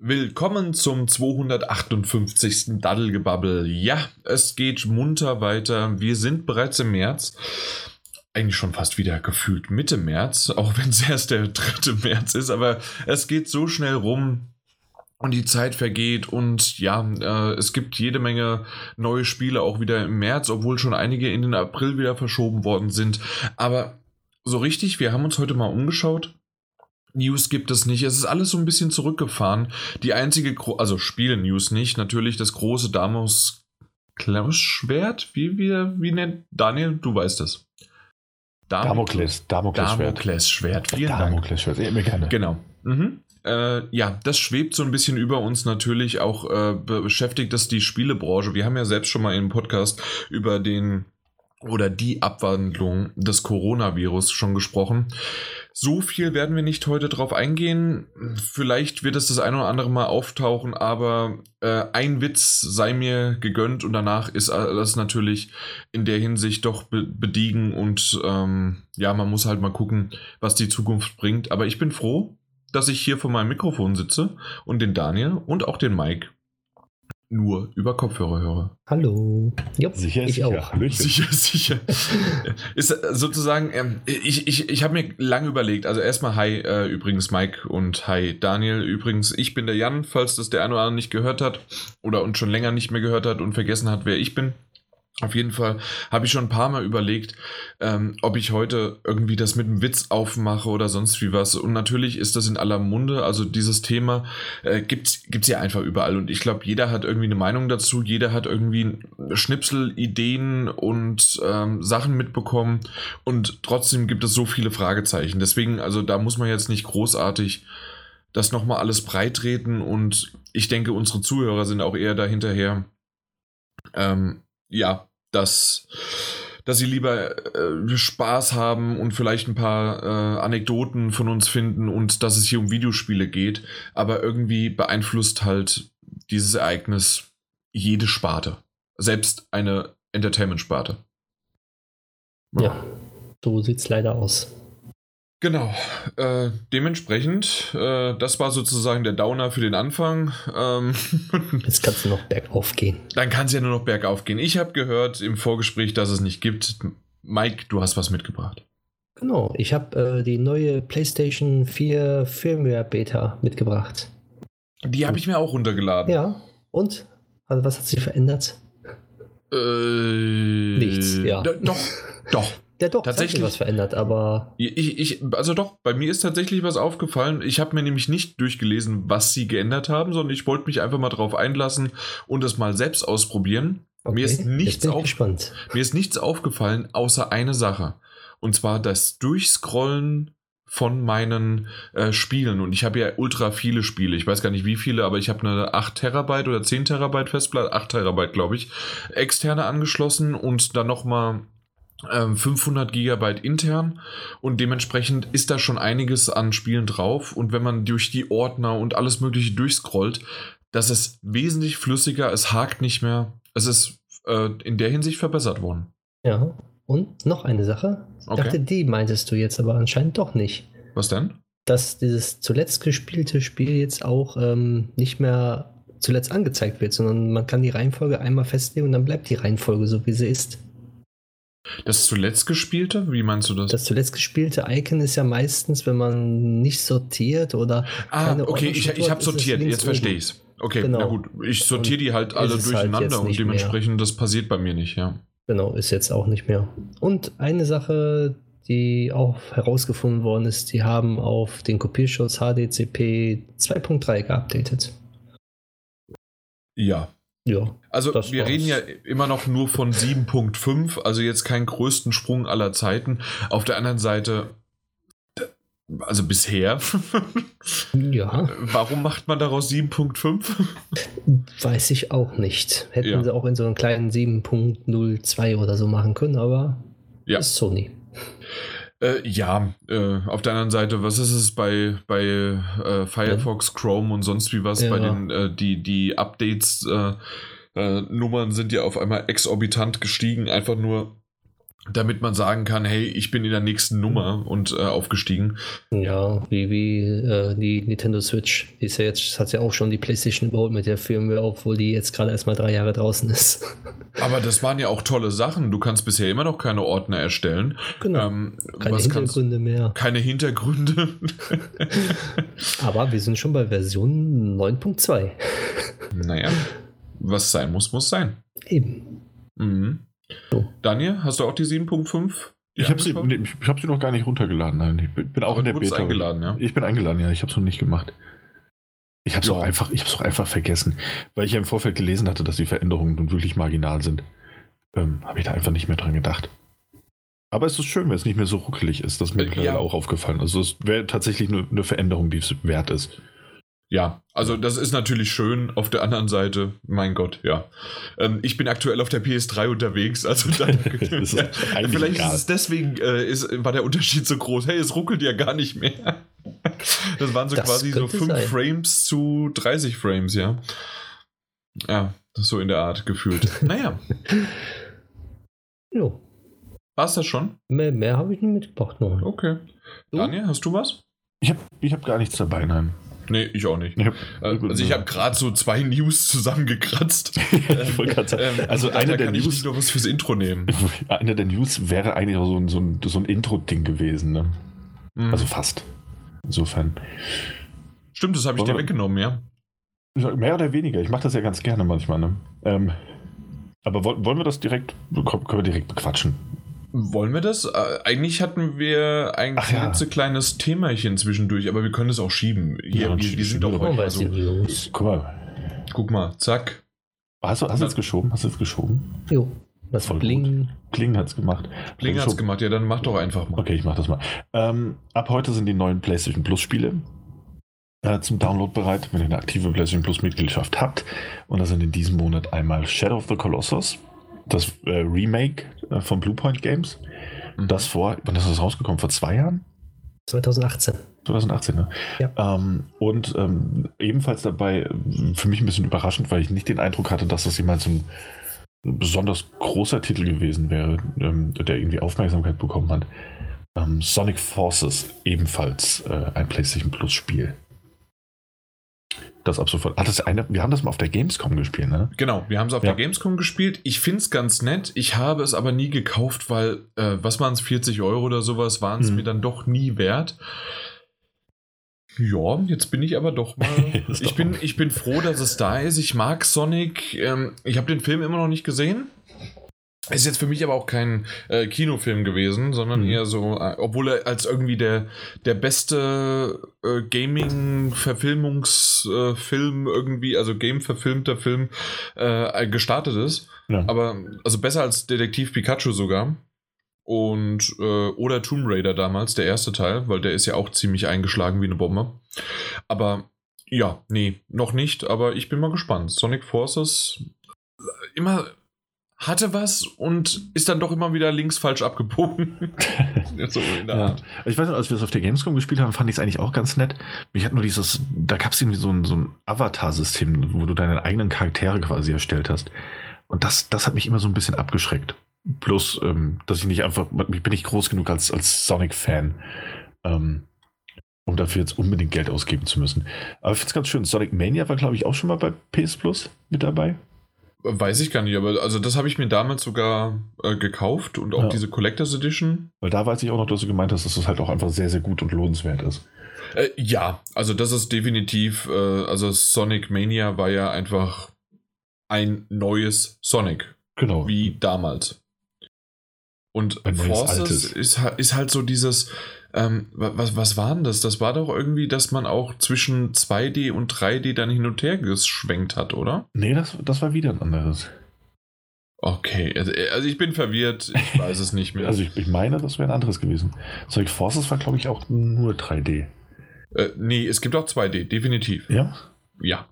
Willkommen zum 258. Daddelgebabbel. Ja, es geht munter weiter. Wir sind bereits im März. Eigentlich schon fast wieder gefühlt Mitte März, auch wenn es erst der 3. März ist, aber es geht so schnell rum und die Zeit vergeht und ja, äh, es gibt jede Menge neue Spiele auch wieder im März, obwohl schon einige in den April wieder verschoben worden sind. Aber so richtig, wir haben uns heute mal umgeschaut News gibt es nicht. Es ist alles so ein bisschen zurückgefahren. Die einzige, Gro also Spiele-News nicht. Natürlich das große Damos Schwert. Wie, wie, wie nennt Daniel? Du weißt es. Damokles, Damokles, Damokles Schwert. Vielen Damokles Schwert. Ja, mir gerne. Genau. Mhm. Äh, ja, das schwebt so ein bisschen über uns natürlich. Auch äh, beschäftigt das die Spielebranche. Wir haben ja selbst schon mal im Podcast über den oder die Abwandlung des Coronavirus schon gesprochen. So viel werden wir nicht heute drauf eingehen. Vielleicht wird es das eine oder andere Mal auftauchen, aber äh, ein Witz sei mir gegönnt und danach ist alles natürlich in der Hinsicht doch be bediegen und ähm, ja, man muss halt mal gucken, was die Zukunft bringt. Aber ich bin froh, dass ich hier vor meinem Mikrofon sitze und den Daniel und auch den Mike nur über Kopfhörer höre. Hallo. Jupp, sicher, ich sicher. Auch. Sicher, sicher. ist äh, sozusagen, ähm, ich, ich, ich habe mir lange überlegt, also erstmal hi äh, übrigens Mike und hi Daniel. Übrigens, ich bin der Jan, falls das der eine oder andere nicht gehört hat oder uns schon länger nicht mehr gehört hat und vergessen hat, wer ich bin. Auf jeden Fall habe ich schon ein paar Mal überlegt, ähm, ob ich heute irgendwie das mit einem Witz aufmache oder sonst wie was. Und natürlich ist das in aller Munde. Also dieses Thema äh, gibt es ja einfach überall. Und ich glaube, jeder hat irgendwie eine Meinung dazu. Jeder hat irgendwie Schnipsel, Ideen und ähm, Sachen mitbekommen. Und trotzdem gibt es so viele Fragezeichen. Deswegen, also da muss man jetzt nicht großartig das nochmal alles breitreten. Und ich denke, unsere Zuhörer sind auch eher dahinterher. Ähm, ja, dass, dass sie lieber äh, Spaß haben und vielleicht ein paar äh, Anekdoten von uns finden und dass es hier um Videospiele geht. Aber irgendwie beeinflusst halt dieses Ereignis jede Sparte. Selbst eine Entertainment-Sparte. Ja. ja, so es leider aus. Genau. Äh, dementsprechend, äh, das war sozusagen der Downer für den Anfang. Ähm Jetzt kannst du noch bergauf gehen. Dann kann es ja nur noch bergauf gehen. Ich habe gehört im Vorgespräch, dass es nicht gibt. Mike, du hast was mitgebracht. Genau, ich habe äh, die neue PlayStation 4 Firmware Beta mitgebracht. Die habe ich mir auch runtergeladen. Ja, und? Also was hat sich verändert? Äh, Nichts, ja. Doch, doch. Ja, doch, tatsächlich was verändert, aber. Ich, ich, also doch, bei mir ist tatsächlich was aufgefallen. Ich habe mir nämlich nicht durchgelesen, was sie geändert haben, sondern ich wollte mich einfach mal drauf einlassen und es mal selbst ausprobieren. Okay, mir, ist nichts auf, gespannt. mir ist nichts aufgefallen, außer eine Sache. Und zwar das Durchscrollen von meinen äh, Spielen. Und ich habe ja ultra viele Spiele. Ich weiß gar nicht wie viele, aber ich habe eine 8 Terabyte oder 10 Terabyte Festplatte, 8 Terabyte glaube ich, externe angeschlossen und dann nochmal 500 ähm, Gigabyte intern und dementsprechend ist da schon einiges an Spielen drauf und wenn man durch die Ordner und alles mögliche durchscrollt, das ist wesentlich flüssiger, es hakt nicht mehr, es ist äh, in der Hinsicht verbessert worden. Ja, und noch eine Sache. Ich okay. dachte, die meintest du jetzt aber anscheinend doch nicht. Was denn? Dass dieses zuletzt gespielte Spiel jetzt auch ähm, nicht mehr zuletzt angezeigt wird, sondern man kann die Reihenfolge einmal festlegen und dann bleibt die Reihenfolge so, wie sie ist. Das zuletzt gespielte? Wie meinst du das? Das zuletzt gespielte Icon ist ja meistens, wenn man nicht sortiert oder. Ah, okay, ich, ich habe sortiert, jetzt verstehe ich es. Okay, genau. na gut. Ich sortiere die halt alle halt durcheinander halt und dementsprechend, mehr. das passiert bei mir nicht, ja. Genau, ist jetzt auch nicht mehr. Und eine Sache, die auch herausgefunden worden ist, die haben auf den Kopierschutz HDCP 2.3 geupdatet. Ja, ja. Also wir war's. reden ja immer noch nur von 7.5, also jetzt keinen größten Sprung aller Zeiten. Auf der anderen Seite, also bisher. ja. Warum macht man daraus 7.5? Weiß ich auch nicht. Hätten ja. sie auch in so einem kleinen 7.02 oder so machen können, aber ja. ist Sony. Äh, ja, äh, auf der anderen Seite, was ist es bei, bei äh, Firefox, Chrome und sonst wie was? Ja. Bei den, äh, die, die Updates, äh, äh, Nummern sind ja auf einmal exorbitant gestiegen, einfach nur, damit man sagen kann, hey, ich bin in der nächsten Nummer und äh, aufgestiegen. Ja, wie, wie äh, die Nintendo Switch. Die ist ja jetzt, hat ja auch schon die PlayStation überholt mit der Firmware, obwohl die jetzt gerade erst mal drei Jahre draußen ist. Aber das waren ja auch tolle Sachen. Du kannst bisher immer noch keine Ordner erstellen. Genau. Ähm, keine Hintergründe kannst, mehr. Keine Hintergründe. Aber wir sind schon bei Version 9.2. Naja, was sein muss, muss sein. Eben. Mhm. So. Daniel, hast du auch die 7.5? Ich habe sie, nee, hab sie noch gar nicht runtergeladen. Nein, ich bin auch Aber in der Beta. eingeladen, ja? Ich bin eingeladen, ja. Ich habe es noch nicht gemacht. Ich habe es ja. auch, einfach, auch einfach vergessen, weil ich ja im Vorfeld gelesen hatte, dass die Veränderungen nun wirklich marginal sind. Ähm, habe ich da einfach nicht mehr dran gedacht. Aber es ist schön, wenn es nicht mehr so ruckelig ist. Das ist mir äh, ja. auch aufgefallen. Also es wäre tatsächlich eine, eine Veränderung, die es wert ist. Ja, also das ist natürlich schön. Auf der anderen Seite, mein Gott, ja. Ähm, ich bin aktuell auf der PS3 unterwegs, also dann, ist ja, vielleicht egal. ist es deswegen äh, ist, war der Unterschied so groß. Hey, es ruckelt ja gar nicht mehr. Das waren so das quasi so 5 Frames zu 30 Frames, ja. Ja, so in der Art gefühlt. naja. Jo. War's das schon? Mehr, mehr habe ich nicht mitgebracht noch. Okay. Daniel, hast du was? Ich habe ich hab gar nichts dabei, nein. Nee, ich auch nicht. Ja, also ich habe gerade so zwei News zusammengekratzt. gerade sagen, ähm, also eine der News. Ich noch was fürs Intro nehmen. Eine der News wäre eigentlich auch so ein, so ein, so ein Intro-Ding gewesen. Ne? Mhm. Also fast. Insofern. Stimmt, das habe ich dir weggenommen, ja. Mehr oder weniger. Ich mache das ja ganz gerne manchmal. Ne? Ähm, aber wollen wir das direkt, können wir direkt bequatschen? Wollen wir das? Äh, eigentlich hatten wir ein Ach klitzekleines ja. Themachen zwischendurch, aber wir können es auch schieben. Hier, ja, wir, wir sind doch heute so. Guck mal. Guck mal, zack. Hast du, hast du es geschoben? Hast du es geschoben? Jo. Das Voll Bling. Kling hat es gemacht. Kling hat es gemacht, ja, dann mach doch einfach mal. Okay, ich mach das mal. Ähm, ab heute sind die neuen PlayStation Plus Spiele äh, zum Download bereit, wenn ihr eine aktive PlayStation Plus Mitgliedschaft habt. Und das sind in diesem Monat einmal Shadow of the Colossus, das äh, Remake äh, von Bluepoint Games. Mhm. Das vor, wann ist das rausgekommen? Vor zwei Jahren? 2018. 2018, ne? Ja. Ähm, und ähm, ebenfalls dabei, für mich ein bisschen überraschend, weil ich nicht den Eindruck hatte, dass das jemals ein besonders großer Titel gewesen wäre, ähm, der irgendwie Aufmerksamkeit bekommen hat. Ähm, Sonic Forces, ebenfalls äh, ein PlayStation Plus Spiel das ab sofort. Ah, das eine, wir haben das mal auf der Gamescom gespielt, ne? Genau, wir haben es auf ja. der Gamescom gespielt. Ich finde es ganz nett. Ich habe es aber nie gekauft, weil, äh, was waren es, 40 Euro oder sowas, waren es mhm. mir dann doch nie wert. Ja, jetzt bin ich aber doch mal. ich, bin, ich bin froh, dass es da ist. Ich mag Sonic. Ähm, ich habe den Film immer noch nicht gesehen. Ist jetzt für mich aber auch kein äh, Kinofilm gewesen, sondern mhm. eher so, äh, obwohl er als irgendwie der, der beste äh, Gaming-Verfilmungsfilm äh, irgendwie, also Game-verfilmter Film äh, gestartet ist. Ja. Aber also besser als Detektiv Pikachu sogar. Und äh, oder Tomb Raider damals, der erste Teil, weil der ist ja auch ziemlich eingeschlagen wie eine Bombe. Aber ja, nee, noch nicht, aber ich bin mal gespannt. Sonic Forces immer hatte was und ist dann doch immer wieder links falsch abgebogen. so ja. Ich weiß noch, als wir es auf der Gamescom gespielt haben, fand ich es eigentlich auch ganz nett. Mich hat nur dieses, da gab es irgendwie so ein, so ein Avatar-System, wo du deine eigenen Charaktere quasi erstellt hast. Und das, das hat mich immer so ein bisschen abgeschreckt. Plus, ähm, dass ich nicht einfach, ich bin nicht groß genug als, als Sonic-Fan, ähm, um dafür jetzt unbedingt Geld ausgeben zu müssen. Aber ich finde es ganz schön. Sonic Mania war, glaube ich, auch schon mal bei PS Plus mit dabei. Weiß ich gar nicht, aber also das habe ich mir damals sogar äh, gekauft und auch ja. diese Collectors Edition. Weil da weiß ich auch noch, dass du gemeint hast, dass das halt auch einfach sehr, sehr gut und lohnenswert ist. Äh, ja, also das ist definitiv, äh, also Sonic Mania war ja einfach ein neues Sonic. Genau. Wie damals. Und Forces ist, ist halt so dieses, ähm, was, was war denn das? Das war doch irgendwie, dass man auch zwischen 2D und 3D dann hin und her geschwenkt hat, oder? Nee, das, das war wieder ein anderes. Okay, also, also ich bin verwirrt, ich weiß es nicht mehr. also ich, ich meine, das wäre ein anderes gewesen. Sonic Forces war, glaube ich, auch nur 3D. Äh, nee, es gibt auch 2D, definitiv. Ja? Ja.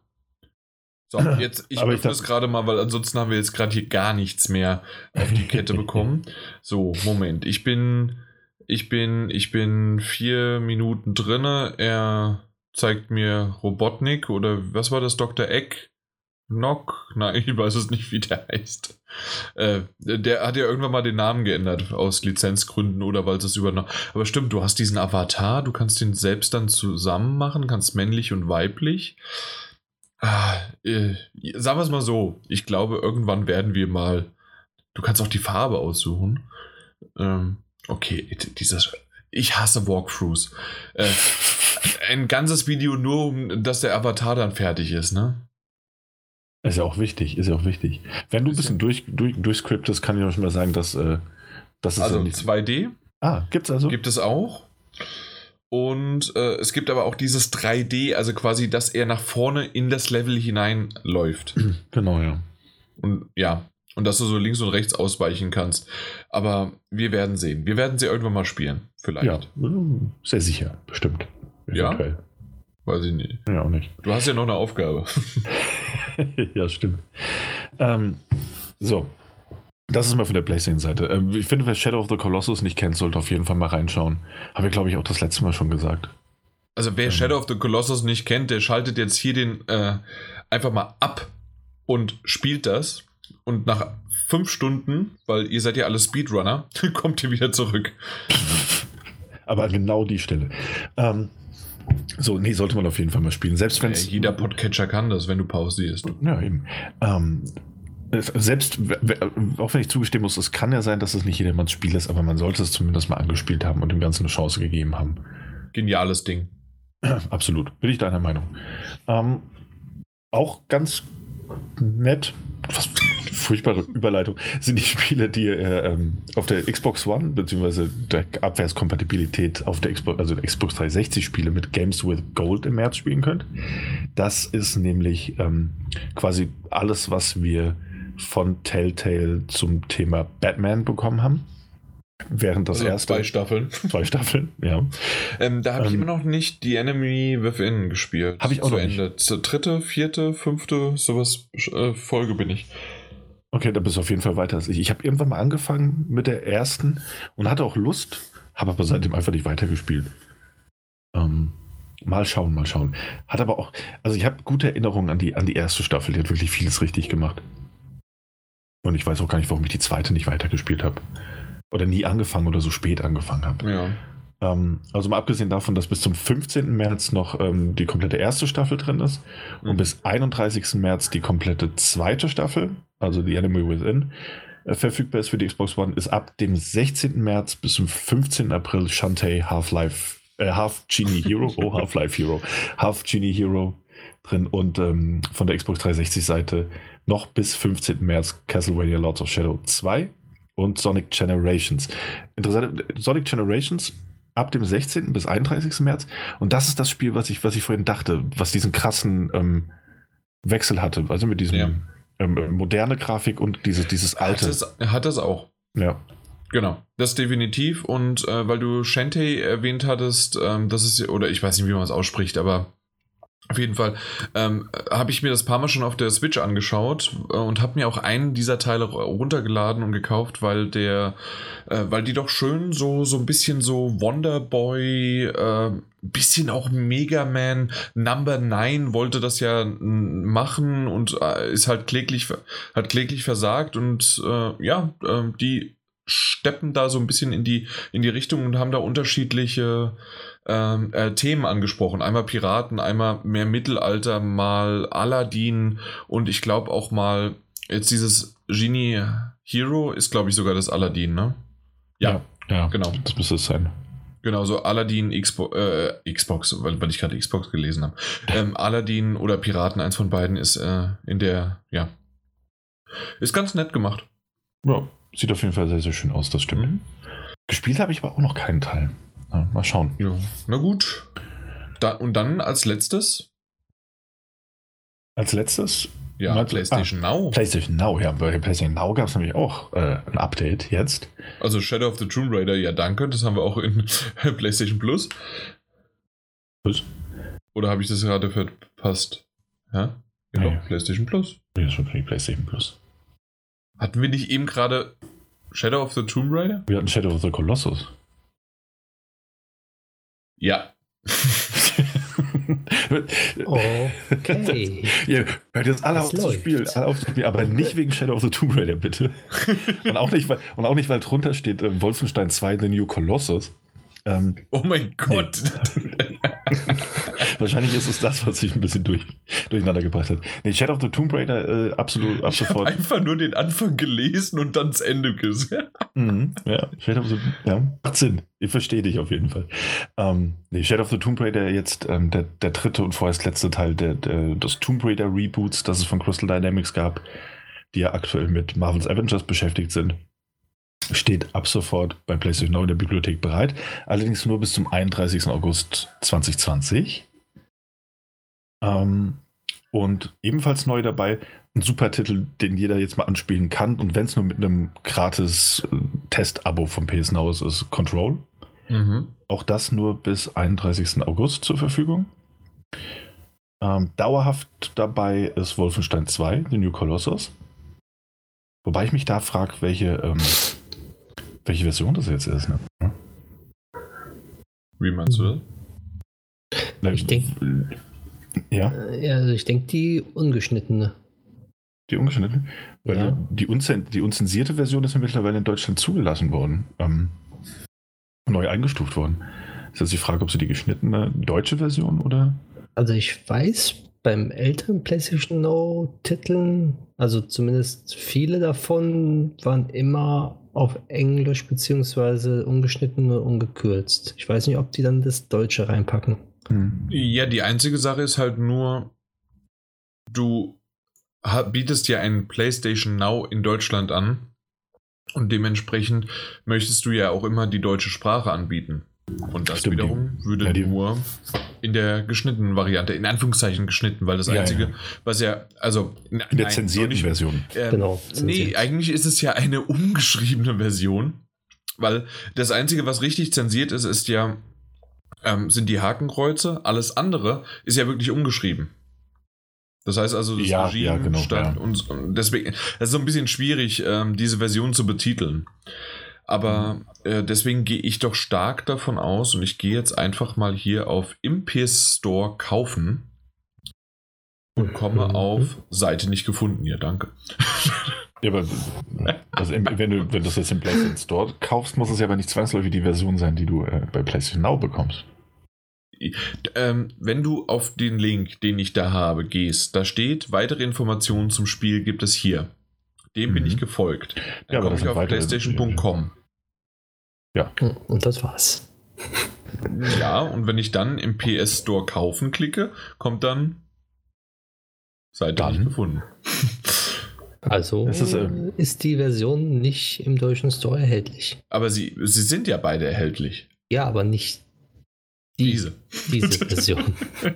So, jetzt, ich öffne es gerade mal, weil ansonsten haben wir jetzt gerade hier gar nichts mehr auf die Kette bekommen. So, Moment, ich bin ich bin, ich bin vier Minuten drinne. Er zeigt mir Robotnik oder was war das, Dr. Eck? Nock, nein, ich weiß es nicht, wie der heißt. Äh, der hat ja irgendwann mal den Namen geändert aus Lizenzgründen oder weil es übernommen. Aber stimmt, du hast diesen Avatar, du kannst den selbst dann zusammen machen, kannst männlich und weiblich. Ah, äh, sagen wir es mal so, ich glaube, irgendwann werden wir mal. Du kannst auch die Farbe aussuchen. Ähm, okay, dieses. Ich hasse Walkthroughs. Äh, ein ganzes Video nur, um dass der Avatar dann fertig ist, ne? Ist ja auch wichtig, ist ja auch wichtig. Wenn du ein bisschen durch, durch, durchscriptest, kann ich schon mal sagen, dass äh, das ist also nicht 2D. Ah, gibt's also? Gibt es auch. Und äh, es gibt aber auch dieses 3D, also quasi, dass er nach vorne in das Level hineinläuft. Genau, ja. Und ja, und dass du so links und rechts ausweichen kannst. Aber wir werden sehen. Wir werden sie irgendwann mal spielen. Vielleicht. Ja, sehr sicher, bestimmt. Eventuell. Ja. Weiß ich nicht. Ja, auch nicht. Du hast ja noch eine Aufgabe. ja, stimmt. Ähm, so. Das ist mal von der PlayStation-Seite. Ähm, ich finde, wer Shadow of the Colossus nicht kennt, sollte auf jeden Fall mal reinschauen. Habe ich, glaube ich, auch das letzte Mal schon gesagt. Also, wer ähm. Shadow of the Colossus nicht kennt, der schaltet jetzt hier den äh, einfach mal ab und spielt das. Und nach fünf Stunden, weil ihr seid ja alle Speedrunner, kommt ihr wieder zurück. Aber an genau die Stelle. Ähm, so, nee, sollte man auf jeden Fall mal spielen. Selbst wenn ja, Jeder Podcatcher kann das, wenn du pausierst. Ja, eben. Ähm, selbst, auch wenn ich zugestehen muss, es kann ja sein, dass es nicht jedermanns Spiel ist, aber man sollte es zumindest mal angespielt haben und dem Ganzen eine Chance gegeben haben. Geniales Ding. Absolut, bin ich deiner Meinung. Ähm, auch ganz nett, was furchtbare Überleitung, sind die Spiele, die ihr ähm, auf der Xbox One, beziehungsweise der Abwärtskompatibilität auf der Xbox, also der Xbox 360 Spiele mit Games with Gold im März spielen könnt. Das ist nämlich ähm, quasi alles, was wir von Telltale zum Thema Batman bekommen haben. Während das also erste. Zwei Staffeln. Zwei Staffeln, ja. Ähm, da habe ich ähm, immer noch nicht The Enemy Within gespielt. Habe ich auch noch Ende. nicht. Zur dritte, vierte, fünfte, sowas äh, Folge bin ich. Okay, da bist du auf jeden Fall weiter als ich. Ich habe irgendwann mal angefangen mit der ersten und hatte auch Lust, habe aber seitdem einfach nicht weitergespielt. Ähm, mal schauen, mal schauen. Hat aber auch, also ich habe gute Erinnerungen an die, an die erste Staffel. Die hat wirklich vieles richtig gemacht. Und ich weiß auch gar nicht, warum ich die zweite nicht weitergespielt habe oder nie angefangen oder so spät angefangen habe. Ja. Ähm, also mal abgesehen davon, dass bis zum 15. März noch ähm, die komplette erste Staffel drin ist mhm. und bis 31. März die komplette zweite Staffel, also die Enemy Within, äh, verfügbar ist für die Xbox One, ist ab dem 16. März bis zum 15. April Shantae Half-Life, äh, Half Genie Hero, oh Half-Life Hero, Half Genie Hero drin und ähm, von der Xbox 360 Seite noch bis 15. März Castlevania Lords of Shadow 2 und Sonic Generations. Interessant, Sonic Generations ab dem 16. bis 31. März. Und das ist das Spiel, was ich, was ich vorhin dachte, was diesen krassen ähm, Wechsel hatte. Also mit diesem ja. ähm, moderne Grafik und dieses, dieses alte. Hat es, hat es auch. Ja. Genau, das definitiv. Und äh, weil du Shantae erwähnt hattest, ähm, das ist, oder ich weiß nicht, wie man es ausspricht, aber auf jeden Fall. Ähm, habe ich mir das paar Mal schon auf der Switch angeschaut äh, und habe mir auch einen dieser Teile runtergeladen und gekauft, weil der, äh, weil die doch schön so so ein bisschen so Wonderboy, äh, bisschen auch Mega Man Number 9 wollte das ja machen und äh, ist halt kläglich hat kläglich versagt und äh, ja, äh, die steppen da so ein bisschen in die in die Richtung und haben da unterschiedliche ähm, äh, Themen angesprochen. Einmal Piraten, einmal mehr Mittelalter, mal Aladdin und ich glaube auch mal jetzt dieses Genie Hero ist, glaube ich, sogar das Aladdin, ne? Ja, ja, ja, genau. Das müsste es sein. Genau, so Aladdin, Xbo äh, Xbox, weil, weil ich gerade Xbox gelesen habe. Ähm, Aladdin oder Piraten, eins von beiden ist äh, in der, ja. Ist ganz nett gemacht. Ja, sieht auf jeden Fall sehr, sehr schön aus, das stimmt. Mhm. Gespielt habe ich aber auch noch keinen Teil. Mal schauen. Ja, na gut. Da, und dann als letztes? Als letztes? Ja, Mal, PlayStation ah, Now. PlayStation Now, ja. Bei PlayStation Now gab es nämlich auch äh, ein Update jetzt. Also Shadow of the Tomb Raider, ja danke, das haben wir auch in PlayStation Plus. Was? Oder habe ich das gerade verpasst? Ja? Genau, ja, PlayStation Plus. Ja, schon für die PlayStation Plus. Hatten wir nicht eben gerade Shadow of the Tomb Raider? Wir hatten Shadow of the Colossus. Ja. okay. ja, hört jetzt alle auf zu spielen, alle auf zu spielen, aber nicht wegen Shadow of the Tomb Raider, bitte. und, auch nicht, weil, und auch nicht, weil drunter steht äh, Wolfenstein 2 The New Colossus. Ähm, oh mein Gott. Nee. Wahrscheinlich ist es das, was sich ein bisschen durch, durcheinander gebracht hat. Nee, Shadow of the Tomb Raider äh, absolut ab ich sofort. einfach nur den Anfang gelesen und dann das Ende gesehen. mhm, ja, Shadow of the ja, macht Sinn. Ich verstehe dich auf jeden Fall. Ähm, nee, Shadow of the Tomb Raider jetzt ähm, der, der dritte und vorerst letzte Teil der, der, des Tomb Raider Reboots, das es von Crystal Dynamics gab, die ja aktuell mit Marvel's Avengers beschäftigt sind steht ab sofort bei PlayStation Now in der Bibliothek bereit. Allerdings nur bis zum 31. August 2020. Ähm, und ebenfalls neu dabei ein super Titel, den jeder jetzt mal anspielen kann. Und wenn es nur mit einem gratis äh, Test-Abo vom PS Now ist, ist Control. Mhm. Auch das nur bis 31. August zur Verfügung. Ähm, dauerhaft dabei ist Wolfenstein 2, The New Colossus. Wobei ich mich da frage, welche ähm, welche Version das jetzt ist. Ne? Wie meinst du das? Ich denke. Ja. ja. Also ich denke die ungeschnittene. Die ungeschnittene? Weil ja. die, unzen die unzensierte Version ist ja mittlerweile in Deutschland zugelassen worden. Ähm, neu eingestuft worden. Ist jetzt die Frage, ob sie die geschnittene deutsche Version oder? Also ich weiß, beim älteren PlayStation Now-Titeln, also zumindest viele davon, waren immer auf Englisch beziehungsweise ungeschnitten und ungekürzt. Ich weiß nicht, ob die dann das Deutsche reinpacken. Hm. Ja, die einzige Sache ist halt nur, du bietest ja ein PlayStation Now in Deutschland an und dementsprechend möchtest du ja auch immer die deutsche Sprache anbieten. Und das Stimmt, wiederum würde ja, nur in der geschnittenen Variante, in Anführungszeichen geschnitten, weil das ja, Einzige, ja. was ja, also in, in der zensierten Version. Äh, genau. Zensiert. Nee, eigentlich ist es ja eine umgeschriebene Version, weil das Einzige, was richtig zensiert ist, ist ja, ähm, sind die Hakenkreuze. Alles andere ist ja wirklich umgeschrieben. Das heißt also, das ja, Regime ja, genau, stand und, und, deswegen, das ist so ein bisschen schwierig, ähm, diese Version zu betiteln. Aber äh, deswegen gehe ich doch stark davon aus und ich gehe jetzt einfach mal hier auf im PS Store kaufen und komme mhm. auf Seite nicht gefunden. Ja, danke. Ja, aber also wenn, du, wenn du das jetzt im PlayStation Store kaufst, muss es ja aber nicht zwangsläufig die Version sein, die du äh, bei PlayStation Now bekommst. Ähm, wenn du auf den Link, den ich da habe, gehst, da steht, weitere Informationen zum Spiel gibt es hier. Dem mhm. bin ich gefolgt. Dann ja, komme ich auf PlayStation.com. Ja. Hm, und das war's. Ja, und wenn ich dann im PS Store kaufen klicke, kommt dann Seite dann. nicht gefunden. Also ist, äh, ist, die Version nicht im deutschen Store erhältlich. Aber sie, sie sind ja beide erhältlich. Ja, aber nicht die, diese. Diese Version.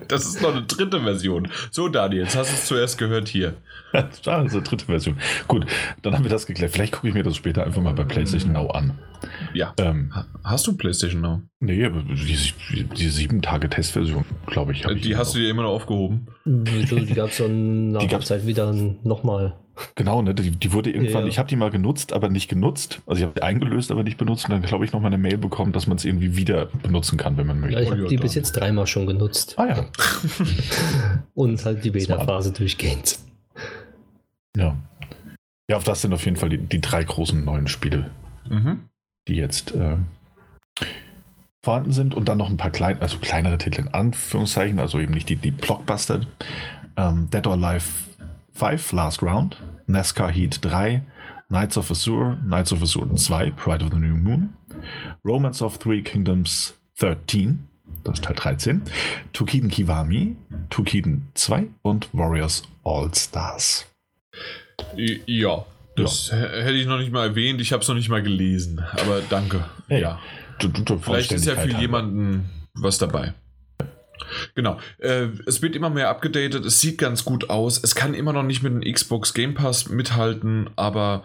das ist noch eine dritte Version. So, Daniel, jetzt hast du es zuerst gehört hier. das ist eine dritte Version. Gut, dann haben wir das geklärt. Vielleicht gucke ich mir das später einfach mal bei PlayStation Now an. Ja. Ähm, hast du PlayStation Now? Nee, aber die, die sieben Tage Testversion, glaube ich. Die ich hast du dir immer noch aufgehoben? Die gab es dann nach der Zeit wieder nochmal. Genau, ne? Die, die wurde irgendwann, ja. ich habe die mal genutzt, aber nicht genutzt. Also ich habe die eingelöst, aber nicht benutzt. Und dann glaube ich noch mal eine Mail bekommen, dass man es irgendwie wieder benutzen kann, wenn man möchte. Ja, ich habe die bis jetzt dreimal schon genutzt. Ah ja. Und halt die Beta-Phase durchgehend. Ja. Ja, auf das sind auf jeden Fall die, die drei großen neuen Spiele, mhm. die jetzt äh, vorhanden sind. Und dann noch ein paar klein, also kleinere Titel in Anführungszeichen, also eben nicht die, die Blockbuster. Ähm, Dead or Alive 5 Last Round, NASCAR Heat 3, Knights of Azure, Knights of Azure 2, Pride of the New Moon, Romance of Three Kingdoms 13, das ist Teil 13, Tukiden Kiwami, Tukiden 2 und Warriors All Stars. Ja, das ja. hätte ich noch nicht mal erwähnt, ich habe es noch nicht mal gelesen, aber danke. Hey, ja. Du, du, du Vielleicht ist ja für jemanden was dabei. Genau. Äh, es wird immer mehr abgedatet. Es sieht ganz gut aus. Es kann immer noch nicht mit dem Xbox Game Pass mithalten, aber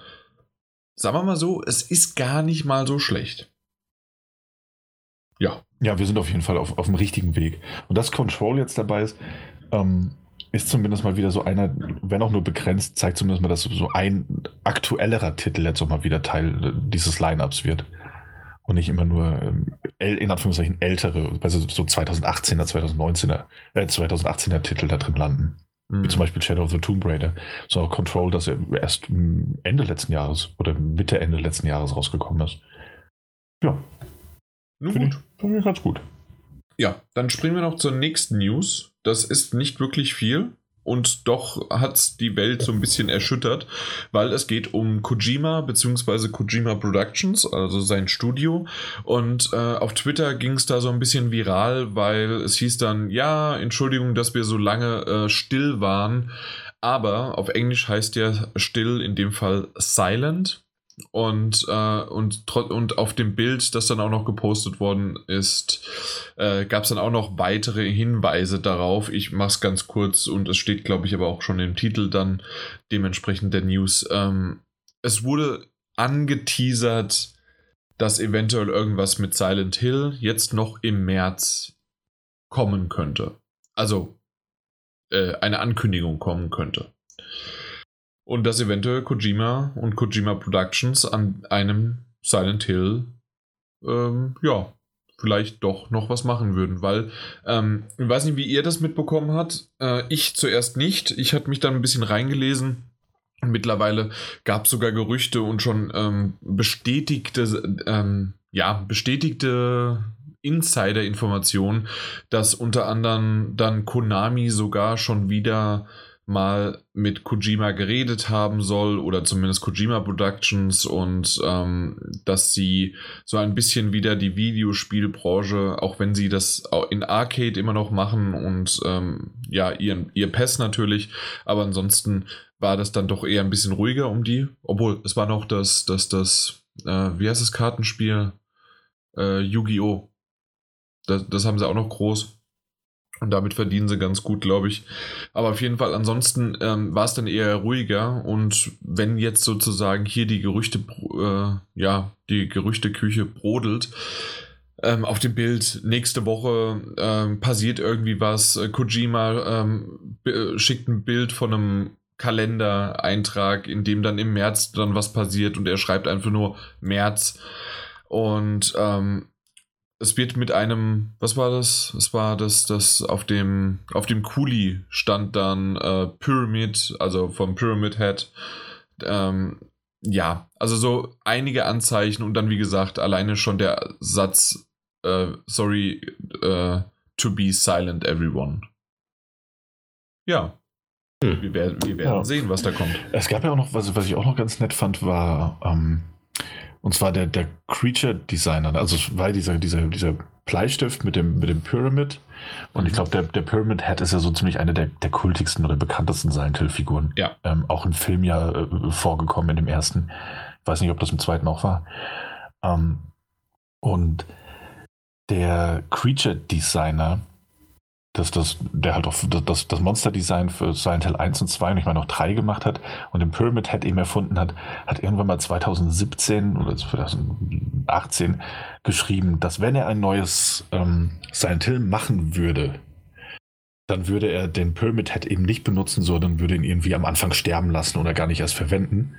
sagen wir mal so, es ist gar nicht mal so schlecht. Ja. Ja, wir sind auf jeden Fall auf, auf dem richtigen Weg. Und dass Control jetzt dabei ist, ähm, ist zumindest mal wieder so einer, wenn auch nur begrenzt, zeigt zumindest mal, dass so ein aktuellerer Titel jetzt auch mal wieder Teil dieses Lineups wird. Und nicht immer nur ähm, in Anführungszeichen ältere, also so 2018er, 2019er, äh, 2018er Titel da drin landen. Mhm. Wie zum Beispiel Shadow of the Tomb Raider. So auch Control, das erst Ende letzten Jahres oder Mitte, Ende letzten Jahres rausgekommen ist. Ja. Nun gut. Ich, ganz gut. Ja, dann springen wir noch zur nächsten News. Das ist nicht wirklich viel und doch hat die Welt so ein bisschen erschüttert, weil es geht um Kojima bzw. Kojima Productions, also sein Studio. Und äh, auf Twitter ging es da so ein bisschen viral, weil es hieß dann, ja, Entschuldigung, dass wir so lange äh, still waren. Aber auf Englisch heißt ja still in dem Fall silent. Und, äh, und, und auf dem Bild, das dann auch noch gepostet worden ist, äh, gab es dann auch noch weitere Hinweise darauf. Ich mache es ganz kurz und es steht, glaube ich, aber auch schon im Titel dann dementsprechend der News. Ähm, es wurde angeteasert, dass eventuell irgendwas mit Silent Hill jetzt noch im März kommen könnte. Also äh, eine Ankündigung kommen könnte und dass eventuell Kojima und Kojima Productions an einem Silent Hill, ähm, ja, vielleicht doch noch was machen würden, weil ähm, ich weiß nicht, wie ihr das mitbekommen habt. Äh, ich zuerst nicht. Ich hatte mich dann ein bisschen reingelesen. Mittlerweile gab es sogar Gerüchte und schon ähm, bestätigte, ähm, ja, bestätigte Insider-Informationen, dass unter anderem dann Konami sogar schon wieder mal mit Kojima geredet haben soll oder zumindest Kojima Productions und ähm, dass sie so ein bisschen wieder die Videospielbranche, auch wenn sie das in Arcade immer noch machen und ähm, ja, ihr, ihr PES natürlich, aber ansonsten war das dann doch eher ein bisschen ruhiger um die, obwohl es war noch das, das, das, äh, wie heißt das Kartenspiel? Äh, Yu-Gi-Oh! Das, das haben sie auch noch groß. Und damit verdienen sie ganz gut, glaube ich. Aber auf jeden Fall, ansonsten ähm, war es dann eher ruhiger. Und wenn jetzt sozusagen hier die Gerüchte, äh, ja, die Gerüchteküche brodelt, ähm, auf dem Bild nächste Woche ähm, passiert irgendwie was. Kojima ähm, schickt ein Bild von einem Kalendereintrag, in dem dann im März dann was passiert und er schreibt einfach nur März. Und ähm, es wird mit einem, was war das? Es war das, das auf dem, auf dem Kuli stand dann äh, Pyramid, also vom Pyramid Head. Ähm, ja, also so einige Anzeichen und dann, wie gesagt, alleine schon der Satz, äh, sorry, äh, to be silent everyone. Ja. Hm. Wir werden, wir werden ja. sehen, was da kommt. Es gab ja auch noch, was, was ich auch noch ganz nett fand, war, ähm, und zwar der, der Creature Designer, also weil dieser, dieser, dieser Bleistift mit dem, mit dem Pyramid. Und mhm. ich glaube, der, der Pyramid Head ist ja so ziemlich eine der, der kultigsten oder bekanntesten Silent Hill-Figuren. Ja. Ähm, auch im Film ja äh, vorgekommen in dem ersten. Ich weiß nicht, ob das im zweiten auch war. Ähm, und der Creature Designer dass das, der halt auch das, das Monster-Design für Silent Hill 1 und 2 und ich meine auch 3 gemacht hat und den Pyramid Head eben erfunden hat, hat irgendwann mal 2017 oder 2018 geschrieben, dass wenn er ein neues ähm, Silent Hill machen würde, dann würde er den Pyramid Head eben nicht benutzen, sondern würde ihn irgendwie am Anfang sterben lassen oder gar nicht erst verwenden.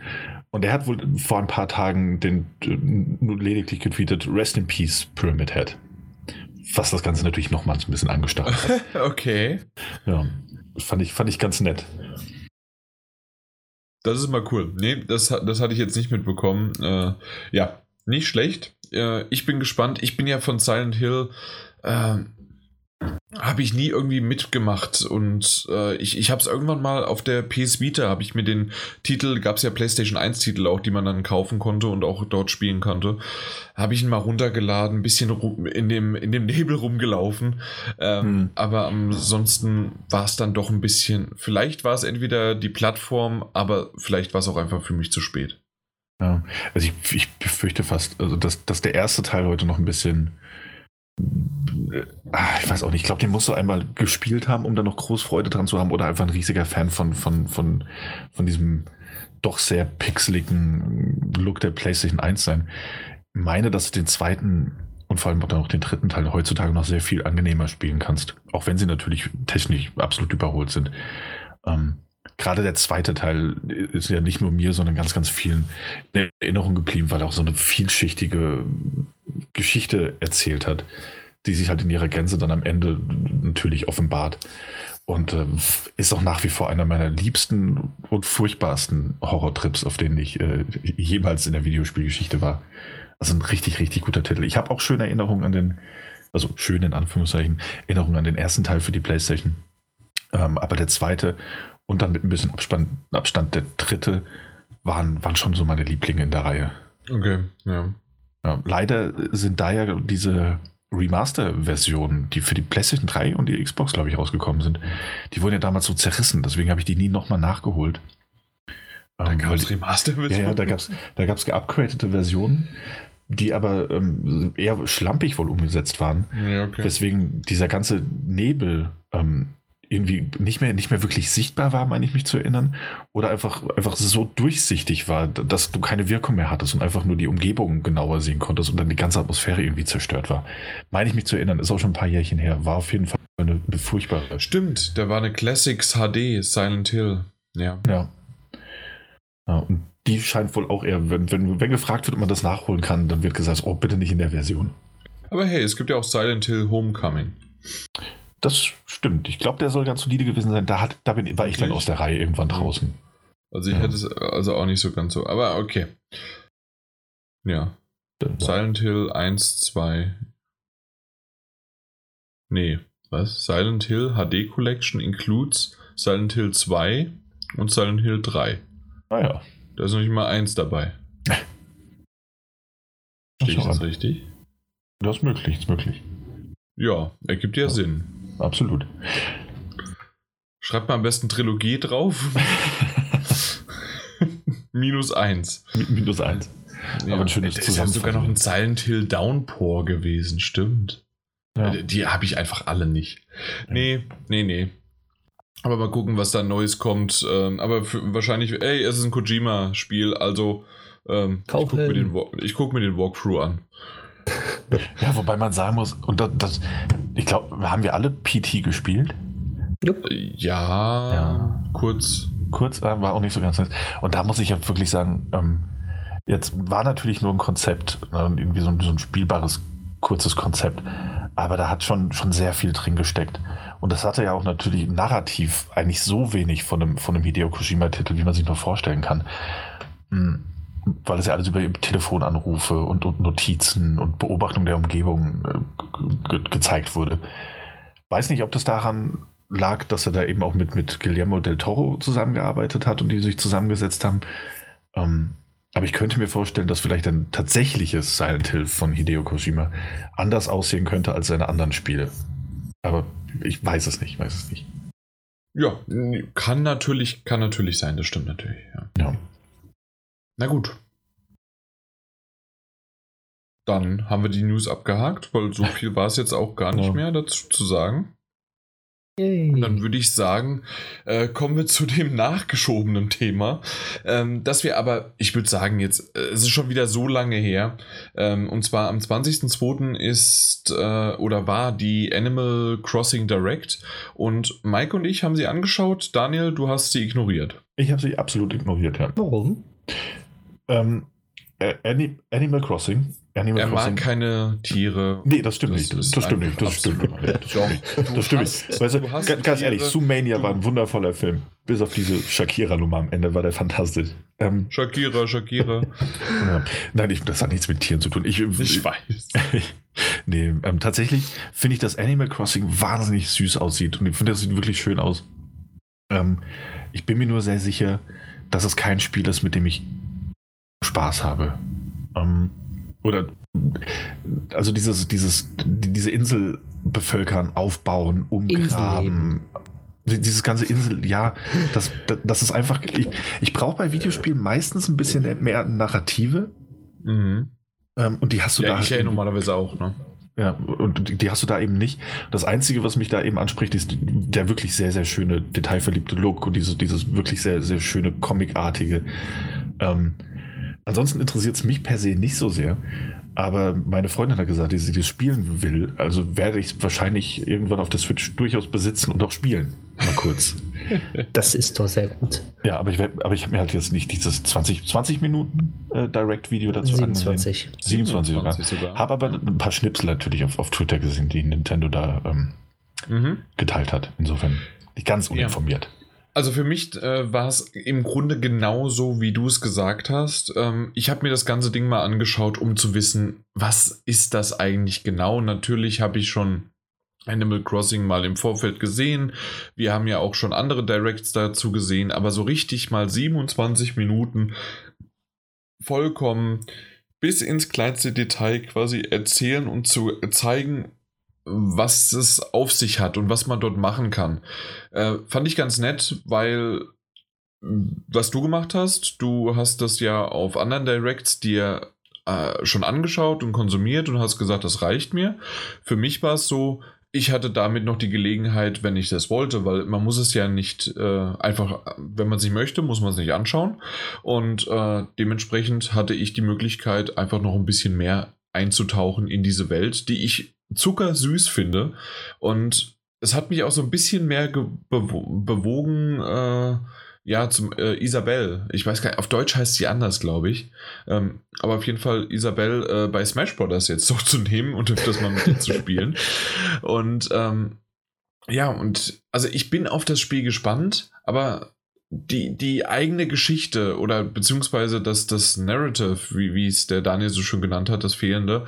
Und er hat wohl vor ein paar Tagen den nur lediglich getweetet, Rest in Peace Pyramid Head was das Ganze natürlich nochmal ein bisschen angestachelt hat. okay. Ja, fand ich, fand ich ganz nett. Das ist mal cool. Nee, das, das hatte ich jetzt nicht mitbekommen. Äh, ja, nicht schlecht. Äh, ich bin gespannt. Ich bin ja von Silent Hill äh, habe ich nie irgendwie mitgemacht und äh, ich, ich habe es irgendwann mal auf der PS Vita, habe ich mir den Titel, gab es ja PlayStation 1 Titel auch, die man dann kaufen konnte und auch dort spielen konnte, habe ich ihn mal runtergeladen, ein bisschen in, dem, in dem Nebel rumgelaufen, ähm, hm. aber ansonsten war es dann doch ein bisschen, vielleicht war es entweder die Plattform, aber vielleicht war es auch einfach für mich zu spät. Ja, also ich, ich befürchte fast, also dass, dass der erste Teil heute noch ein bisschen ich weiß auch nicht, ich glaube, den musst du einmal gespielt haben, um da noch groß Freude dran zu haben oder einfach ein riesiger Fan von, von, von, von diesem doch sehr pixeligen Look der PlayStation 1 sein. Ich meine, dass du den zweiten und vor allem auch noch den dritten Teil heutzutage noch sehr viel angenehmer spielen kannst. Auch wenn sie natürlich technisch absolut überholt sind. Ähm, gerade der zweite Teil ist ja nicht nur mir, sondern ganz, ganz vielen in Erinnerung geblieben, weil er auch so eine vielschichtige Geschichte erzählt hat, die sich halt in ihrer Gänze dann am Ende natürlich offenbart. Und äh, ist auch nach wie vor einer meiner liebsten und furchtbarsten Horrortrips, auf denen ich äh, jemals in der Videospielgeschichte war. Also ein richtig, richtig guter Titel. Ich habe auch schöne Erinnerungen an den, also schöne in Anführungszeichen, Erinnerungen an den ersten Teil für die Playstation. Ähm, aber der zweite und dann mit ein bisschen Abstand, Abstand der dritte waren, waren schon so meine Lieblinge in der Reihe. Okay, ja. ja leider sind da ja diese Remaster-Versionen, die für die PlayStation 3 und die Xbox, glaube ich, rausgekommen sind, die wurden ja damals so zerrissen, deswegen habe ich die nie nochmal nachgeholt. Da ähm, gab es Remaster-Versionen? Ja, ja, da gab es da gab's geupgradete Versionen, die aber ähm, eher schlampig wohl umgesetzt waren. Ja, okay. Deswegen dieser ganze Nebel ähm, irgendwie nicht mehr, nicht mehr wirklich sichtbar war, meine ich mich zu erinnern, oder einfach, einfach so durchsichtig war, dass du keine Wirkung mehr hattest und einfach nur die Umgebung genauer sehen konntest und dann die ganze Atmosphäre irgendwie zerstört war. Meine ich mich zu erinnern, ist auch schon ein paar Jährchen her, war auf jeden Fall eine, eine furchtbare. Stimmt, da war eine Classics HD, Silent Hill. Ja. Ja. ja und die scheint wohl auch eher, wenn, wenn, wenn gefragt wird, ob man das nachholen kann, dann wird gesagt, oh, bitte nicht in der Version. Aber hey, es gibt ja auch Silent Hill Homecoming. Das stimmt. Ich glaube, der soll ganz solide gewesen sein. Da, hat, da bin, war ich dann aus der Reihe irgendwann draußen. Also ich ja. hätte es also auch nicht so ganz so. Aber okay. Ja. Dann Silent Hill 1, 2. Nee, was? Silent Hill HD Collection includes Silent Hill 2 und Silent Hill 3. Ah ja. Da ist noch nicht mal eins dabei. Stehe ich das richtig? Das ist möglich, ist möglich. Ja, ergibt ja, ja. Sinn absolut. Schreibt mal am besten Trilogie drauf. Minus eins. Minus eins. Ja, Aber ein schönes Das ist ja sogar noch ein Silent Hill Downpour gewesen, stimmt. Ja. Die, die habe ich einfach alle nicht. Nee, nee, nee. Aber mal gucken, was da Neues kommt. Ähm, aber für, wahrscheinlich, ey, es ist ein Kojima-Spiel, also ähm, ich gucke mir, guck mir den Walkthrough an. Ja, wobei man sagen muss, und das, das ich glaube, haben wir alle PT gespielt? Ja, ja. kurz. Kurz äh, war auch nicht so ganz nett. Und da muss ich ja wirklich sagen, ähm, jetzt war natürlich nur ein Konzept, äh, irgendwie so ein, so ein, spielbares, kurzes Konzept, aber da hat schon, schon sehr viel drin gesteckt. Und das hatte ja auch natürlich narrativ eigentlich so wenig von einem, von einem Hideo Kojima-Titel, wie man sich nur vorstellen kann. Mhm weil es ja alles über Telefonanrufe und, und Notizen und Beobachtung der Umgebung äh, ge gezeigt wurde. Weiß nicht, ob das daran lag, dass er da eben auch mit, mit Guillermo del Toro zusammengearbeitet hat und die sich zusammengesetzt haben. Ähm, aber ich könnte mir vorstellen, dass vielleicht ein tatsächliches Silent Hill von Hideo Kojima anders aussehen könnte als seine anderen Spiele. Aber ich weiß es nicht, weiß es nicht. Ja, kann natürlich, kann natürlich sein, das stimmt natürlich. Ja. ja. Na gut. Dann haben wir die News abgehakt, weil so viel war es jetzt auch gar nicht mehr dazu zu sagen. Und dann würde ich sagen, äh, kommen wir zu dem nachgeschobenen Thema, ähm, dass wir aber, ich würde sagen, jetzt, äh, es ist schon wieder so lange her, ähm, und zwar am 20.02. ist äh, oder war die Animal Crossing Direct und Mike und ich haben sie angeschaut. Daniel, du hast sie ignoriert. Ich habe sie absolut ignoriert, ja. Warum? Ähm, Animal Crossing. Animal er Crossing. mag keine Tiere. Nee, das stimmt das nicht. Das stimmt nicht. Das stimmt nicht. Das stimmt, das stimmt nicht. Weißt du, ganz, ganz ehrlich, Sumania war ein wundervoller Film. Bis auf diese Shakira-Nummer am Ende war der fantastisch. Ähm, Shakira, Shakira. Nein, ich, das hat nichts mit Tieren zu tun. Ich, ich weiß. nee, ähm, tatsächlich finde ich, dass Animal Crossing wahnsinnig süß aussieht. Und ich finde, das sieht wirklich schön aus. Ähm, ich bin mir nur sehr sicher, dass es kein Spiel ist, mit dem ich Spaß habe. Ähm, oder also dieses, dieses, diese Insel bevölkern, aufbauen, umgraben. Dieses ganze Insel, ja, das, das ist einfach. Ich, ich brauche bei Videospielen meistens ein bisschen mehr Narrative. Mhm. Ähm, und die hast du ja, da. Ich halt normalerweise auch, ne? Ja, und die hast du da eben nicht. Das Einzige, was mich da eben anspricht, ist der wirklich sehr, sehr schöne, detailverliebte Look und dieses, dieses wirklich sehr, sehr schöne, comicartige. Ähm, Ansonsten interessiert es mich per se nicht so sehr. Aber meine Freundin hat gesagt, dass sie das spielen will. Also werde ich es wahrscheinlich irgendwann auf der Switch durchaus besitzen und auch spielen. Mal kurz. Das ist doch sehr gut. Ja, aber ich, aber ich habe mir halt jetzt nicht dieses 20, 20 Minuten äh, Direct-Video dazu 27. angesehen. 27, 27 sogar. sogar. Habe aber ein paar Schnipsel natürlich auf, auf Twitter gesehen, die Nintendo da ähm, mhm. geteilt hat. Insofern nicht ganz uninformiert. Ja. Also für mich äh, war es im Grunde genauso, wie du es gesagt hast. Ähm, ich habe mir das ganze Ding mal angeschaut, um zu wissen, was ist das eigentlich genau. Natürlich habe ich schon Animal Crossing mal im Vorfeld gesehen. Wir haben ja auch schon andere Directs dazu gesehen, aber so richtig mal 27 Minuten vollkommen bis ins kleinste Detail quasi erzählen und zu zeigen, was es auf sich hat und was man dort machen kann. Äh, fand ich ganz nett, weil was du gemacht hast, du hast das ja auf anderen Directs dir äh, schon angeschaut und konsumiert und hast gesagt, das reicht mir. Für mich war es so, ich hatte damit noch die Gelegenheit, wenn ich das wollte, weil man muss es ja nicht äh, einfach, wenn man es nicht möchte, muss man es nicht anschauen. Und äh, dementsprechend hatte ich die Möglichkeit, einfach noch ein bisschen mehr einzutauchen in diese Welt, die ich zuckersüß finde. Und es hat mich auch so ein bisschen mehr bewogen, äh, ja, zum äh, Isabelle. Ich weiß gar nicht, auf Deutsch heißt sie anders, glaube ich. Ähm, aber auf jeden Fall Isabelle äh, bei Smash Bros. jetzt so zu nehmen und das mal mit ihr zu spielen. Und ähm, ja, und also ich bin auf das Spiel gespannt, aber die, die eigene Geschichte oder beziehungsweise das, das Narrative, wie, wie es der Daniel so schön genannt hat, das Fehlende,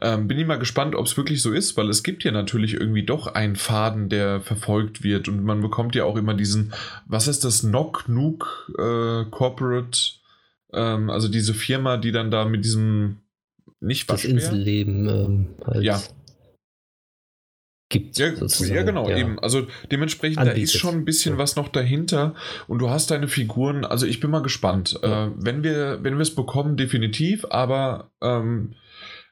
ähm, bin ich mal gespannt, ob es wirklich so ist, weil es gibt ja natürlich irgendwie doch einen Faden, der verfolgt wird und man bekommt ja auch immer diesen, was ist das, Knock Nook äh, Corporate, ähm, also diese Firma, die dann da mit diesem nicht Das Inselleben ähm, halt. Ja, gibt. Ja, ja, genau, ja. eben. Also dementsprechend, Anbietet. da ist schon ein bisschen ja. was noch dahinter und du hast deine Figuren, also ich bin mal gespannt. Äh, wenn wir wenn wir es bekommen, definitiv, aber ähm,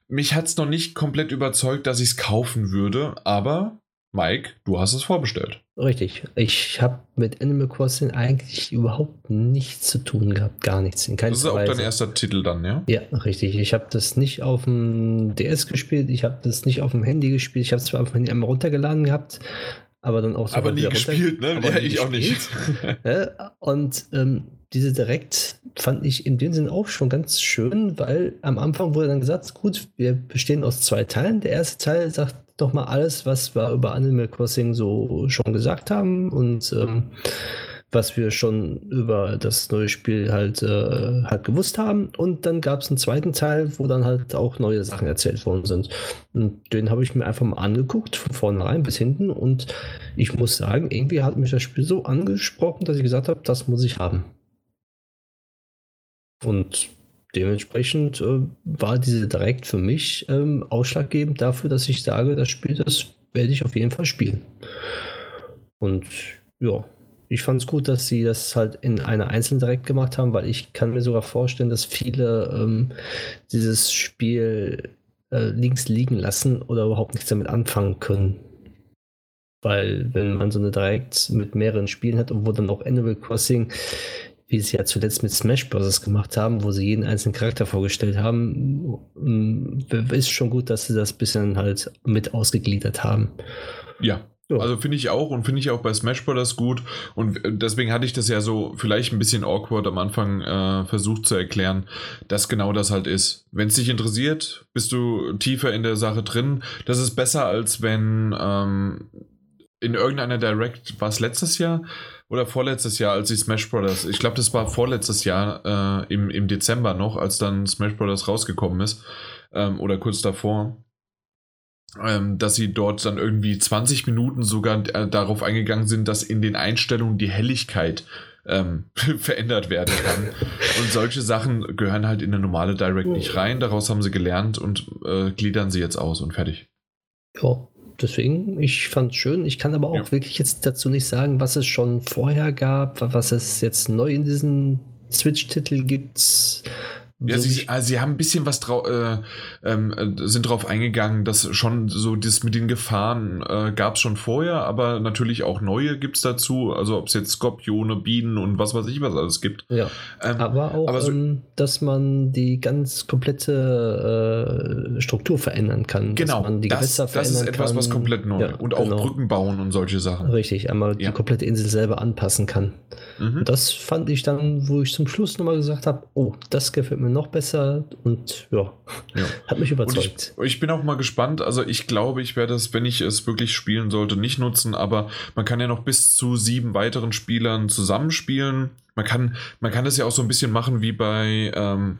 mich hat es noch nicht komplett überzeugt, dass ich es kaufen würde, aber Mike, du hast es vorbestellt. Richtig. Ich habe mit Animal Crossing eigentlich überhaupt nichts zu tun gehabt, gar nichts. In das ist auch Weise. dein erster Titel dann, ja? Ja, richtig. Ich habe das nicht auf dem DS gespielt, ich habe das nicht auf dem Handy gespielt. Ich habe es zwar auf dem Handy einmal runtergeladen gehabt, aber dann auch so. Aber nie gespielt, ne? Ja, ich auch nicht. Und ähm, diese Direkt fand ich in dem Sinn auch schon ganz schön, weil am Anfang wurde dann gesagt, gut, wir bestehen aus zwei Teilen. Der erste Teil sagt doch mal alles, was wir über Animal Crossing so schon gesagt haben und ähm, was wir schon über das neue Spiel halt, äh, halt gewusst haben. Und dann gab es einen zweiten Teil, wo dann halt auch neue Sachen erzählt worden sind. Und den habe ich mir einfach mal angeguckt, von vornherein bis hinten. Und ich muss sagen, irgendwie hat mich das Spiel so angesprochen, dass ich gesagt habe, das muss ich haben. Und dementsprechend äh, war diese direkt für mich ähm, ausschlaggebend dafür, dass ich sage, das Spiel, das werde ich auf jeden Fall spielen. Und ja, ich fand es gut, dass sie das halt in einer einzelnen direkt gemacht haben, weil ich kann mir sogar vorstellen, dass viele ähm, dieses Spiel äh, links liegen lassen oder überhaupt nichts damit anfangen können. Weil wenn man so eine Direkt mit mehreren Spielen hat und wo dann auch Animal Crossing wie sie ja zuletzt mit Smash Bros. gemacht haben, wo sie jeden einzelnen Charakter vorgestellt haben, mm, ist schon gut, dass sie das bisschen halt mit ausgegliedert haben. Ja, also finde ich auch und finde ich auch bei Smash Bros. gut. Und deswegen hatte ich das ja so vielleicht ein bisschen awkward am Anfang äh, versucht zu erklären, dass genau das halt ist. Wenn es dich interessiert, bist du tiefer in der Sache drin. Das ist besser, als wenn ähm, in irgendeiner Direct, war es letztes Jahr, oder vorletztes Jahr, als ich Smash Bros. Ich glaube, das war vorletztes Jahr äh, im, im Dezember noch, als dann Smash Bros. rausgekommen ist. Ähm, oder kurz davor. Ähm, dass sie dort dann irgendwie 20 Minuten sogar äh, darauf eingegangen sind, dass in den Einstellungen die Helligkeit ähm, verändert werden kann. und solche Sachen gehören halt in eine normale Direct nicht rein. Daraus haben sie gelernt und äh, gliedern sie jetzt aus und fertig. Ja, deswegen, ich fand es schön. Ich kann aber auch ja. wirklich jetzt dazu nicht sagen, was es schon vorher gab, was es jetzt neu in diesen Switch-Titel gibt. Ja, so sie, also sie haben ein bisschen was drauf, äh, ähm, äh, sind drauf eingegangen, dass schon so das mit den Gefahren äh, gab es schon vorher, aber natürlich auch neue gibt es dazu. Also ob es jetzt Skorpione, Bienen und was weiß ich was alles gibt. Ja, Ähm, aber auch, aber so- ähm, dass man die ganz komplette äh, Struktur verändern kann. genau, dass man die das, das ist verändern etwas, kann. was komplett neu. Ja, und auch genau. Brücken bauen und solche Sachen. Richtig, einmal Ja. die komplette Insel selber anpassen kann. Mhm. Das fand ich dann, wo ich zum Schluss nochmal gesagt habe, oh, das gefällt mir noch besser und ja, Ja. hat mich überzeugt. ich, ich bin auch mal gespannt. Also ich glaube, ich werde es, wenn ich es wirklich spielen sollte, nicht nutzen. Aber man kann ja noch bis zu sieben weiteren Spielern zusammenspielen. Man kann, man kann das ja auch so ein bisschen machen wie bei, ähm,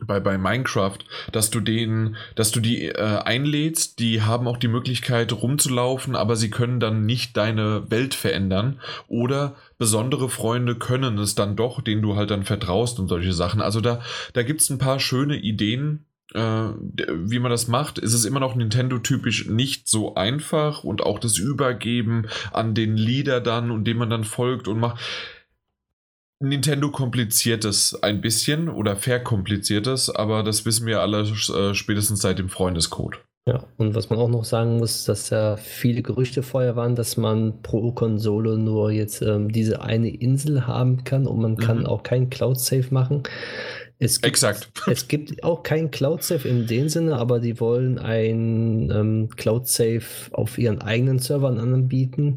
bei, bei Minecraft, dass du den, dass du die äh, einlädst, die haben auch die Möglichkeit rumzulaufen, aber sie können dann nicht deine Welt verändern. Oder besondere Freunde können es dann doch, denen du halt dann vertraust und solche Sachen. Also da, da gibt es ein paar schöne Ideen, äh, wie man das macht, ist es immer noch Nintendo-typisch nicht so einfach und auch das Übergeben an den Leader dann und dem man dann folgt und macht. Nintendo kompliziert es ein bisschen oder verkompliziert es, aber das wissen wir alle äh, spätestens seit dem Freundescode. Ja, und was man auch noch sagen muss, dass ja viele Gerüchte vorher waren, dass man pro Konsole nur jetzt ähm, diese eine Insel haben kann und man kann Mhm. auch kein Cloud-Save machen. Es gibt, Exakt. Es gibt auch kein Cloud-Save in dem Sinne, aber die wollen ein ähm, Cloud-Save auf ihren eigenen Servern anbieten,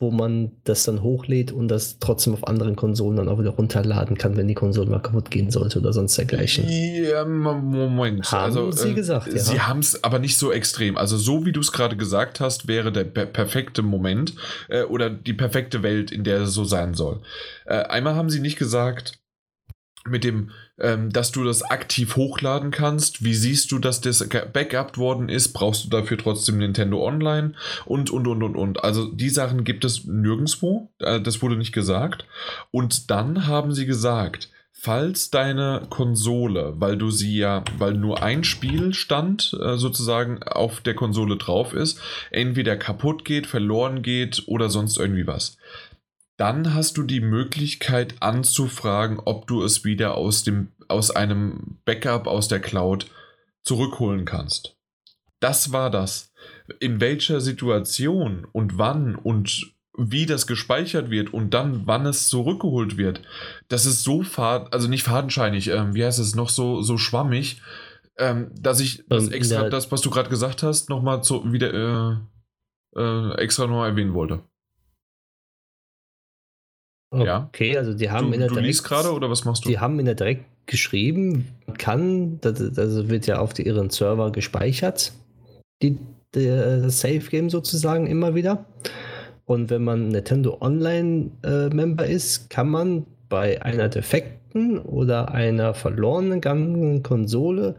wo man das dann hochlädt und das trotzdem auf anderen Konsolen dann auch wieder runterladen kann, wenn die Konsole mal kaputt gehen sollte oder sonst dergleichen. Ja, Moment. Haben also, Sie äh, gesagt, ja. Sie haben es aber nicht so extrem. Also so wie du es gerade gesagt hast, wäre der per perfekte Moment äh, oder die perfekte Welt, in der es so sein soll. Äh, einmal haben sie nicht gesagt, mit dem, ähm, dass du das aktiv hochladen kannst. Wie siehst du, dass das backupt worden ist? Brauchst du dafür trotzdem Nintendo Online? Und, und, und, und, und. Also die Sachen gibt es nirgendwo. Äh, das wurde nicht gesagt. Und dann haben sie gesagt, falls deine Konsole, weil du sie ja, weil nur ein Spielstand äh, sozusagen auf der Konsole drauf ist, entweder kaputt geht, verloren geht oder sonst irgendwie was. Dann hast du die Möglichkeit anzufragen, ob du es wieder aus, dem, aus einem Backup aus der Cloud zurückholen kannst. Das war das. In welcher Situation und wann und wie das gespeichert wird und dann wann es zurückgeholt wird, das ist so fad, also nicht fadenscheinig, ähm, wie heißt es noch so, so schwammig, ähm, dass ich das Ähm, extra, das, was du gerade gesagt hast, nochmal wieder äh, äh, extra noch erwähnen wollte. Ja. Okay, also die haben Du, in der du Direkt- liest gerade oder was machst du? Die haben in der Direkt geschrieben, kann, das, das wird ja auf die, ihren Server gespeichert, die, das Save Game sozusagen immer wieder. Und wenn man Nintendo Online äh, Member ist, kann man bei einer defekten oder einer verlorenen gegangenen Konsole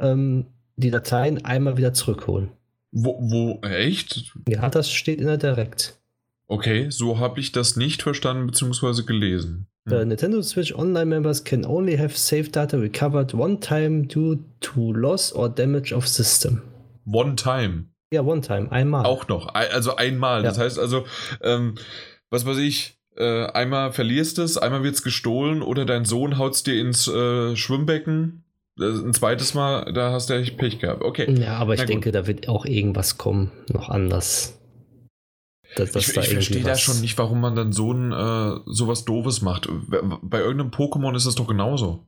ähm, die Dateien einmal wieder zurückholen. Wo, wo, echt? Ja, das steht in der Direct. Okay, so habe ich das nicht verstanden bzw. gelesen. The Hm. Nintendo Switch Online members can only have save data recovered one time due to loss or damage of system. One time. Ja, one time, einmal. Auch noch. Also einmal. Das Ja. heißt also, ähm, was weiß ich, äh, einmal verlierst es, einmal wird es gestohlen oder dein Sohn haut es dir ins äh, Schwimmbecken. Äh, Ein zweites Mal, da hast du echt Pech gehabt. Okay. Ja, aber ich Na gut. denke, da wird auch irgendwas kommen, noch anders. Dass, dass ich da ich verstehe da schon nicht, warum man dann so ein äh, sowas Doofes macht. Bei irgendeinem Pokémon ist es doch genauso.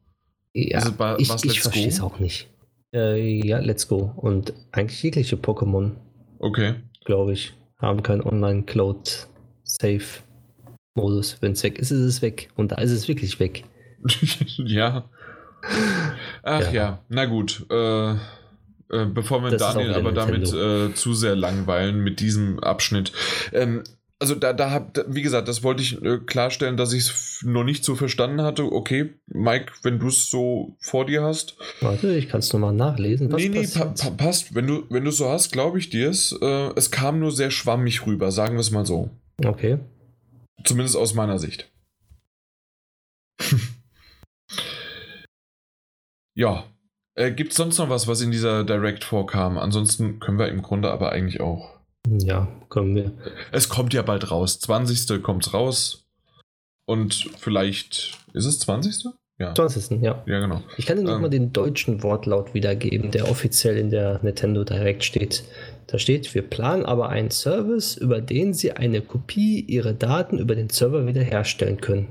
Ja, es bei- ich, ich verstehe es auch nicht. Äh, ja, Let's Go. Und eigentlich jegliche Pokémon, Okay. glaube ich, haben keinen Online-Cloud-Save-Modus. Wenn es weg ist, ist es weg. Und da ist es wirklich weg. ja. Ach ja. Ja. na gut. Äh, äh, bevor wir Das Daniel aber damit äh, zu sehr langweilen mit diesem Abschnitt. Ähm, also da, da hab, wie gesagt, das wollte ich äh, klarstellen, dass ich es noch nicht so verstanden hatte. Okay, Mike, wenn du es so vor dir hast. Warte, ich kann es nochmal nachlesen. Was nee, nee, pa pa passt. Wenn du wenn du so hast, glaube ich dir es. Äh, es kam nur sehr schwammig rüber, sagen wir es mal so. Okay. Zumindest aus meiner Sicht. ja. Äh, Gibt es sonst noch was, was in dieser Direct vorkam? Ansonsten können wir im Grunde aber eigentlich auch. Ja, können wir. Es kommt ja bald raus. 20. kommt raus. Und vielleicht. Ist es 20.? Ja. 20. Ja. Ja, genau. Ich kann dir Ähm. nochmal den deutschen Wortlaut wiedergeben, der offiziell in der Nintendo Direct steht. Da steht, wir planen aber einen Service, über den Sie eine Kopie Ihrer Daten über den Server wiederherstellen können.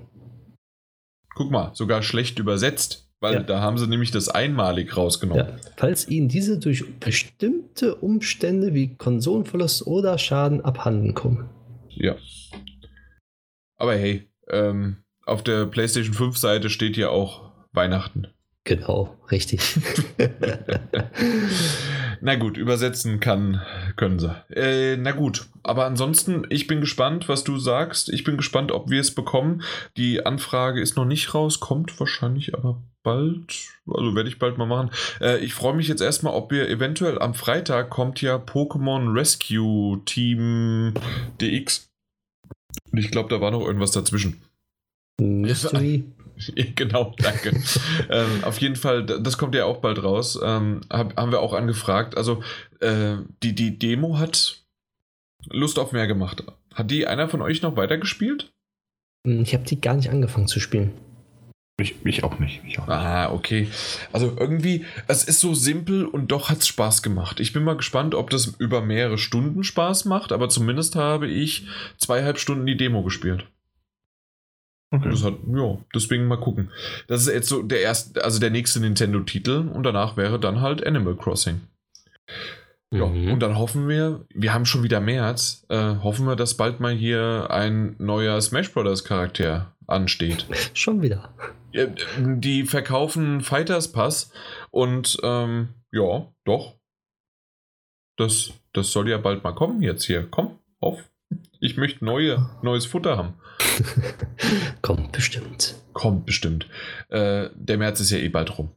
Guck mal, sogar schlecht übersetzt, weil Ja. da haben sie nämlich das einmalig rausgenommen. Ja. Falls Ihnen diese durch bestimmte Umstände wie Konsolenverlust oder Schaden abhanden kommen. Ja. Aber hey, ähm, auf der PlayStation 5 Seite steht ja auch Weihnachten. Genau, richtig. Na gut, übersetzen kann, können sie. Äh, na gut, aber ansonsten, ich bin gespannt, was du sagst. Ich bin gespannt, ob wir es bekommen. Die Anfrage ist noch nicht raus, kommt wahrscheinlich aber bald. Also werde ich bald mal machen. Äh, ich freue mich jetzt erstmal, ob wir eventuell am Freitag kommt ja Pokémon Rescue Team DX. Und ich glaube, da war noch irgendwas dazwischen. Mystery. genau, danke. ähm, auf jeden Fall, das kommt ja auch bald raus. Ähm, hab, haben wir auch angefragt. Also, äh, die, die Demo hat Lust auf mehr gemacht. Hat die einer von euch noch weitergespielt? Ich habe die gar nicht angefangen zu spielen. Ich, ich auch nicht. Ich auch nicht. Ah, okay. Also irgendwie, es ist so simpel und doch hat es Spaß gemacht. Ich bin mal gespannt, ob das über mehrere Stunden Spaß macht, aber zumindest habe ich zweieinhalb Stunden die Demo gespielt. Okay. Das hat, ja, deswegen mal gucken. Das ist jetzt so der erste, also der nächste Nintendo-Titel und danach wäre dann halt Animal Crossing. Ja, Mhm. und dann hoffen wir, wir haben schon wieder März, äh, hoffen wir, dass bald mal hier ein neuer Smash Brothers Charakter ansteht. Schon wieder. Die verkaufen Fighters Pass und ähm, ja, doch. Das, das soll ja bald mal kommen jetzt hier. Komm, auf. Ich möchte neue, neues Futter haben. Kommt bestimmt. Kommt bestimmt. Äh, der März ist ja eh bald rum.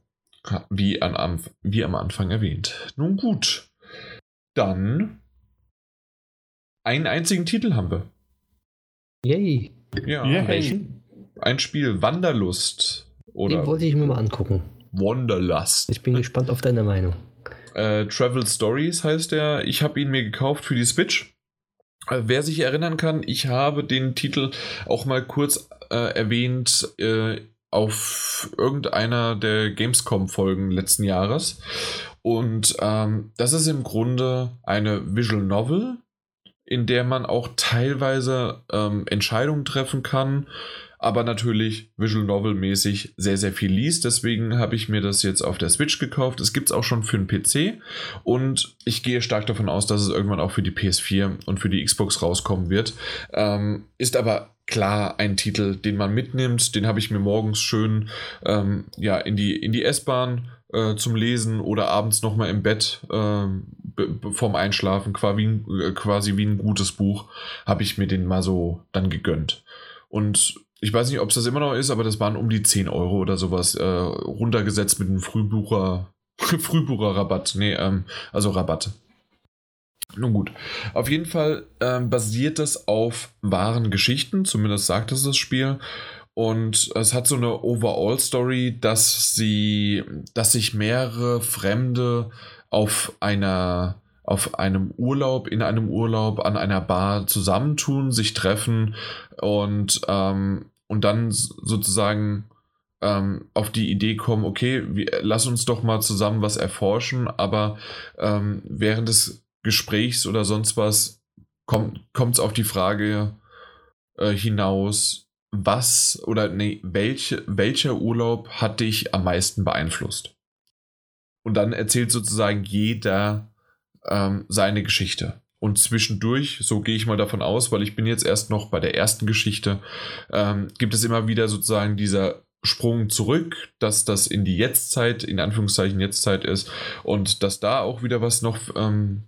Wie, an, am, wie am Anfang erwähnt. Nun gut. Dann einen einzigen Titel haben wir. Yay. Ja. Yay. Welchen? Ein Spiel Wanderlust Den oder wollte ich mir mal angucken. Wanderlust. Ich bin gespannt auf deine Meinung. Äh, Travel Stories heißt er. Ich habe ihn mir gekauft für die Switch. Äh, wer sich erinnern kann, ich habe den Titel auch mal kurz äh, erwähnt äh, auf irgendeiner der Gamescom-Folgen letzten Jahres. Und ähm, das ist im Grunde eine Visual Novel, in der man auch teilweise ähm, Entscheidungen treffen kann, aber natürlich Visual Novel mäßig sehr, sehr viel liest. Deswegen habe ich mir das jetzt auf der Switch gekauft. Es gibt es auch schon für den PC und ich gehe stark davon aus, dass es irgendwann auch für die PS4 und für die Xbox rauskommen wird. Ähm, ist aber klar ein Titel, den man mitnimmt. Den habe ich mir morgens schön ähm, ja, in die, in die S-Bahn äh, zum Lesen oder abends nochmal im Bett be- be- vorm Einschlafen, quasi, äh, quasi wie ein gutes Buch, habe ich mir den mal so dann gegönnt. Und ich weiß nicht, ob es das immer noch ist, aber das waren um die 10 Euro oder sowas, äh, runtergesetzt mit einem Frühbucher, Frühbucher-Rabatt. Nee, ähm, also Rabatt. Nun gut. Auf jeden Fall ähm, basiert es auf wahren Geschichten, zumindest sagt es das Spiel. Und es hat so eine Overall-Story, dass sie, dass sich mehrere Fremde auf einer, auf einem Urlaub, in einem Urlaub an einer Bar zusammentun, sich treffen und, ähm, und dann sozusagen ähm, auf die Idee kommen, okay, wir, lass uns doch mal zusammen was erforschen, aber ähm, während des Gesprächs oder sonst was kommt es auf die Frage äh, hinaus, was oder nee, welche, welcher Urlaub hat dich am meisten beeinflusst? Und dann erzählt sozusagen jeder ähm, seine Geschichte. Und zwischendurch, so gehe ich mal davon aus, weil ich bin jetzt erst noch bei der ersten Geschichte, ähm, gibt es immer wieder sozusagen dieser Sprung zurück, dass das in die Jetztzeit, in Anführungszeichen Jetztzeit ist und dass da auch wieder was noch ähm,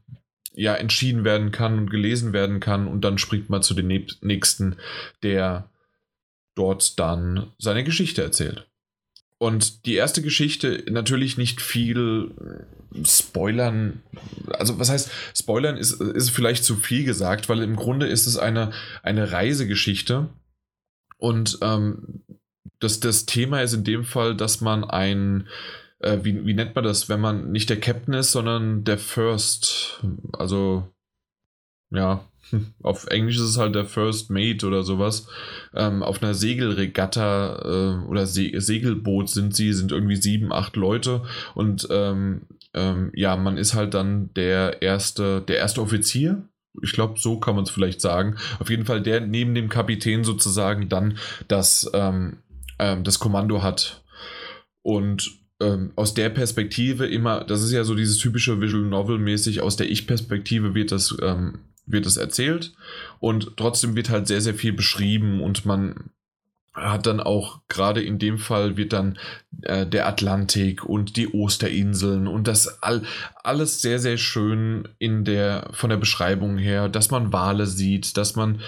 ja, entschieden werden kann und gelesen werden kann und dann springt man zu dem nächsten, der dort dann seine Geschichte erzählt. Und die erste Geschichte natürlich nicht viel Spoilern. Also, was heißt, Spoilern ist, ist vielleicht zu viel gesagt, weil im Grunde ist es eine, eine Reisegeschichte. Und ähm, das, das Thema ist in dem Fall, dass man ein, äh, wie, wie nennt man das, wenn man nicht der Captain ist, sondern der First, also ja, auf Englisch ist es halt der First Mate oder sowas. Ähm, auf einer Segelregatta äh, oder Se Segelboot sind sie, sind irgendwie sieben, acht Leute und ähm, ähm, ja, man ist halt dann der erste, der erste Offizier. Ich glaube, so kann man es vielleicht sagen. Auf jeden Fall der neben dem Kapitän sozusagen dann das, ähm, ähm, das Kommando hat. Und ähm, aus der Perspektive immer, das ist ja so dieses typische Visual Novel mäßig, aus der Ich-Perspektive wird das ähm, wird es erzählt und trotzdem wird halt sehr, sehr viel beschrieben und man hat dann auch gerade in dem Fall wird dann äh, der Atlantik und die Osterinseln und das all, alles sehr sehr schön in der von der Beschreibung her, dass man Wale sieht, dass man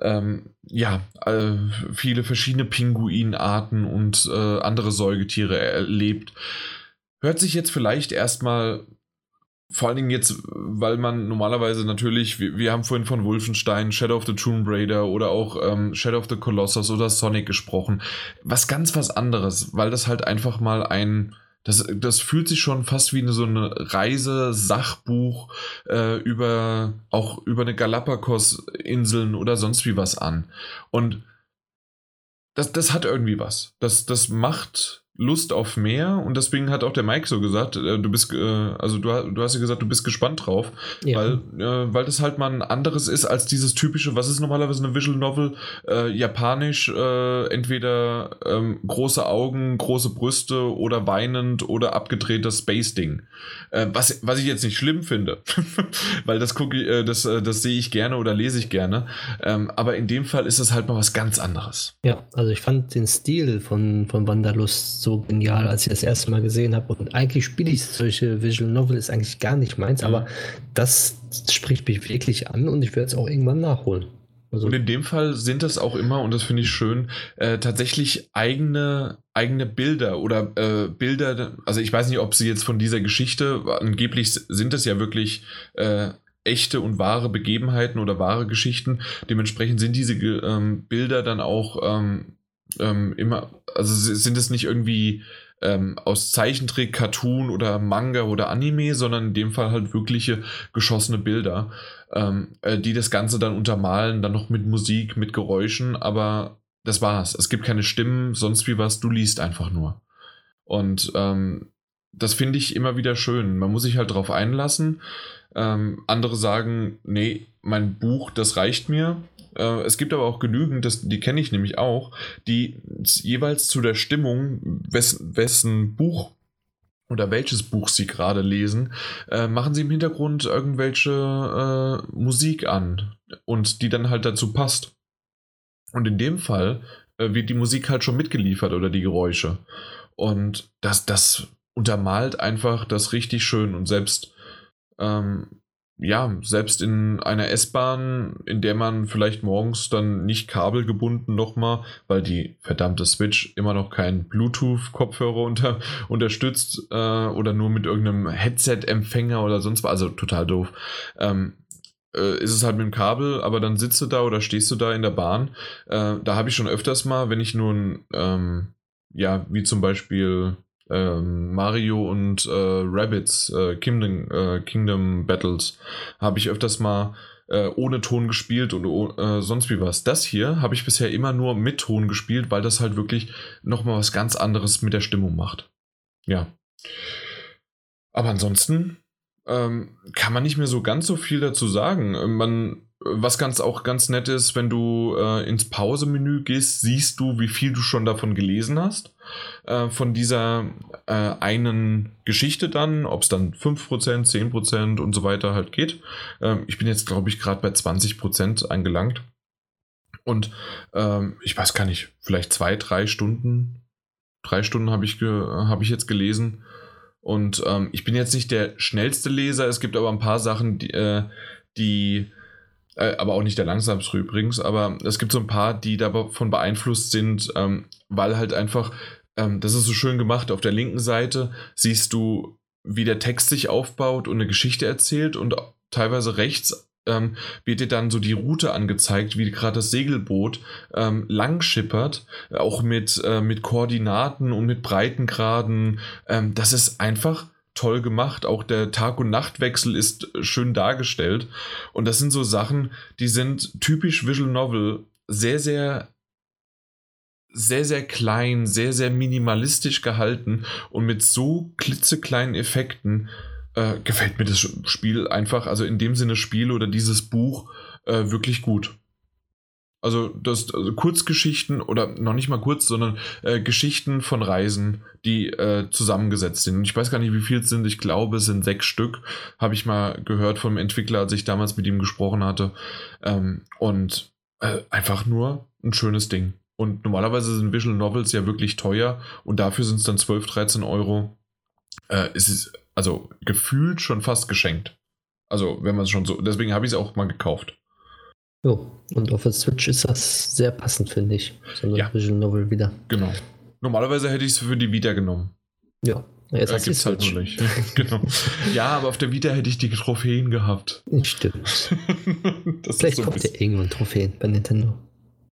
ähm, ja äh, viele verschiedene Pinguinarten und äh, andere Säugetiere erlebt. Hört sich jetzt vielleicht erstmal vor allen Dingen jetzt, weil man normalerweise natürlich, wir, wir, haben vorhin von Wolfenstein, Shadow of the Tomb Raider oder auch ähm, Shadow of the Colossus oder Sonic gesprochen. Was ganz was anderes, weil das halt einfach mal ein, das, das fühlt sich schon fast wie eine, so eine Reise-Sachbuch äh, über, auch über eine Galapagos-Inseln oder sonst wie was an. Und das, das hat irgendwie was. Das, das macht Lust auf mehr und deswegen hat auch der Mike so gesagt, äh, du bist, äh, also du, du hast ja gesagt, du bist gespannt drauf, ja. weil, äh, weil das halt mal ein anderes ist als dieses typische, was ist normalerweise eine Visual Novel, äh, japanisch, äh, entweder ähm, große Augen, große Brüste oder weinend oder abgedrehtes Space-Ding. Äh, was, was ich jetzt nicht schlimm finde, weil das gucke ich, das, das sehe ich gerne oder lese ich gerne, ähm, aber in dem Fall ist es halt mal was ganz anderes. Ja, also ich fand den Stil von, von Wanderlust so so genial, als ich das erste Mal gesehen habe. Und eigentlich spiele ich solche Visual Novel, ist eigentlich gar nicht meins, aber das spricht mich wirklich an und ich werde es auch irgendwann nachholen. Also und in dem Fall sind es auch immer, und das finde ich schön, äh, tatsächlich eigene, eigene Bilder oder äh, Bilder, also ich weiß nicht, ob sie jetzt von dieser Geschichte, angeblich sind es ja wirklich äh, echte und wahre Begebenheiten oder wahre Geschichten. Dementsprechend sind diese ähm, Bilder dann auch ähm, ähm, immer, also sind es nicht irgendwie ähm, aus Zeichentrick, Cartoon oder Manga oder Anime, sondern in dem Fall halt wirkliche geschossene Bilder, ähm, äh, die das Ganze dann untermalen, dann noch mit Musik, mit Geräuschen, aber das war's. Es gibt keine Stimmen, sonst wie was, du liest einfach nur. Und ähm, das finde ich immer wieder schön. Man muss sich halt darauf einlassen. Ähm, andere sagen, nee, mein Buch, das reicht mir. Äh, es gibt aber auch genügend, das, die kenne ich nämlich auch, die jeweils zu der Stimmung, wessen, wessen Buch oder welches Buch Sie gerade lesen, äh, machen Sie im Hintergrund irgendwelche äh, Musik an und die dann halt dazu passt. Und in dem Fall äh, wird die Musik halt schon mitgeliefert oder die Geräusche. Und das, das untermalt einfach das richtig schön und selbst ähm, ja, selbst in einer S-Bahn, in der man vielleicht morgens dann nicht kabelgebunden nochmal, weil die verdammte Switch immer noch keinen Bluetooth-Kopfhörer unter, unterstützt äh, oder nur mit irgendeinem Headset-Empfänger oder sonst was, also total doof. Ähm, äh, ist es halt mit dem Kabel, aber dann sitzt du da oder stehst du da in der Bahn. Äh, da habe ich schon öfters mal, wenn ich nun, ähm, ja, wie zum Beispiel ähm, Mario und äh, Rabbits äh, Kingdom, äh, Kingdom Battles habe ich öfters mal äh, ohne Ton gespielt und äh, sonst wie was. Das hier habe ich bisher immer nur mit Ton gespielt, weil das halt wirklich nochmal was ganz anderes mit der Stimmung macht. Ja. Aber ansonsten ähm, kann man nicht mehr so ganz so viel dazu sagen. Man was ganz auch ganz nett ist, wenn du äh, ins Pause-Menü gehst, siehst du, wie viel du schon davon gelesen hast. Äh, von dieser äh, einen Geschichte dann, ob es dann 5%, 10% und so weiter halt geht. Ähm, ich bin jetzt, glaube ich, gerade bei 20% angelangt. Und ähm, ich weiß gar nicht, vielleicht zwei, drei Stunden, drei Stunden habe ich, hab ich jetzt gelesen. Und ähm, ich bin jetzt nicht der schnellste Leser. Es gibt aber ein paar Sachen, die, äh, die äh, aber auch nicht der langsamste übrigens, aber es gibt so ein paar, die davon beeinflusst sind, ähm, weil halt einfach, ähm, das ist so schön gemacht, auf der linken Seite siehst du, wie der Text sich aufbaut und eine Geschichte erzählt und teilweise rechts ähm, wird dir dann so die Route angezeigt, wie gerade das Segelboot ähm, lang schippert, auch mit, äh, mit Koordinaten und mit Breitengraden. Ähm, das ist einfach toll gemacht. Auch der Tag- und Nachtwechsel ist schön dargestellt. Und das sind so Sachen, die sind typisch Visual Novel sehr, sehr sehr, sehr klein, sehr, sehr minimalistisch gehalten und mit so klitzekleinen Effekten äh, gefällt mir das Spiel einfach, also in dem Sinne Spiel oder dieses Buch äh, wirklich gut. Also das also Kurzgeschichten oder noch nicht mal kurz, sondern äh, Geschichten von Reisen, die äh, zusammengesetzt sind. Und ich weiß gar nicht, wie viel es sind. Ich glaube, es sind sechs Stück. Habe ich mal gehört vom Entwickler, als ich damals mit ihm gesprochen hatte. Ähm, und äh, einfach nur ein schönes Ding. Und normalerweise sind Visual Novels ja wirklich teuer und dafür sind es dann 12, 13 Euro. Äh, es ist also gefühlt schon fast geschenkt. Also, wenn man es schon so. Deswegen habe ich es auch mal gekauft. Jo, und auf der Switch ist das sehr passend, finde ich. So eine ja. Visual Novel wieder. Genau. Normalerweise hätte ich es für die Vita genommen. Ja, jetzt äh, gibt's halt nur nicht. genau. Ja, aber auf der Vita hätte ich die Trophäen gehabt. Stimmt. Vielleicht so kommt ja irgendwann Trophäen bei Nintendo.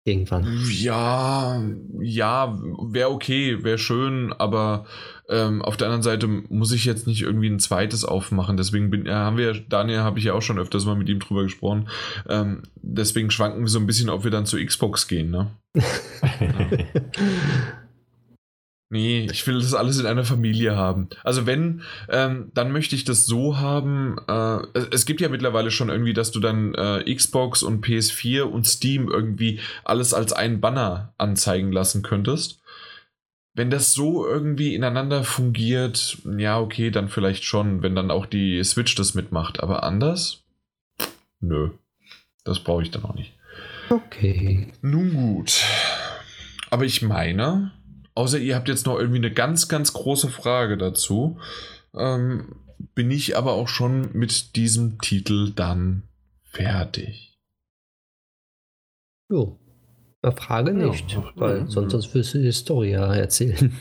Irgendwann. Ja, ja, wäre okay, wäre schön, aber ähm, auf der anderen Seite muss ich jetzt nicht irgendwie ein zweites aufmachen. Deswegen bin, ja, haben wir, Daniel habe ich ja auch schon öfters mal mit ihm drüber gesprochen. Ähm, deswegen schwanken wir so ein bisschen, ob wir dann zur Xbox gehen, ne? ja. Nee, ich will das alles in einer Familie haben. Also wenn, ähm, dann möchte ich das so haben. Äh, es gibt ja mittlerweile schon irgendwie, dass du dann äh, Xbox und PS4 und Steam irgendwie alles als einen Banner anzeigen lassen könntest. Wenn das so irgendwie ineinander fungiert, ja, okay, dann vielleicht schon, wenn dann auch die Switch das mitmacht. Aber anders? Nö. Das brauche ich dann auch nicht. Okay. Nun gut. Aber ich meine, Außer ihr habt jetzt noch irgendwie eine ganz, ganz große Frage dazu. Ähm, bin ich aber auch schon mit diesem Titel dann fertig. Jo. Frage nicht, ja, weil sonst wirst du die Story ja erzählen.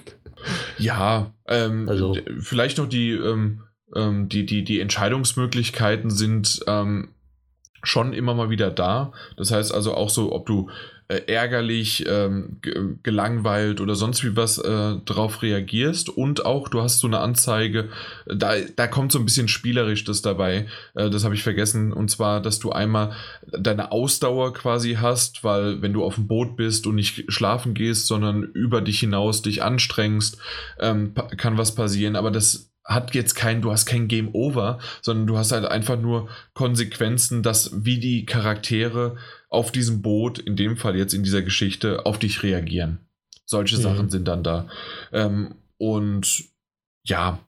Ja, ähm, also. vielleicht noch die, ähm, ähm, die, die, die Entscheidungsmöglichkeiten sind ähm, schon immer mal wieder da. Das heißt also auch so, ob du äh, ärgerlich, ähm, gelangweilt oder sonst wie was äh, drauf reagierst. Und auch du hast so eine Anzeige, da, da kommt so ein bisschen spielerisch das dabei, äh, das habe ich vergessen. Und zwar, dass du einmal deine Ausdauer quasi hast, weil wenn du auf dem Boot bist und nicht schlafen gehst, sondern über dich hinaus dich anstrengst, ähm, kann was passieren, aber das hat jetzt kein, du hast kein Game Over, sondern du hast halt einfach nur Konsequenzen, dass wie die Charaktere auf diesem Boot, in dem Fall jetzt in dieser Geschichte, auf dich reagieren. Solche mhm. Sachen sind dann da. Ähm, und ja,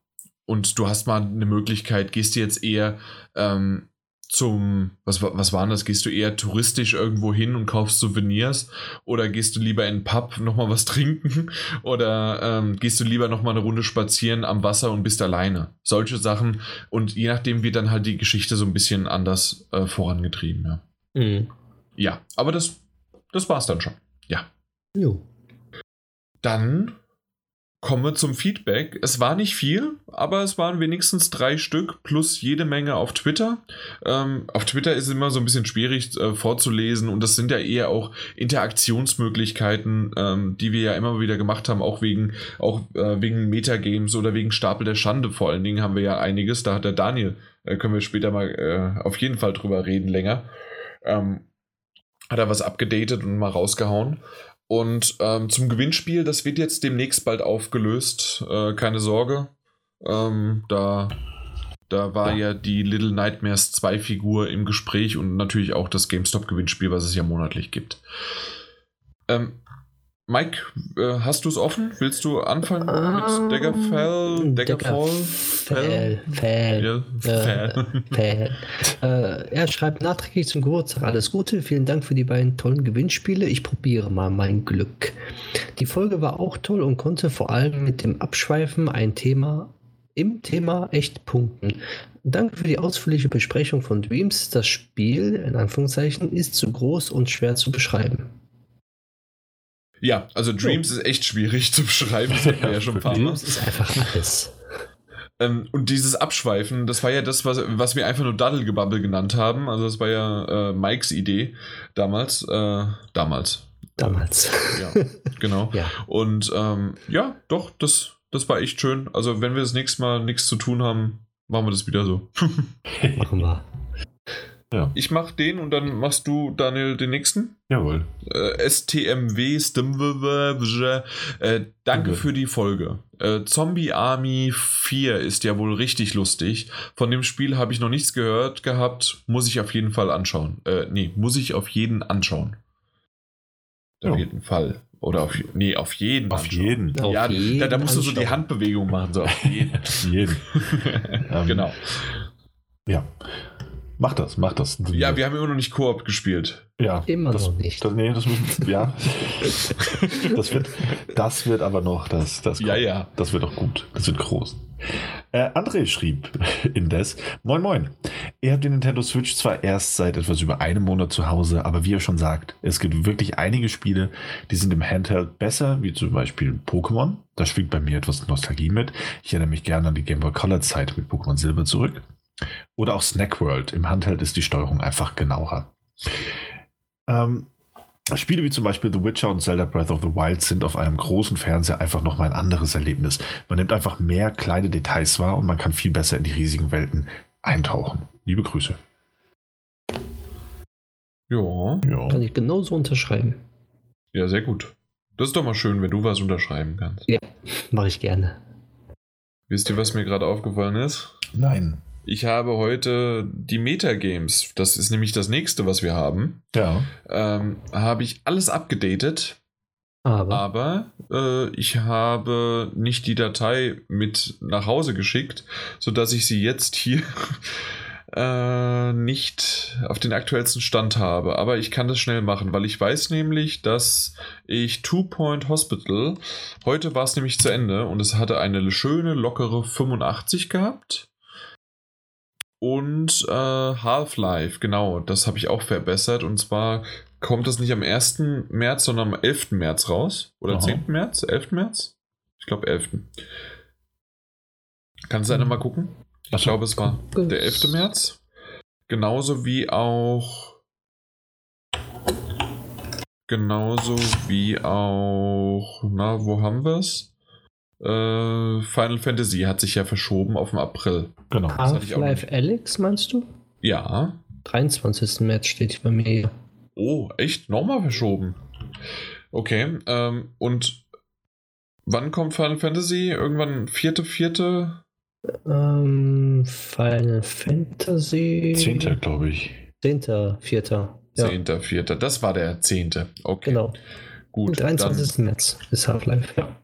und du hast mal eine Möglichkeit, gehst du jetzt eher ähm, zum, was, was war das? Gehst du eher touristisch irgendwo hin und kaufst Souvenirs? Oder gehst du lieber in den Pub nochmal was trinken? Oder ähm, gehst du lieber nochmal eine Runde spazieren am Wasser und bist alleine? Solche Sachen. Und je nachdem wird dann halt die Geschichte so ein bisschen anders äh, vorangetrieben. Ja. Mhm. ja, aber das, das war's dann schon. Ja. Jo. Dann Kommen wir zum Feedback. Es war nicht viel, aber es waren wenigstens drei Stück plus jede Menge auf Twitter. Ähm, auf Twitter ist es immer so ein bisschen schwierig äh, vorzulesen und das sind ja eher auch Interaktionsmöglichkeiten, ähm, die wir ja immer wieder gemacht haben, auch wegen, auch, äh, wegen Metagames oder wegen Stapel der Schande vor allen Dingen haben wir ja einiges. Da hat der Daniel, äh, können wir später mal äh, auf jeden Fall drüber reden länger. Ähm, hat er was abgedatet und mal rausgehauen. Und ähm, zum Gewinnspiel, das wird jetzt demnächst bald aufgelöst. Äh, keine Sorge. Ähm, da, da war ja. ja. die Little Nightmares 2 Figur im Gespräch und natürlich auch das GameStop-Gewinnspiel, was es ja monatlich gibt. Ähm, Mike, äh, hast du es offen? Willst du anfangen um, mit ähm, Daggerfall? Daggerfall? Fell. Fell. Fell. Äh, er schreibt nachträglich zum Geburtstag alles Gute. Vielen Dank für die beiden tollen Gewinnspiele. Ich probiere mal mein Glück. Die Folge war auch toll und konnte vor allem mit dem Abschweifen ein Thema im Thema echt punkten. Danke für die ausführliche Besprechung von Dreams. Das Spiel, in Anführungszeichen, ist zu groß und schwer zu beschreiben. Ja, also Dreams oh. ist echt schwierig zu beschreiben, das hatten wir ja schon ein paar Mal. Dreams ist einfach alles. Ähm, und dieses Abschweifen, das war ja das, was, was wir einfach nur Daddelgebabbel genannt haben. Also das war ja äh, Mikes Idee damals. Äh, damals. Damals. Ja, genau. ja. Und ähm, ja, doch, das, das war echt schön. Also, wenn wir das nächste Mal nichts zu tun haben, machen wir das wieder so. Machen wir. Ja. Ich mach den und dann machst du, Daniel, den nächsten. Jawohl. Äh, STMW, STMW, äh, danke okay. für die Folge. Äh, Zombie Army 4 ist ja wohl richtig lustig. Von dem Spiel habe ich noch nichts gehört gehabt. Muss ich auf jeden Fall anschauen. Äh, nee, muss ich auf jeden anschauen. Auf ja. jeden Fall. Oder auf, nee, auf jeden. Auf anschauen. jeden. Ja, auf jeden da, da, musst du so die Handbewegung machen. So auf jeden. auf jeden. genau. Ja. Mach das, mach das. Ja, wir haben immer noch nicht Koop gespielt. Ja, immer das, noch nicht. Das, nee, das müssen, ja. das, wird, das wird aber noch, das, das, ja, ja. das wird auch gut. Das wird groß. Äh, André schrieb indes: Moin, moin. Ihr habt den Nintendo Switch zwar erst seit etwas über einem Monat zu Hause, aber wie er schon sagt, es gibt wirklich einige Spiele, die sind im Handheld besser, wie zum Beispiel Pokémon. Da schwingt bei mir etwas Nostalgie mit. Ich erinnere mich gerne an die Game Boy Color Zeit mit Pokémon Silber zurück. Oder auch Snack World. Im Handheld ist die Steuerung einfach genauer. Ähm, Spiele wie zum Beispiel The Witcher und Zelda Breath of the Wild sind auf einem großen Fernseher einfach nochmal ein anderes Erlebnis. Man nimmt einfach mehr kleine Details wahr und man kann viel besser in die riesigen Welten eintauchen. Liebe Grüße. Ja. ja. Kann ich genauso unterschreiben. Ja, sehr gut. Das ist doch mal schön, wenn du was unterschreiben kannst. Ja, mache ich gerne. Wisst ihr, was mir gerade aufgefallen ist? Nein. Ich habe heute die Metagames, das ist nämlich das nächste, was wir haben. Ja. Ähm, habe ich alles abgedatet. Aber, aber äh, ich habe nicht die Datei mit nach Hause geschickt, sodass ich sie jetzt hier äh, nicht auf den aktuellsten Stand habe. Aber ich kann das schnell machen, weil ich weiß nämlich, dass ich Two Point Hospital, heute war es nämlich zu Ende und es hatte eine schöne, lockere 85 gehabt. Und äh, Half-Life, genau, das habe ich auch verbessert. Und zwar kommt das nicht am 1. März, sondern am 11. März raus. Oder Aha. 10. März? 11. März? Ich glaube 11. Kannst du einer mal gucken? Ich Ach, glaube, es war gut. der 11. März. Genauso wie auch. Genauso wie auch. Na, wo haben wir es? Äh, Final Fantasy hat sich ja verschoben auf den April. Genau. Half-Life Alex meinst du? Ja. 23. März steht hier bei mir. Oh, echt? Nochmal verschoben? Okay. Ähm, und wann kommt Final Fantasy? Irgendwann vierte, vierte? Ähm, Final Fantasy. Zehnter, glaube ich. Zehnter, vierter. Ja. Zehnter, vierter. Das war der zehnte. Okay. Genau. Gut. 23. März ist Half-Life, ja.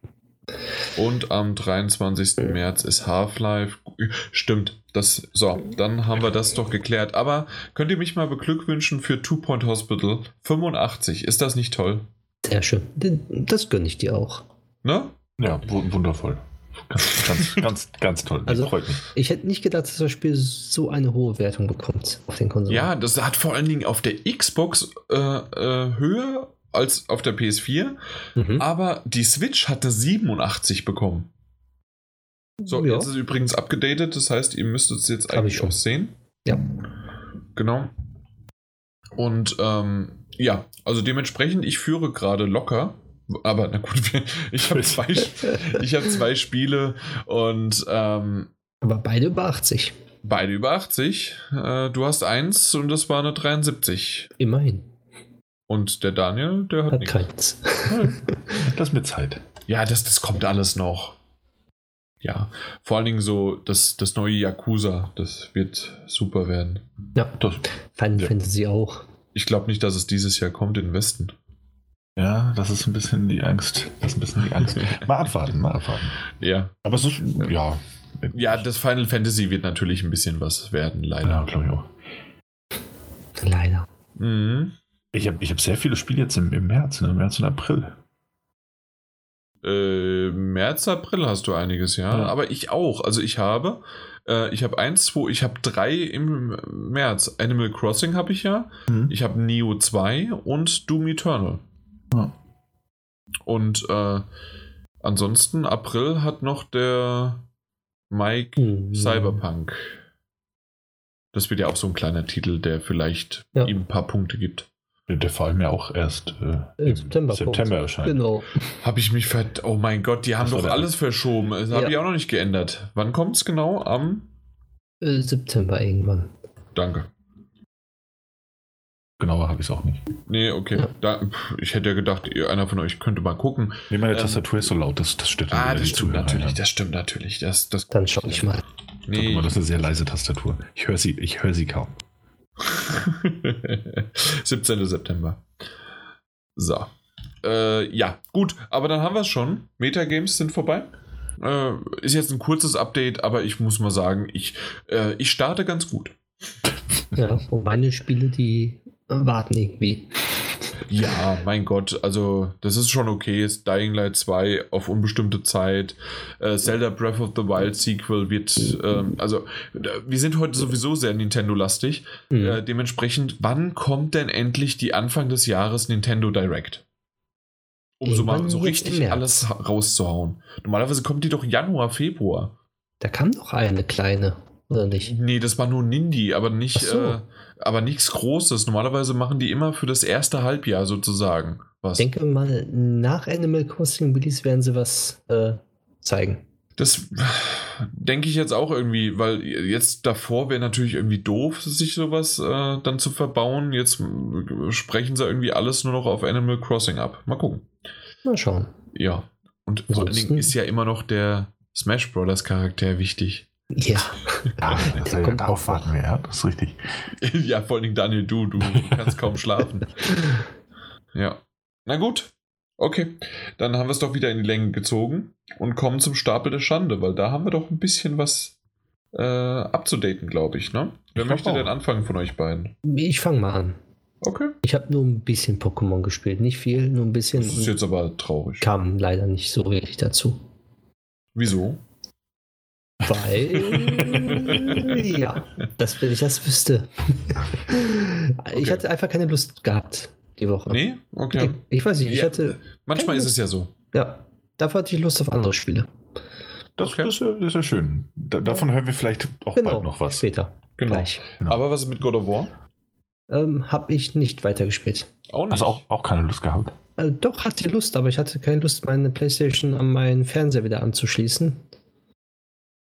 Und am 23. März ist Half-Life. Stimmt. Das, so, dann haben wir das doch geklärt. Aber könnt ihr mich mal beglückwünschen für Two Point Hospital 85? Ist das nicht toll? Sehr schön. Das gönne ich dir auch. Ne? Ja, wundervoll. Ganz, ganz, ganz, ganz toll. Also, freut mich. Ich hätte nicht gedacht, dass das Spiel so eine hohe Wertung bekommt auf den Konsolen. Ja, das hat vor allen Dingen auf der Xbox äh, äh, höher als auf der PS4, mhm. aber die Switch hatte 87 bekommen. So, ja. jetzt ist es übrigens abgedatet, das heißt, ihr müsst es jetzt eigentlich auch sehen. Ja. Genau. Und ähm, ja, also dementsprechend, ich führe gerade locker. Aber na gut, ich habe zwei, hab zwei Spiele und. Ähm, aber beide über 80. Beide über 80. Äh, du hast eins und das war eine 73. Immerhin. Und der Daniel, der hat, hat keins. das mit Zeit. Ja, das, das kommt alles noch. Ja, vor allen Dingen so das, das neue Yakuza, das wird super werden. Ja, das, Final ja. Fantasy auch. Ich glaube nicht, dass es dieses Jahr kommt in den Westen. Ja, das ist ein bisschen die Angst. Das ist ein bisschen die Angst. Mal abwarten, mal abwarten. Ja. Aber es ist, ja. Ja, das Final Fantasy wird natürlich ein bisschen was werden, leider. Ja, glaube ich auch. Leider. Mhm. Ich habe ich hab sehr viele Spiele jetzt im, im März, ne? im März und April. Äh, März, April hast du einiges, ja. ja. Aber ich auch. Also ich habe, äh, ich habe eins, zwei, ich habe drei im März. Animal Crossing habe ich ja. Mhm. Ich habe Neo 2 und Doom Eternal. Ja. Und äh, ansonsten April hat noch der Mike mhm. Cyberpunk. Das wird ja auch so ein kleiner Titel, der vielleicht ja. ihm ein paar Punkte gibt. Der vor allem ja auch erst äh, im September, September erscheint. Genau. Habe ich mich ver... Oh mein Gott, die haben das doch alles verschoben. Das ja. habe ich auch noch nicht geändert. Wann kommt es genau? Am äh, September irgendwann. Danke. Genauer habe ich es auch nicht. Nee, okay. Ja. Da, ich hätte ja gedacht, einer von euch könnte mal gucken. Nee, meine ähm, Tastatur ist so laut, das, das stört Ah, das stimmt natürlich, rein. das stimmt natürlich. Das, das Dann schau ich mal. Nee. Mal, das ist eine sehr leise Tastatur. Ich höre sie, ich sie kaum. 17. September. So. Äh, ja, gut, aber dann haben wir es schon. Metagames sind vorbei. Äh, ist jetzt ein kurzes Update, aber ich muss mal sagen, ich, äh, ich starte ganz gut. Ja, meine Spiele, die warten irgendwie. Ja, mein Gott, also das ist schon okay. Ist Dying Light 2 auf unbestimmte Zeit. Äh, Zelda Breath of the Wild Sequel wird, ähm, also wir sind heute sowieso sehr Nintendo-lastig. Mhm. Äh, dementsprechend, wann kommt denn endlich die Anfang des Jahres Nintendo Direct? Um so mal so richtig alles rauszuhauen. Normalerweise kommt die doch Januar, Februar. Da kam doch eine kleine, oder nicht? Nee, das war nur Nindy, aber nicht, so. äh, aber nichts Großes. Normalerweise machen die immer für das erste Halbjahr sozusagen was. Ich denke mal, nach Animal Crossing Release werden sie was äh, zeigen. Das denke ich jetzt auch irgendwie, weil jetzt davor wäre natürlich irgendwie doof, sich sowas äh, dann zu verbauen. Jetzt sprechen sie irgendwie alles nur noch auf Animal Crossing ab. Mal gucken. Mal schauen. Ja. Und Ansonsten, vor allen Dingen ist ja immer noch der Smash Brothers Charakter wichtig. Ja. ja der kommt aufwarten wir, ja, das ist richtig. ja, vor allen Dingen Daniel, du, du kannst kaum schlafen. Ja. Na gut. Okay. Dann haben wir es doch wieder in die Länge gezogen und kommen zum Stapel der Schande, weil da haben wir doch ein bisschen was äh, abzudaten, glaube ich, ne? Wer ich möchte denn anfangen von euch beiden? Ich fange mal an. Okay. Ich habe nur ein bisschen Pokémon gespielt, nicht viel, nur ein bisschen. Das ist jetzt aber traurig. Kam leider nicht so wirklich dazu. Wieso? Weil, ja, das, wenn ich das wüsste. Okay. Ich hatte einfach keine Lust gehabt die Woche. Nee? Okay. Ich, ich weiß nicht, ich ja, hatte. Manchmal ist es ja so. Ja, dafür hatte ich Lust auf andere Spiele. Das, okay. das, das ist ja schön. Da, davon hören wir vielleicht auch genau, bald noch was. Später. Genau. Gleich. genau. Aber was ist mit God of War? Ähm, habe ich nicht weitergespielt. Auch nicht? Hast auch, auch keine Lust gehabt? Äh, doch, hatte Lust, aber ich hatte keine Lust, meine Playstation an meinen Fernseher wieder anzuschließen.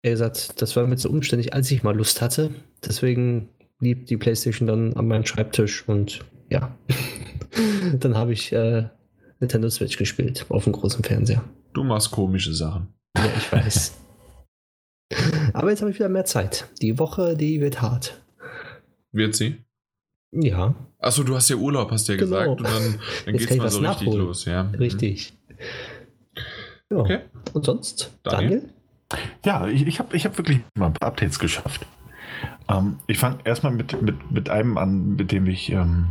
Er gesagt, das war mir zu umständlich, als ich mal Lust hatte. Deswegen blieb die Playstation dann an meinem Schreibtisch und ja. dann habe ich äh, Nintendo Switch gespielt auf dem großen Fernseher. Du machst komische Sachen. Ja, ich weiß. Aber jetzt habe ich wieder mehr Zeit. Die Woche, die wird hart. Wird sie? Ja. Achso, du hast ja Urlaub, hast du ja genau. gesagt. Und dann, dann geht es mal so nachholen. richtig los. Ja. Mhm. Richtig. Ja. Okay. Und sonst? Daniel? Daniel? Ja, ich, ich habe ich hab wirklich mal ein paar Updates geschafft. Ähm, ich fange erstmal mit, mit, mit einem an, mit dem ich ähm,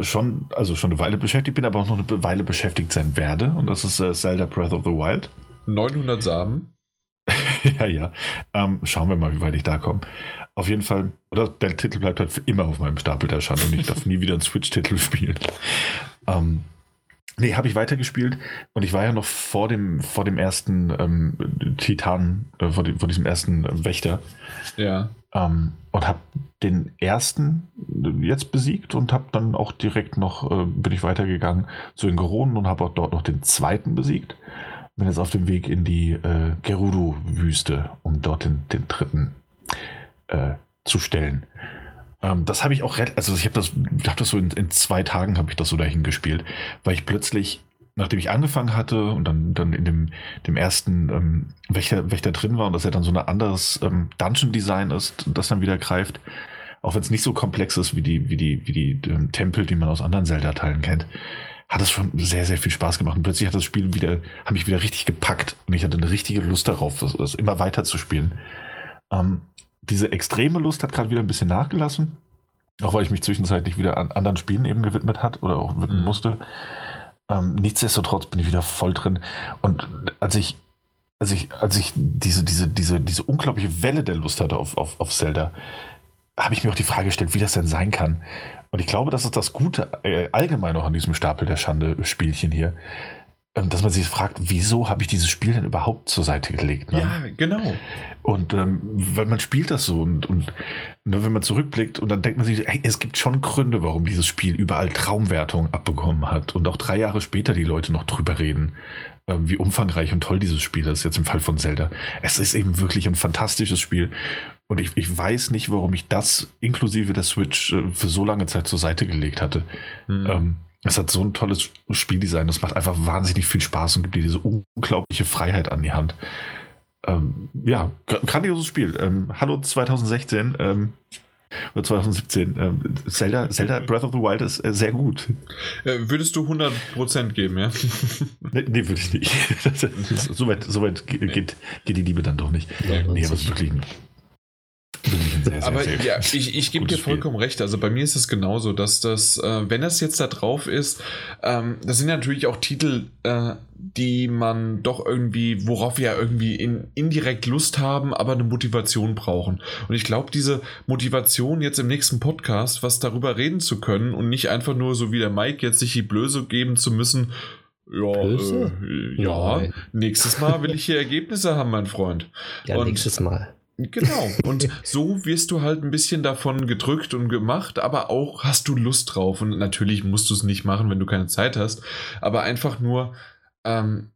schon, also schon eine Weile beschäftigt bin, aber auch noch eine Weile beschäftigt sein werde. Und das ist äh, Zelda Breath of the Wild. 900 Samen. ja, ja. Ähm, schauen wir mal, wie weit ich da komme. Auf jeden Fall, oder der Titel bleibt halt für immer auf meinem Stapel der Schande und ich darf nie wieder einen Switch-Titel spielen. Ähm, nee, habe ich weitergespielt und ich war ja noch vor dem, vor dem ersten ähm, Titan, äh, vor, dem, vor diesem ersten äh, Wächter. Ja. Ähm, und habe den ersten jetzt besiegt und habe dann auch direkt noch, äh, bin ich weitergegangen zu den Geronen und habe auch dort noch den zweiten besiegt. Bin jetzt auf dem Weg in die äh, Gerudo-Wüste, um dort den, den dritten äh, zu stellen. Ähm, das habe ich auch, also ich habe das, hab das so in, in zwei Tagen habe ich das so dahin gespielt, weil ich plötzlich nachdem ich angefangen hatte und dann, dann in dem, dem ersten ähm, Wächter, Wächter drin war und dass er dann so ein anderes ähm, Dungeon-Design ist, das dann wieder greift, auch wenn es nicht so komplex ist wie die, wie die, wie die ähm, Tempel, die man aus anderen Zelda-Teilen kennt, hat es schon sehr, sehr viel Spaß gemacht. Und plötzlich hat das Spiel wieder, hat mich wieder richtig gepackt und ich hatte eine richtige Lust darauf, das, das immer weiter zu spielen. Ähm, diese extreme Lust hat gerade wieder ein bisschen nachgelassen. Auch weil ich mich zwischenzeitlich wieder an anderen Spielen eben gewidmet hat oder auch widmen mhm. musste. Ähm, nichtsdestotrotz bin ich wieder voll drin. Und als ich, als ich, als ich diese, diese, diese, diese unglaubliche Welle der Lust hatte auf, auf, auf Zelda, habe ich mir auch die Frage gestellt, wie das denn sein kann. Und ich glaube, das ist das Gute äh, allgemein auch an diesem Stapel der Schande-Spielchen hier. Ähm, dass man sich fragt, wieso habe ich dieses Spiel denn überhaupt zur Seite gelegt? Ne? Ja, genau. Und ähm, weil man spielt das so und, und ne, wenn man zurückblickt und dann denkt man sich, ey, es gibt schon Gründe, warum dieses Spiel überall Traumwertungen abbekommen hat und auch drei Jahre später die Leute noch drüber reden, ähm, wie umfangreich und toll dieses Spiel ist, jetzt im Fall von Zelda. Es ist eben wirklich ein fantastisches Spiel und ich, ich weiß nicht, warum ich das inklusive der Switch äh, für so lange Zeit zur Seite gelegt hatte. Mhm. Ähm, es hat so ein tolles Spieldesign, das macht einfach wahnsinnig viel Spaß und gibt dir diese unglaubliche Freiheit an die Hand. Ähm, ja, grandioses Spiel. Ähm, Hallo 2016 ähm, oder 2017. Ähm, Zelda, Zelda Breath of the Wild ist äh, sehr gut. Äh, würdest du 100% geben, ja? nee, nee würde ich nicht. Soweit so weit geht, geht, die Liebe dann doch nicht. Ja, nee, aber es ist wirklich ein sehr, aber sehr ja, ich, ich gebe dir vollkommen Spiel. recht. Also bei mir ist es genauso, dass das, äh, wenn das jetzt da drauf ist, ähm, das sind natürlich auch Titel, äh, die man doch irgendwie, worauf wir ja irgendwie in, indirekt Lust haben, aber eine Motivation brauchen. Und ich glaube, diese Motivation jetzt im nächsten Podcast, was darüber reden zu können und nicht einfach nur so wie der Mike jetzt sich die Blöße geben zu müssen, ja, äh, ja, nächstes Mal will ich hier Ergebnisse haben, mein Freund. Ja, und, nächstes Mal. Genau. Und so wirst du halt ein bisschen davon gedrückt und gemacht, aber auch hast du Lust drauf. Und natürlich musst du es nicht machen, wenn du keine Zeit hast. Aber einfach nur, ähm,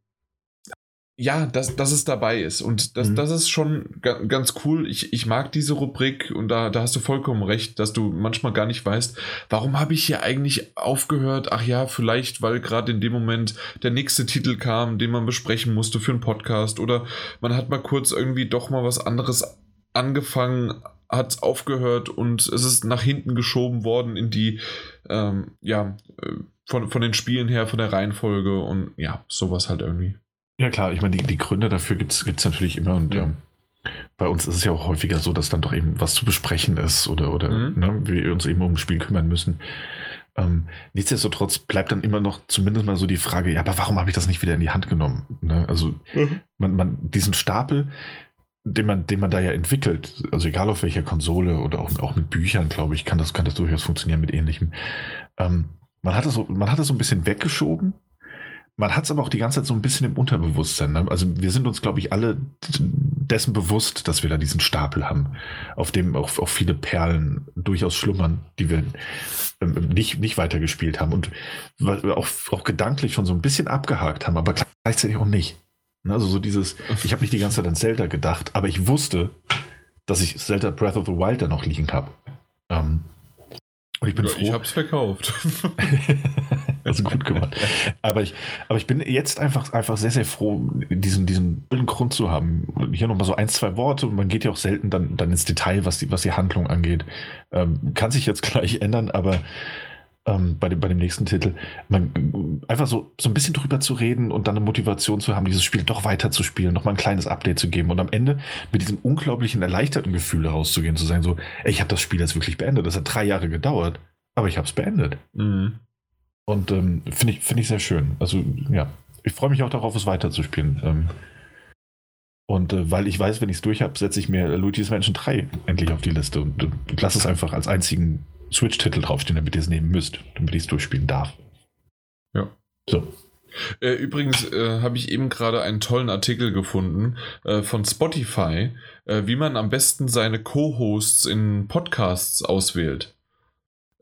ja, dass, dass es dabei ist. Und das, mhm. das ist schon ganz cool. Ich, ich mag diese Rubrik und da, da hast du vollkommen recht, dass du manchmal gar nicht weißt, warum habe ich hier eigentlich aufgehört? Ach ja, vielleicht, weil gerade in dem Moment der nächste Titel kam, den man besprechen musste für einen Podcast oder man hat mal kurz irgendwie doch mal was anderes angefangen, hat aufgehört und es ist nach hinten geschoben worden in die, ähm, ja, äh, von, von den Spielen her, von der Reihenfolge und ja, sowas halt irgendwie. Ja klar, ich meine, die, die Gründe dafür gibt es natürlich immer und ja. ähm, bei uns ist es ja auch häufiger so, dass dann doch eben was zu besprechen ist oder, oder mhm. ne, wir uns eben um ein Spiel kümmern müssen. Ähm, nichtsdestotrotz bleibt dann immer noch zumindest mal so die Frage, ja, aber warum habe ich das nicht wieder in die Hand genommen? Ne? Also mhm. man, man, diesen Stapel, den man, den man da ja entwickelt, also egal auf welcher Konsole oder auch, auch mit Büchern, glaube ich, kann das, kann das durchaus funktionieren mit ähnlichem. Ähm, man hat das so, man hat das so ein bisschen weggeschoben man hat es aber auch die ganze Zeit so ein bisschen im Unterbewusstsein. Ne? Also wir sind uns, glaube ich, alle dessen bewusst, dass wir da diesen Stapel haben, auf dem auch, auch viele Perlen durchaus schlummern, die wir ähm, nicht, nicht weitergespielt haben und auch, auch gedanklich schon so ein bisschen abgehakt haben, aber gleichzeitig auch nicht. Ne? Also so dieses, ich habe nicht die ganze Zeit an Zelda gedacht, aber ich wusste, dass ich Zelda Breath of the Wild da noch liegen habe. Ähm, und ich bin ja, froh. Ich habe es verkauft. also gut gemacht. Aber ich, aber ich bin jetzt einfach, einfach sehr, sehr froh, diesen, diesen Grund zu haben. Hier nochmal so ein, zwei Worte. Man geht ja auch selten dann, dann ins Detail, was die, was die Handlung angeht. Ähm, kann sich jetzt gleich ändern, aber ähm, bei, dem, bei dem nächsten Titel, man, einfach so, so ein bisschen drüber zu reden und dann eine Motivation zu haben, dieses Spiel doch weiter zu spielen, nochmal ein kleines Update zu geben und am Ende mit diesem unglaublichen erleichterten Gefühl rauszugehen, zu sagen so, ey, ich habe das Spiel jetzt wirklich beendet. Das hat drei Jahre gedauert, aber ich habe es beendet. Mhm. Und ähm, finde ich, find ich sehr schön. Also ja, ich freue mich auch darauf, es weiterzuspielen. Ähm, und äh, weil ich weiß, wenn ich es durch habe, setze ich mir Luigi's Mansion 3 endlich auf die Liste und, und lasse es einfach als einzigen Switch-Titel draufstehen, damit ihr es nehmen müsst, damit ich es durchspielen darf. Ja. So. Äh, übrigens äh, habe ich eben gerade einen tollen Artikel gefunden äh, von Spotify, äh, wie man am besten seine Co-Hosts in Podcasts auswählt.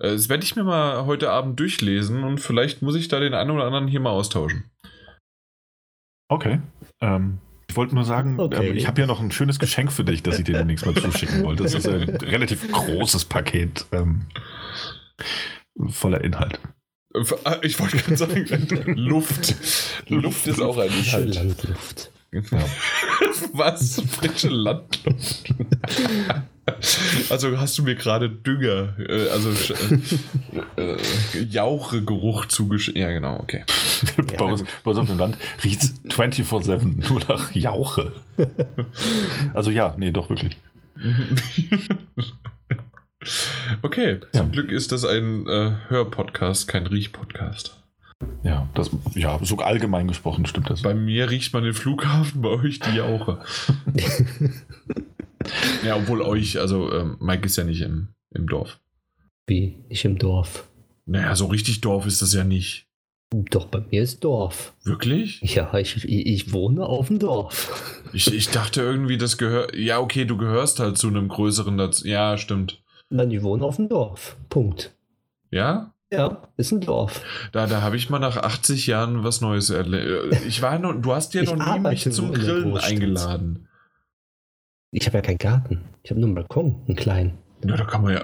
Äh, das werde ich mir mal heute Abend durchlesen und vielleicht muss ich da den einen oder anderen hier mal austauschen. Okay. Ähm, ich wollte nur sagen, okay. ähm, ich habe ja noch ein schönes Geschenk für dich, das ich dir demnächst mal zuschicken wollte. Das ist ein relativ großes Paket ähm, voller Inhalt. Äh, ich wollte gerade sagen, Luft. Luft ist auch ein Inhalt. Landluft. Ja. Was? Frische Landluft. Also hast du mir gerade Dünger, äh, also äh, äh, Jauchegeruch zugeschickt. Ja, genau, okay. bei, uns, bei uns auf dem Land riecht es 24-7 nur nach Jauche. Also ja, nee, doch wirklich. okay, ja. zum Glück ist das ein äh, Hörpodcast, kein Riechpodcast. Ja, das, ja, sogar allgemein gesprochen stimmt das. Bei mir riecht man den Flughafen, bei euch die Jauche. Ja, obwohl euch, also ähm, Mike ist ja nicht im, im Dorf. Wie? Nicht im Dorf. Naja, so richtig Dorf ist das ja nicht. Doch, bei mir ist Dorf. Wirklich? Ja, ich, ich, wohne auf dem Dorf. Ich, ich dachte irgendwie, das gehört. Ja, okay, du gehörst halt zu einem größeren. dazu. Ja, stimmt. Nein, ich wohne auf dem Dorf. Punkt. Ja? Ja, ist ein Dorf. Da, da habe ich mal nach 80 Jahren was Neues erlebt. Ich war noch, du hast ja noch nie mich zum Grillen eingeladen. Ich habe ja keinen Garten. Ich habe nur einen Balkon, einen kleinen. Ja, da kann man ja,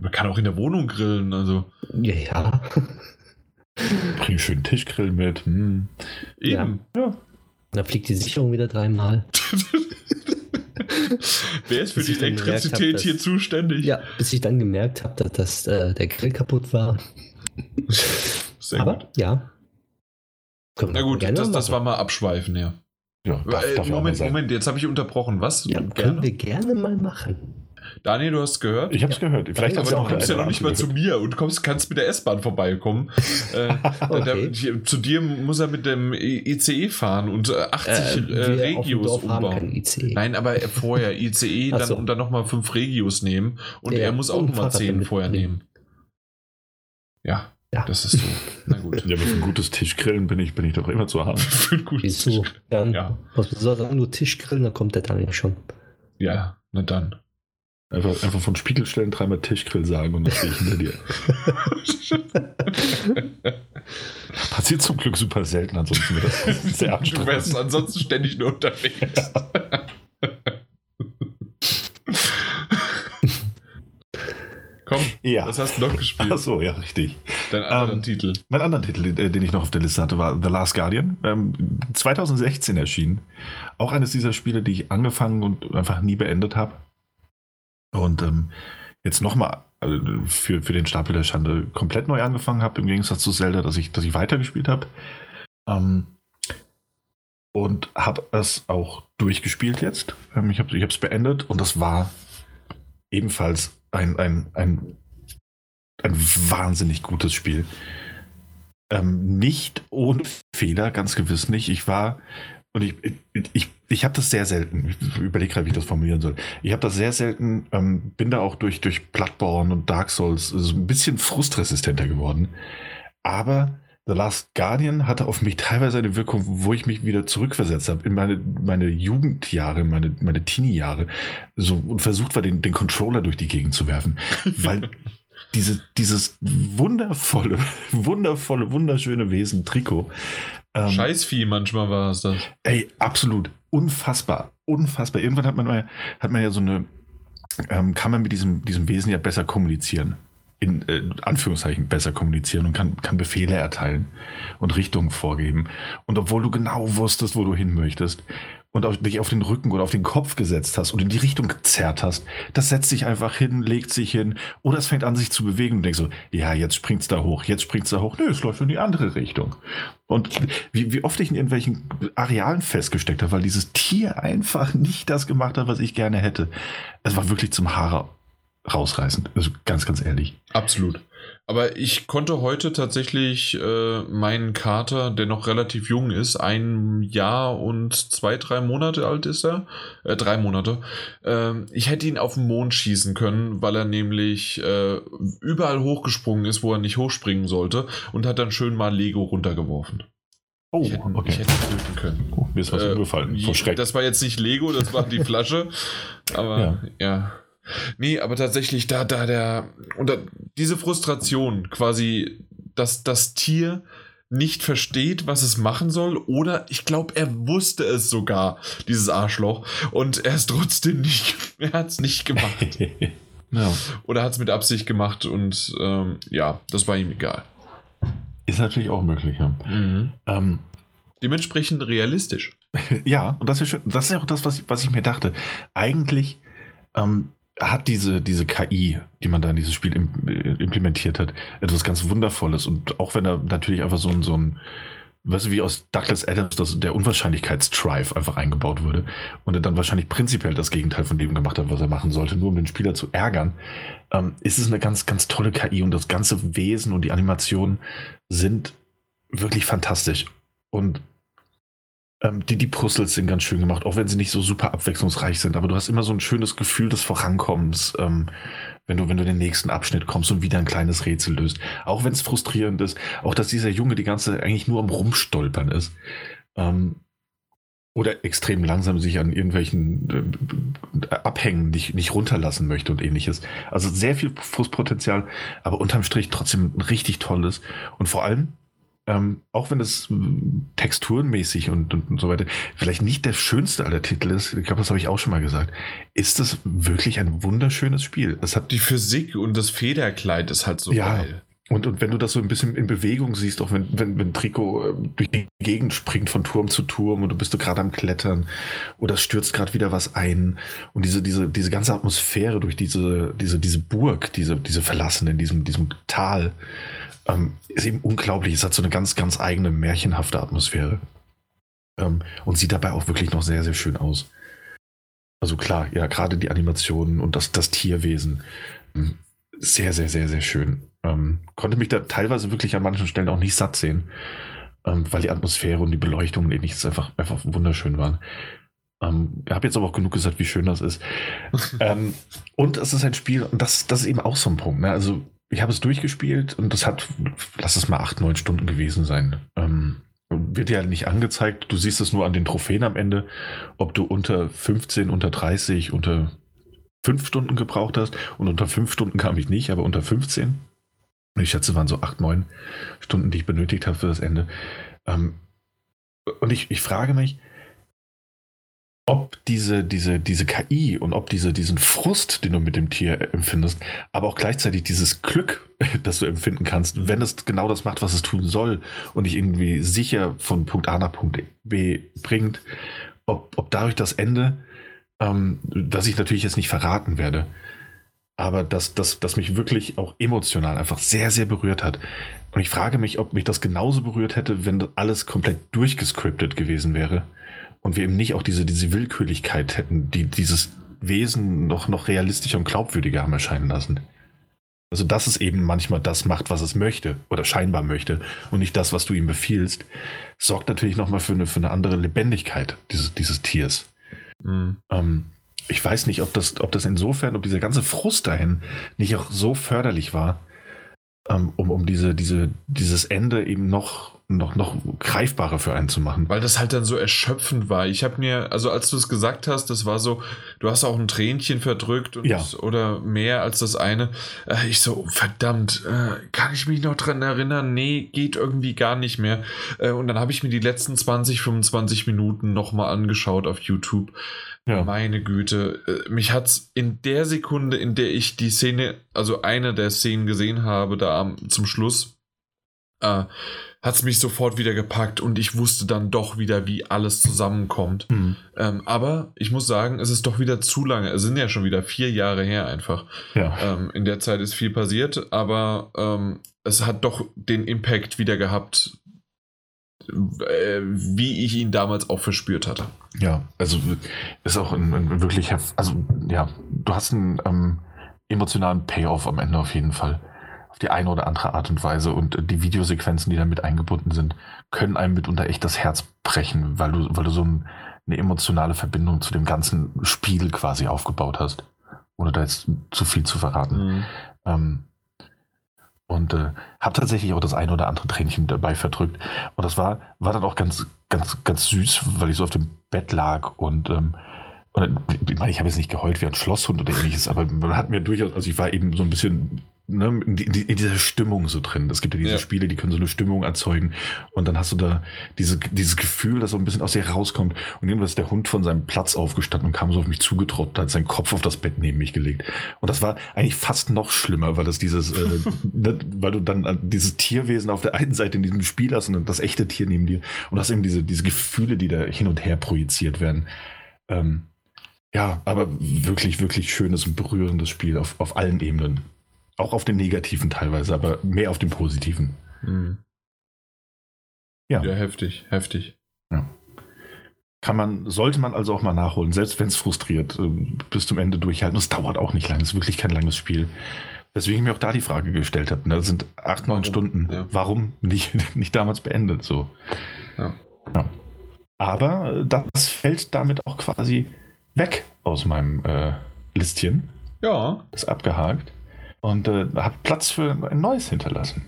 man kann auch in der Wohnung grillen, also Ja, ja. Bring schön Tischgrill mit. Hm. eben. Ja. Da fliegt die Sicherung wieder dreimal. Wer ist für Bis die Elektrizität hab, hier dass- zuständig? Ja, bis ich dann gemerkt habe, dass, dass äh, der Grill kaputt war. Sehr Aber gut. ja. Können Na gut, das, das war mal abschweifen, ja. Ja, darf, äh, darf Moment. Moment, jetzt habe ich unterbrochen. Was? Ja, können wir gerne mal machen. Daniel, du hast gehört? Ich habe es gehört. Vielleicht aber du auch kommst ja noch nicht mal zu mir und kommst, kannst mit der S-Bahn vorbeikommen. äh, Okay. da, zu dir muss er mit dem ICE fahren und äh, 80 äh, wir auf dem Regios umbauen. ICE. Nein, aber vorher ICE dann, so. und dann nochmal 5 Regios nehmen und Ja, er muss auch nochmal Fahrrad 10 damit vorher nehmen. Ja, Ja. das ist so. Na gut. Ja, aber für ein gutes Tischgrillen bin ich, bin ich doch immer zu haben. Für ein gutes Wieso? Dann, Ja. was soll sagen, nur Tischgrillen, dann kommt der dann ja schon. Ja, na dann. Einfach, einfach von Spiegel stellen, dreimal Tischgrill sagen und dann stehe ich hinter dir. Passiert zum Glück super selten, ansonsten wird das sehr Du anstrengend. wärst ansonsten ständig nur unterwegs. Komm, Ja. was hast du noch gespielt? Achso, ja, richtig. Dein anderer Ähm, Titel. Mein anderer Titel, den ich noch auf der Liste hatte, war The Last Guardian. Ähm, 2016 erschienen. Auch eines dieser Spiele, die ich angefangen und einfach nie beendet habe. Und ähm, jetzt nochmal also für, für den Stapel der Schande komplett neu angefangen habe, im Gegensatz zu Zelda, dass ich, dass ich weitergespielt habe. Ähm, und habe es auch durchgespielt jetzt. Ähm, ich habe es beendet und das war ebenfalls ein, ein, ein, ein wahnsinnig gutes Spiel. Ähm, nicht ohne Fehler, ganz gewiss nicht. Ich war, und ich, ich, ich, ich habe das sehr selten, ich überlege gerade, wie ich das formulieren soll. Ich habe das sehr selten, ähm, bin da auch durch, durch Bloodborne und Dark Souls so ein bisschen frustresistenter geworden. Aber The Last Guardian hatte auf mich teilweise eine Wirkung, wo ich mich wieder zurückversetzt habe in meine, meine Jugendjahre, meine, meine Teenie-Jahre. So, und versucht war, den, den Controller durch die Gegend zu werfen. Weil diese, dieses wundervolle, wundervolle, wunderschöne Wesen Trikot. ähm, Scheißvieh manchmal war es das. Ey, absolut. Unfassbar. Unfassbar. Irgendwann hat man, mal, hat man ja so eine, ähm, kann man mit diesem, diesem Wesen ja besser kommunizieren. In äh, Anführungszeichen besser kommunizieren und kann, kann Befehle erteilen und Richtungen vorgeben. Und obwohl du genau wusstest, wo du hin möchtest und auf, dich auf den Rücken oder auf den Kopf gesetzt hast und in die Richtung gezerrt hast, das setzt sich einfach hin, legt sich hin oder es fängt an, sich zu bewegen und denkst so, ja, jetzt springt's da hoch, jetzt springt's da hoch. Nö, es läuft in die andere Richtung. Und wie, wie oft ich in irgendwelchen Arealen festgesteckt habe, weil dieses Tier einfach nicht das gemacht hat, was ich gerne hätte. Es war wirklich zum Haare rausreißend. Also ganz, ganz ehrlich. Absolut. Aber ich konnte heute tatsächlich äh, meinen Kater, der noch relativ jung ist, ein Jahr und zwei, drei Monate alt ist er, äh, drei Monate, ähm, ich hätte ihn auf den Mond schießen können, weil er nämlich äh, überall hochgesprungen ist, wo er nicht hochspringen sollte und hat dann schön mal Lego runtergeworfen. Oh, ich, hätte, ich hätte ihn töten können. Oh, mir ist was Äh, umgefallen. Vor Schreck. Das war jetzt nicht Lego, das war die Flasche. Aber ja. Ja. Nee, aber tatsächlich, da, da der. Und da, diese Frustration quasi, dass das Tier nicht versteht, was es machen soll, oder ich glaube, er wusste es sogar, dieses Arschloch, und er ist trotzdem nicht, er hat es nicht gemacht. ja. Oder hat es mit Absicht gemacht und ähm, ja, das war ihm egal. Ist natürlich auch möglich, ja. Mhm. Ähm, Dementsprechend realistisch. ja, und das ist, schön. das ist ja auch das, was ich, was ich mir dachte. Eigentlich ähm, hat diese, diese KI, die man da in dieses Spiel äh, implementiert hat, etwas ganz Wundervolles. Und auch wenn er natürlich einfach so ein, so ein weißt du, wie aus Douglas Adams das, der Unwahrscheinlichkeitsdrive einfach eingebaut wurde und er dann wahrscheinlich prinzipiell das Gegenteil von dem gemacht hat, was er machen sollte, nur um den Spieler zu ärgern, ähm, ist es eine ganz, ganz tolle KI und das ganze Wesen und die Animationen sind wirklich fantastisch. Und Ähm, die, die Puzzles sind ganz schön gemacht, auch wenn sie nicht so super abwechslungsreich sind. Aber du hast immer so ein schönes Gefühl des Vorankommens, ähm, wenn du, wenn du den nächsten Abschnitt kommst und wieder ein kleines Rätsel löst. Auch wenn es frustrierend ist, auch dass dieser Junge die ganze Zeit eigentlich nur am Rumstolpern ist. Ähm, oder extrem langsam sich an irgendwelchen äh, Abhängen nicht, nicht runterlassen möchte und ähnliches. Also sehr viel Frustpotenzial, aber unterm Strich trotzdem richtig tolles. Und vor allem, ähm, auch wenn es äh, texturenmäßig und, und, und, so weiter vielleicht nicht der schönste aller Titel ist, ich glaube, das habe ich auch schon mal gesagt, ist es wirklich ein wunderschönes Spiel. Es hat die Physik und das Federkleid ist halt so ja, geil. Und, und wenn du das so ein bisschen in Bewegung siehst, auch wenn, wenn, wenn Trikot äh, durch die Gegend springt von Turm zu Turm und du bist du gerade am Klettern oder stürzt gerade wieder was ein und diese, diese, diese ganze Atmosphäre durch diese, diese, diese Burg, diese, diese verlassene in diesem, diesem Tal, ähm, ist eben unglaublich. Es hat so eine ganz, ganz eigene märchenhafte Atmosphäre. Ähm, und sieht dabei auch wirklich noch sehr, sehr schön aus. Also klar, ja, gerade die Animationen und das, das Tierwesen. Ähm, sehr, sehr, sehr, sehr schön. Ähm, konnte mich da teilweise wirklich an manchen Stellen auch nicht satt sehen, ähm, weil die Atmosphäre und die Beleuchtung und ähnliches einfach, einfach wunderschön waren. Ähm, ich habe jetzt aber auch genug gesagt, wie schön das ist. ähm, und es ist ein Spiel, und das, das ist eben auch so ein Punkt. Ne? Also ich habe es durchgespielt und das hat, lass es mal acht, neun Stunden gewesen sein. Ähm, wird ja nicht angezeigt. Du siehst es nur an den Trophäen am Ende, ob du unter 15, unter 30, unter 5 Stunden gebraucht hast. Und unter 5 Stunden kam ich nicht, aber unter 15. Ich schätze, waren so acht, neun Stunden, die ich benötigt habe für das Ende. Ähm, und ich, ich frage mich, ob diese, diese, diese KI und ob diese, diesen Frust, den du mit dem Tier empfindest, aber auch gleichzeitig dieses Glück, das du empfinden kannst, wenn es genau das macht, was es tun soll und dich irgendwie sicher von Punkt A nach Punkt B bringt, ob, ob dadurch das Ende, ähm, das ich natürlich jetzt nicht verraten werde, aber das, das, das mich wirklich auch emotional einfach sehr, sehr berührt hat. Und ich frage mich, ob mich das genauso berührt hätte, wenn alles komplett durchgescriptet gewesen wäre und wir eben nicht auch diese, diese Willkürlichkeit hätten, die dieses Wesen noch, noch realistischer und glaubwürdiger haben erscheinen lassen. Also, dass es eben manchmal das macht, was es möchte oder scheinbar möchte und nicht das, was du ihm befiehlst, sorgt natürlich nochmal für eine, für eine andere Lebendigkeit dieses, dieses Tiers. Mhm. Ähm, ich weiß nicht, ob das, ob das insofern, ob dieser ganze Frust dahin nicht auch so förderlich war, ähm, um, um diese, diese, dieses Ende eben noch noch, noch greifbarer für einen zu machen. Weil das halt dann so erschöpfend war. Ich habe mir, also als du es gesagt hast, das war so, du hast auch ein Tränchen verdrückt und, ja. oder mehr als das eine. Äh, ich so, verdammt, äh, kann ich mich noch dran erinnern? Nee, geht irgendwie gar nicht mehr. Äh, und dann habe ich mir die letzten 20, 25 Minuten nochmal angeschaut auf YouTube. Ja. Meine Güte, äh, mich hat es in der Sekunde, in der ich die Szene, also eine der Szenen gesehen habe, da am, zum Schluss, äh, hat es mich sofort wieder gepackt und ich wusste dann doch wieder, wie alles zusammenkommt. Mhm. Ähm, aber ich muss sagen, es ist doch wieder zu lange. Es sind ja schon wieder vier Jahre her einfach. Ja. Ähm, in der Zeit ist viel passiert, aber ähm, es hat doch den Impact wieder gehabt, äh, wie ich ihn damals auch verspürt hatte. Ja, also ist auch ein, ein wirklich, also ja, du hast einen ähm, emotionalen Payoff am Ende auf jeden Fall die eine oder andere Art und Weise. Und die Videosequenzen, die damit eingebunden sind, können einem mitunter echt das Herz brechen, weil du, weil du so ein, eine emotionale Verbindung zu dem ganzen Spiel quasi aufgebaut hast. Ohne da jetzt zu viel zu verraten. Mhm. Ähm, und äh, habe tatsächlich auch das eine oder andere Tränchen dabei verdrückt. Und das war, war dann auch ganz, ganz, ganz süß, weil ich so auf dem Bett lag und ähm, und ich meine, ich habe jetzt nicht geheult wie ein Schlosshund oder ähnliches, aber man hat mir durchaus, also ich war eben so ein bisschen ne, in, in, in, dieser Stimmung so drin. Es gibt ja diese ja. Spiele, die können so eine Stimmung erzeugen und dann hast du da diese, dieses Gefühl, das so ein bisschen aus dir rauskommt und irgendwann ist der Hund von seinem Platz aufgestanden und kam so auf mich zugetrottet, hat seinen Kopf auf das Bett neben mich gelegt. Und das war eigentlich fast noch schlimmer, weil das dieses, äh, ne, weil du dann dieses Tierwesen auf der einen Seite in diesem Spiel hast und das echte Tier neben dir und hast eben diese, diese Gefühle, die da hin und her projiziert werden. Ähm, ja, aber wirklich, wirklich schönes und berührendes Spiel auf, auf allen Ebenen. Auch auf den negativen teilweise, aber mehr auf den positiven. Mhm. Ja. ja, heftig, heftig. Ja. Kann man, sollte man also auch mal nachholen, selbst wenn es frustriert, äh, bis zum Ende durchhalten. Es dauert auch nicht lange, es ist wirklich kein langes Spiel. Weswegen ich mir auch da die Frage gestellt habe. Ne, das sind acht, neun Stunden. Ja. Warum nicht, nicht damals beendet? So. Ja. ja. Aber das fällt damit auch quasi weg aus meinem äh, Listchen. Ja. Ist abgehakt. Und äh, hat Platz für ein neues hinterlassen.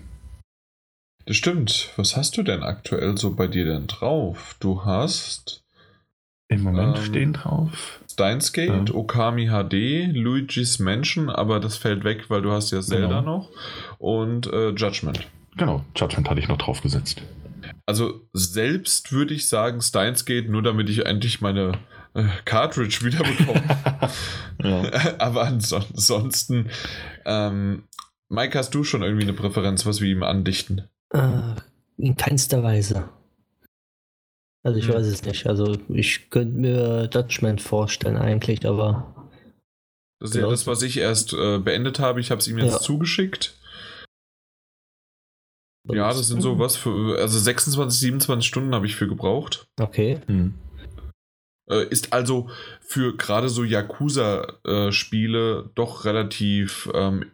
Das stimmt. Was hast du denn aktuell so bei dir denn drauf? Du hast. Im Moment ähm, stehen drauf. Steins Gate, ja. Okami HD, Luigi's Mansion, aber das fällt weg, weil du hast ja Zelda genau. noch. Und äh, Judgment. Genau, Judgment hatte ich noch draufgesetzt. Also selbst würde ich sagen Steins Gate, nur damit ich endlich meine äh, Cartridge wiederbekomme. aber ansonsten, ähm, Mike, hast du schon irgendwie eine Präferenz, was wir ihm andichten? Äh, in keinster Weise. Also ich hm. weiß es nicht. Also ich könnte mir Judgment vorstellen eigentlich, aber. Das ist ja das, was ich erst äh, beendet habe. Ich habe es ihm jetzt ja. zugeschickt. Ja, das sind so was für. Also 26, 27 Stunden habe ich für gebraucht. Okay. Hm. Äh, ist also für gerade so Yakuza-Spiele äh, doch relativ ähm,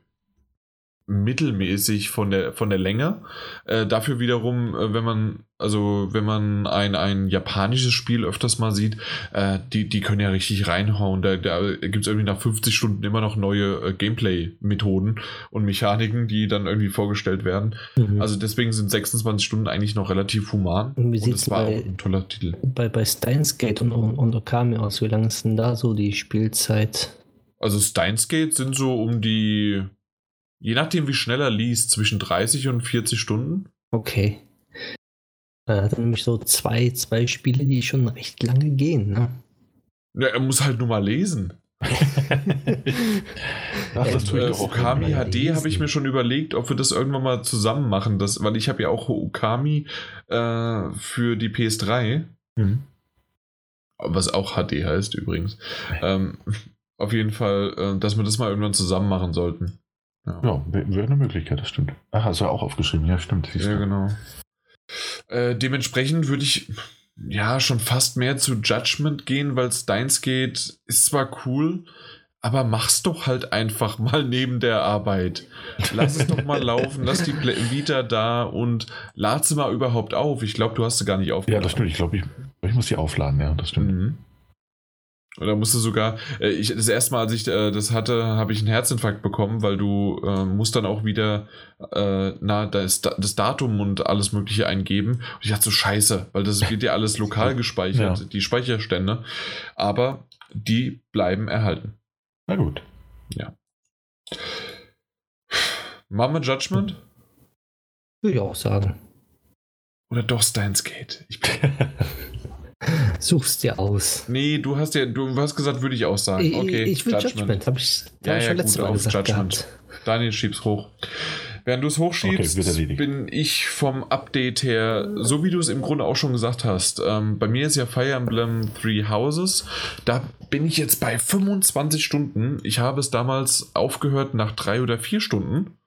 mittelmäßig von der, von der Länge. Äh, dafür wiederum, äh, wenn man, also wenn man ein, ein japanisches Spiel öfters mal sieht, äh, die, die können ja richtig reinhauen. Da, da gibt es irgendwie nach 50 Stunden immer noch neue äh, Gameplay-Methoden und Mechaniken, die dann irgendwie vorgestellt werden. Mhm. Also deswegen sind 26 Stunden eigentlich noch relativ human. Und wie sieht es bei, ein toller Titel. Bei, bei Steins Gate und, und Okami aus? Wie lange ist denn da so die Spielzeit? Also Steins Gate sind so um die Je nachdem, wie schnell er liest, zwischen 30 und 40 Stunden. Okay. Er hat nämlich so zwei, zwei Spiele, die schon recht lange gehen, ne? Ja, er muss halt nur mal lesen. Ach, das tue ich äh, Okami HD habe ich mir schon überlegt, ob wir das irgendwann mal zusammen machen, das, weil ich habe ja auch Okami äh, für die PS3, mhm. was auch HD heißt übrigens. Ähm, auf jeden Fall, äh, dass wir das mal irgendwann zusammen machen sollten. Ja, ja wäre eine Möglichkeit, das stimmt. Ach, hast du ja auch aufgeschrieben, ja, stimmt. Ja, genau. Äh, dementsprechend würde ich ja schon fast mehr zu Judgment gehen, weil Steins geht, ist zwar cool, aber mach's doch halt einfach mal neben der Arbeit. Lass es doch mal laufen, lass die Vita da und lad sie mal überhaupt auf. Ich glaube, du hast sie gar nicht aufgeladen. Ja, das stimmt. Ich glaube, ich, ich muss sie aufladen, ja, das stimmt. Mhm. Oder musste sogar, äh, ich, das erste Mal, als ich äh, das hatte, habe ich einen Herzinfarkt bekommen, weil du äh, musst dann auch wieder äh, na, das, das Datum und alles Mögliche eingeben. Und ich dachte so, scheiße, weil das wird ja alles lokal gespeichert, ja. die Speicherstände. Aber die bleiben erhalten. Na gut. Ja. Mama Judgment? Würde ich auch sagen. Oder doch Steins Gate? Ich bin Suchst dir aus. Nee, du hast ja, du hast gesagt, würde ich auch sagen. Okay, ich, ich will Judgment, Judgment habe ich, hab ja, ich schon ja, letztes Mal gesagt Judgment. Gehabt. Daniel, schieb's hoch. Während du es hochschiebst, okay, bin ich vom Update her, so wie du es im Grunde auch schon gesagt hast, ähm, bei mir ist ja Fire Emblem Three Houses, da bin ich jetzt bei 25 Stunden. Ich habe es damals aufgehört nach drei oder vier Stunden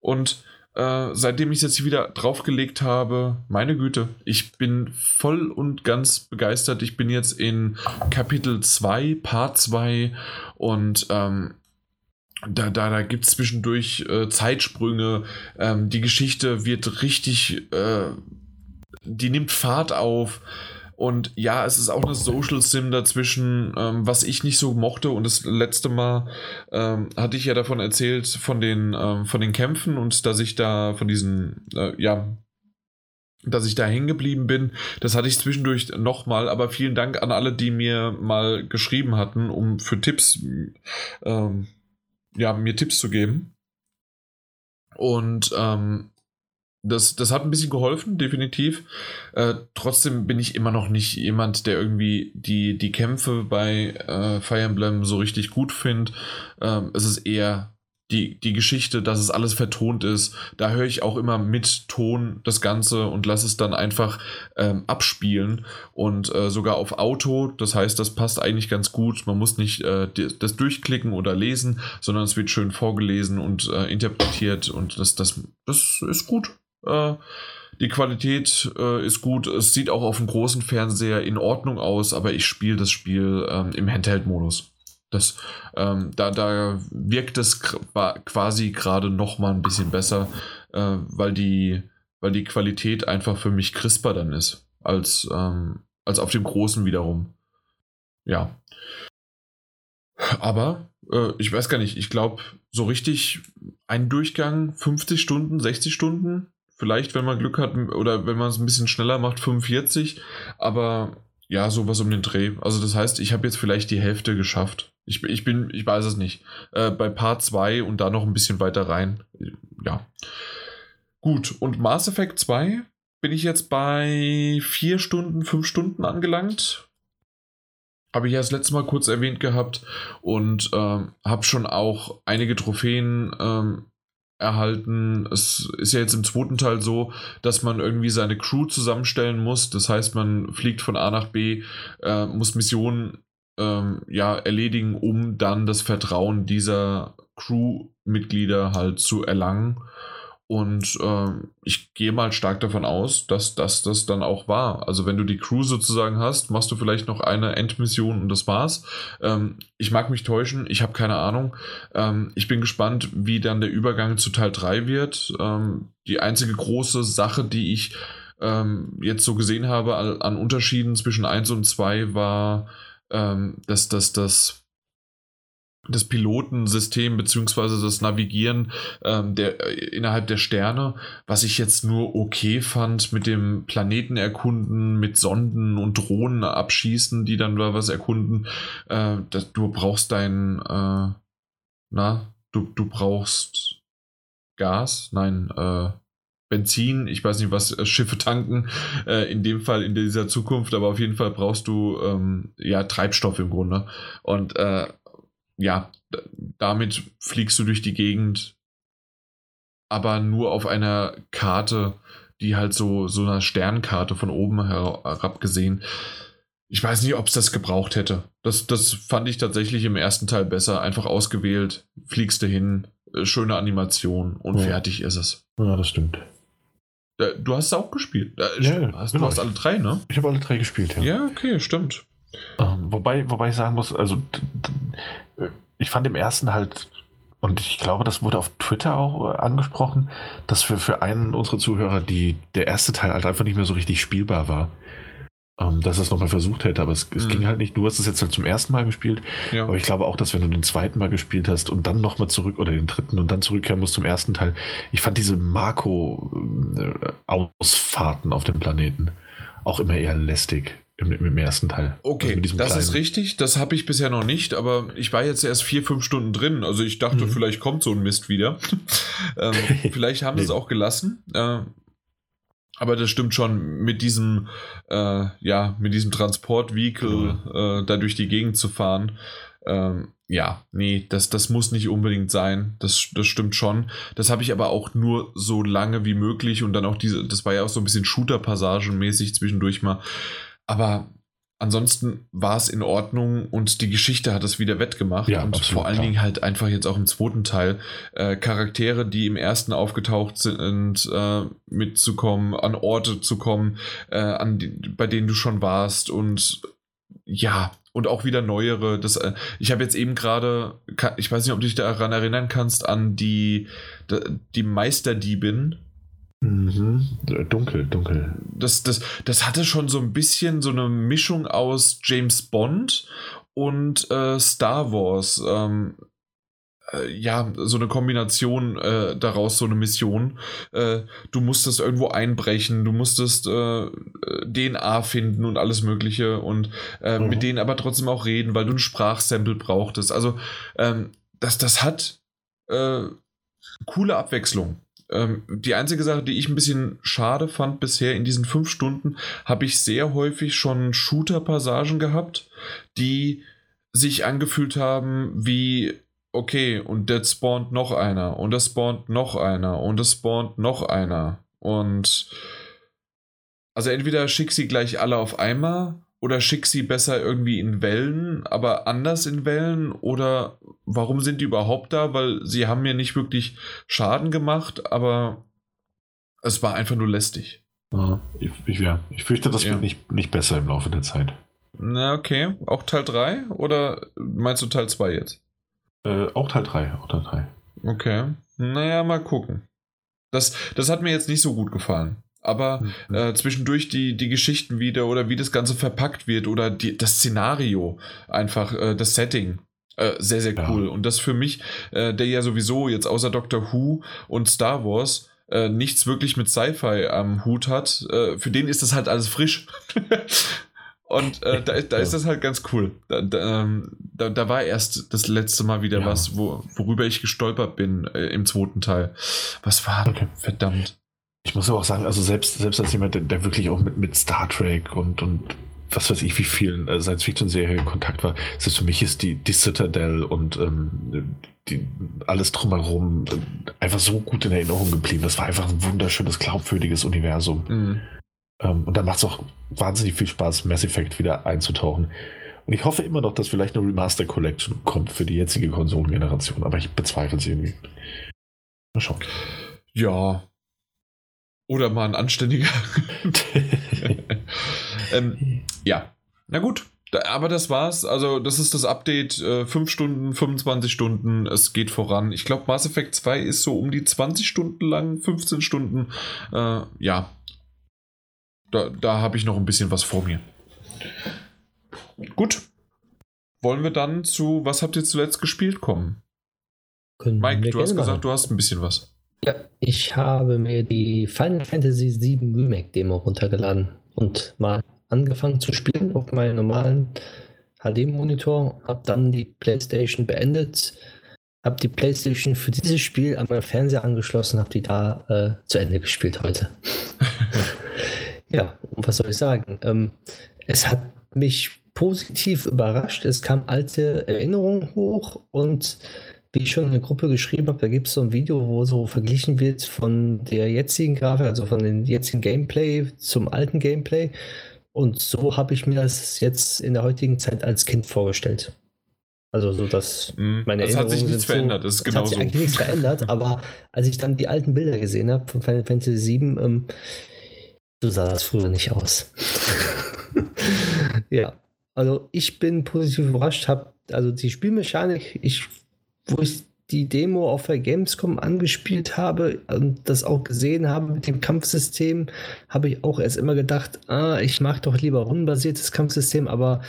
und äh, seitdem ich es jetzt wieder draufgelegt habe, meine Güte, ich bin voll und ganz begeistert. Ich bin jetzt in Kapitel 2, Part 2 und ähm, da, da, da gibt es zwischendurch äh, Zeitsprünge. Ähm, die Geschichte wird richtig, äh, die nimmt Fahrt auf. Und ja, es ist auch eine Social Sim dazwischen, ähm, was ich nicht so mochte. Und das letzte Mal ähm, hatte ich ja davon erzählt, von den, ähm, von den Kämpfen und dass ich da von diesen, äh, ja, dass ich da hängen geblieben bin. Das hatte ich zwischendurch nochmal, aber vielen Dank an alle, die mir mal geschrieben hatten, um für Tipps, ähm, ja, mir Tipps zu geben. Und ähm, das, das hat ein bisschen geholfen, definitiv. Äh, trotzdem bin ich immer noch nicht jemand, der irgendwie die, die Kämpfe bei äh, Fire Emblem so richtig gut findet. Ähm, es ist eher die, die Geschichte, dass es alles vertont ist. Da höre ich auch immer mit Ton das Ganze und lasse es dann einfach ähm, abspielen. Und äh, sogar auf Auto. Das heißt, das passt eigentlich ganz gut. Man muss nicht äh, das durchklicken oder lesen, sondern es wird schön vorgelesen und äh, interpretiert. Und das, das, das ist gut. Äh, die Qualität äh, ist gut. Es sieht auch auf dem großen Fernseher in Ordnung aus, aber ich spiele das Spiel ähm, im Handheld-Modus. Das, ähm, da, da wirkt es quasi gerade noch mal ein bisschen besser, äh, weil, die, weil die Qualität einfach für mich crisper dann ist als, ähm, als auf dem großen wiederum. Ja. Aber äh, ich weiß gar nicht, ich glaube, so richtig ein Durchgang 50 Stunden, 60 Stunden, vielleicht, wenn man Glück hat oder wenn man es ein bisschen schneller macht, 45. Aber ja, sowas um den Dreh. Also das heißt, ich habe jetzt vielleicht die Hälfte geschafft. Ich, ich bin, ich weiß es nicht. Äh, bei Part 2 und da noch ein bisschen weiter rein. Ja. Gut, und Mass Effect 2 bin ich jetzt bei 4 Stunden, 5 Stunden angelangt. Habe ich ja das letzte Mal kurz erwähnt gehabt und ähm, habe schon auch einige Trophäen ähm, erhalten. Es ist ja jetzt im zweiten Teil so, dass man irgendwie seine Crew zusammenstellen muss. Das heißt, man fliegt von A nach B, äh, muss Missionen ähm, ja, erledigen, um dann das Vertrauen dieser Crewmitglieder halt zu erlangen. Und äh, ich gehe mal stark davon aus, dass, dass das dann auch war. Also wenn du die Crew sozusagen hast, machst du vielleicht noch eine Endmission und das war's. Ähm, ich mag mich täuschen, ich habe keine Ahnung. Ähm, ich bin gespannt, wie dann der Übergang zu Teil 3 wird. Ähm, die einzige große Sache, die ich ähm, jetzt so gesehen habe an, Unterschieden zwischen 1 und 2 war, ähm, dass das, das das Pilotensystem beziehungsweise das Navigieren ähm, der, äh, innerhalb der Sterne, was ich jetzt nur okay fand mit dem Planeten erkunden, mit Sonden und Drohnen abschießen, die dann da was erkunden. Äh, das, du brauchst dein, äh, na, du, du brauchst Gas, nein, äh, Benzin, ich weiß nicht, was äh, Schiffe tanken, äh, in dem Fall in dieser Zukunft, aber auf jeden Fall brauchst du ähm, ja Treibstoff im Grunde. Und äh, ja, damit fliegst du durch die Gegend, aber nur auf einer Karte, die halt so, so einer Sternkarte von oben herab gesehen. Ich weiß nicht, ob es das gebraucht hätte. Das, das fand ich tatsächlich im ersten Teil besser. Einfach ausgewählt, fliegst du hin, äh, schöne Animation und ja. fertig ist es. Ja, das stimmt. Äh, du hast es auch gespielt. Äh, ja, hast, genau. Du hast alle drei, ne? Ich habe alle drei gespielt, ja. Ja, okay, stimmt. Ähm, wobei, wobei ich sagen muss, also ich fand im ersten halt, und ich glaube, das wurde auf Twitter auch äh, angesprochen, dass für, für einen unserer Zuhörer die, der erste Teil halt einfach nicht mehr so richtig spielbar war. Ähm, dass er es nochmal versucht hätte, aber es, es mhm. ging halt nicht. Du hast es jetzt halt zum ersten Mal gespielt, ja. aber ich glaube auch, dass wenn du den zweiten Mal gespielt hast und dann nochmal zurück oder den dritten und dann zurückkehren musst zum ersten Teil, ich fand diese Marco-Ausfahrten äh, auf dem Planeten auch immer eher lästig. Im, Im, ersten Teil. Okay, also das kleinen. ist richtig. Das habe ich bisher noch nicht, aber ich war jetzt erst vier, fünf Stunden drin. Also ich dachte, mhm. vielleicht kommt so ein Mist wieder. ähm, vielleicht haben sie es auch gelassen. Äh, aber das stimmt schon, mit diesem, äh, ja, mit diesem Transportvehicle äh, da durch die Gegend zu fahren. Ähm, ja, nee, das, das muss nicht unbedingt sein. Das, das stimmt schon. Das habe ich aber auch nur so lange wie möglich und dann auch diese, das war ja auch so ein bisschen Shooter-Passagen mäßig zwischendurch mal aber ansonsten war es in Ordnung und die Geschichte hat es wieder wettgemacht. Ja, und absolut, vor allen klar. Dingen halt einfach jetzt auch im zweiten Teil äh, Charaktere, die im ersten aufgetaucht sind, äh, mitzukommen, an Orte zu kommen, äh, an die, bei denen du schon warst und ja, und auch wieder neuere. Das, äh, ich habe jetzt eben gerade, ich weiß nicht, ob du dich daran erinnern kannst, an die, die Meisterdiebin Mhm. Dunkel, dunkel. Das, das, das hatte schon so ein bisschen so eine Mischung aus James Bond und äh, Star Wars. Ähm, äh, ja, so eine Kombination äh, daraus, so eine Mission. Äh, du musstest irgendwo einbrechen, du musstest äh, DNA finden und alles Mögliche und äh, mhm. mit denen aber trotzdem auch reden, weil du ein Sprachsample brauchtest. Also, ähm, das, das hat coole Abwechslung. Ähm, die einzige Sache, die ich ein bisschen schade fand bisher in diesen fünf Stunden, habe ich sehr häufig schon Shooter-Passagen gehabt, die sich angefühlt haben wie, okay, und jetzt spawnt noch einer und es spawnt noch einer und es spawnt noch einer. Und also entweder schick sie gleich alle auf einmal oder schick sie besser irgendwie in Wellen, aber anders in Wellen? Oder warum sind die überhaupt da? Weil sie haben mir nicht wirklich Schaden gemacht, aber es war einfach nur lästig. Ich, ich, ja, ich fürchte, das ja. wird nicht, nicht besser im Laufe der Zeit. Na, okay. Auch Teil 3 oder meinst du Teil 2 jetzt? Äh, auch Teil 3, auch Teil 3. Okay. Naja, mal gucken. Das, das hat mir jetzt nicht so gut gefallen. Aber mhm. äh, zwischendurch die, die Geschichten wieder oder wie das Ganze verpackt wird oder die, das Szenario, einfach äh, das Setting. Äh, sehr, sehr cool. Ja. Und das für mich, äh, der ja sowieso jetzt außer Doctor Who und Star Wars äh, nichts wirklich mit Sci-Fi am Hut hat, äh, für den ist das halt alles frisch. Und da, da ist das halt ganz cool. Da, da, ähm, da, da, war erst das letzte Mal wieder ja. was, wo, worüber ich gestolpert bin im zweiten Teil. Was war? Okay. Verdammt. Ich muss aber auch sagen, also selbst, selbst als jemand, der, der wirklich auch mit, mit Star Trek und, und was weiß ich, wie vielen äh, Science-Fiction-Serien in Kontakt war, es für mich ist die, die Citadel und ähm, die, alles drumherum äh, einfach so gut in Erinnerung geblieben. Das war einfach ein wunderschönes, glaubwürdiges Universum. Mhm. Ähm, und dann macht es auch wahnsinnig viel Spaß, Mass Effect wieder einzutauchen. Und ich hoffe immer noch, dass vielleicht eine Remaster Collection kommt für die jetzige Konsolengeneration, aber ich bezweifle es irgendwie. Mal schauen. Ja, oder mal ein anständiger. ähm, ja, na gut. Aber das war's. Also, das ist das Update. Äh, 5 Stunden, 25 Stunden. Es geht voran. Ich glaube, Mass Effect 2 ist so um die 20 Stunden lang, 15 Stunden. Äh, ja. Da, da habe ich noch ein bisschen was vor mir. Gut. Wollen wir dann zu Was habt ihr zuletzt gespielt kommen? Können Mike, du hast gesagt, machen. du hast ein bisschen was. Ja, ich habe mir die Final Fantasy VII Remake Demo runtergeladen und mal angefangen zu spielen auf meinem normalen HD-Monitor, habe dann die PlayStation beendet, habe die PlayStation für dieses Spiel an meinen Fernseher angeschlossen, habe die da äh, zu Ende gespielt heute. ja, und was soll ich sagen? Ähm, es hat mich positiv überrascht. Es kamen alte Erinnerungen hoch und wie ich schon in der Gruppe geschrieben habe, da gibt es so ein Video, wo so verglichen wird von der jetzigen Grafik, also von dem jetzigen Gameplay zum alten Gameplay. Und so habe ich mir das jetzt in der heutigen Zeit als Kind vorgestellt. Also so, dass mhm. meine das Erinnerungen hat sich nichts so, verändert, das ist genau hat sich eigentlich nichts verändert, aber als ich dann die alten Bilder gesehen habe von Final Fantasy VII, ähm, so sah das früher nicht aus. ja, also ich bin positiv überrascht, habe also die Spielmechanik, ich wo ich die Demo auf der Gamescom angespielt habe und das auch gesehen habe mit dem Kampfsystem, habe ich auch erst immer gedacht, ah, ich mag doch lieber rundenbasiertes Kampfsystem, aber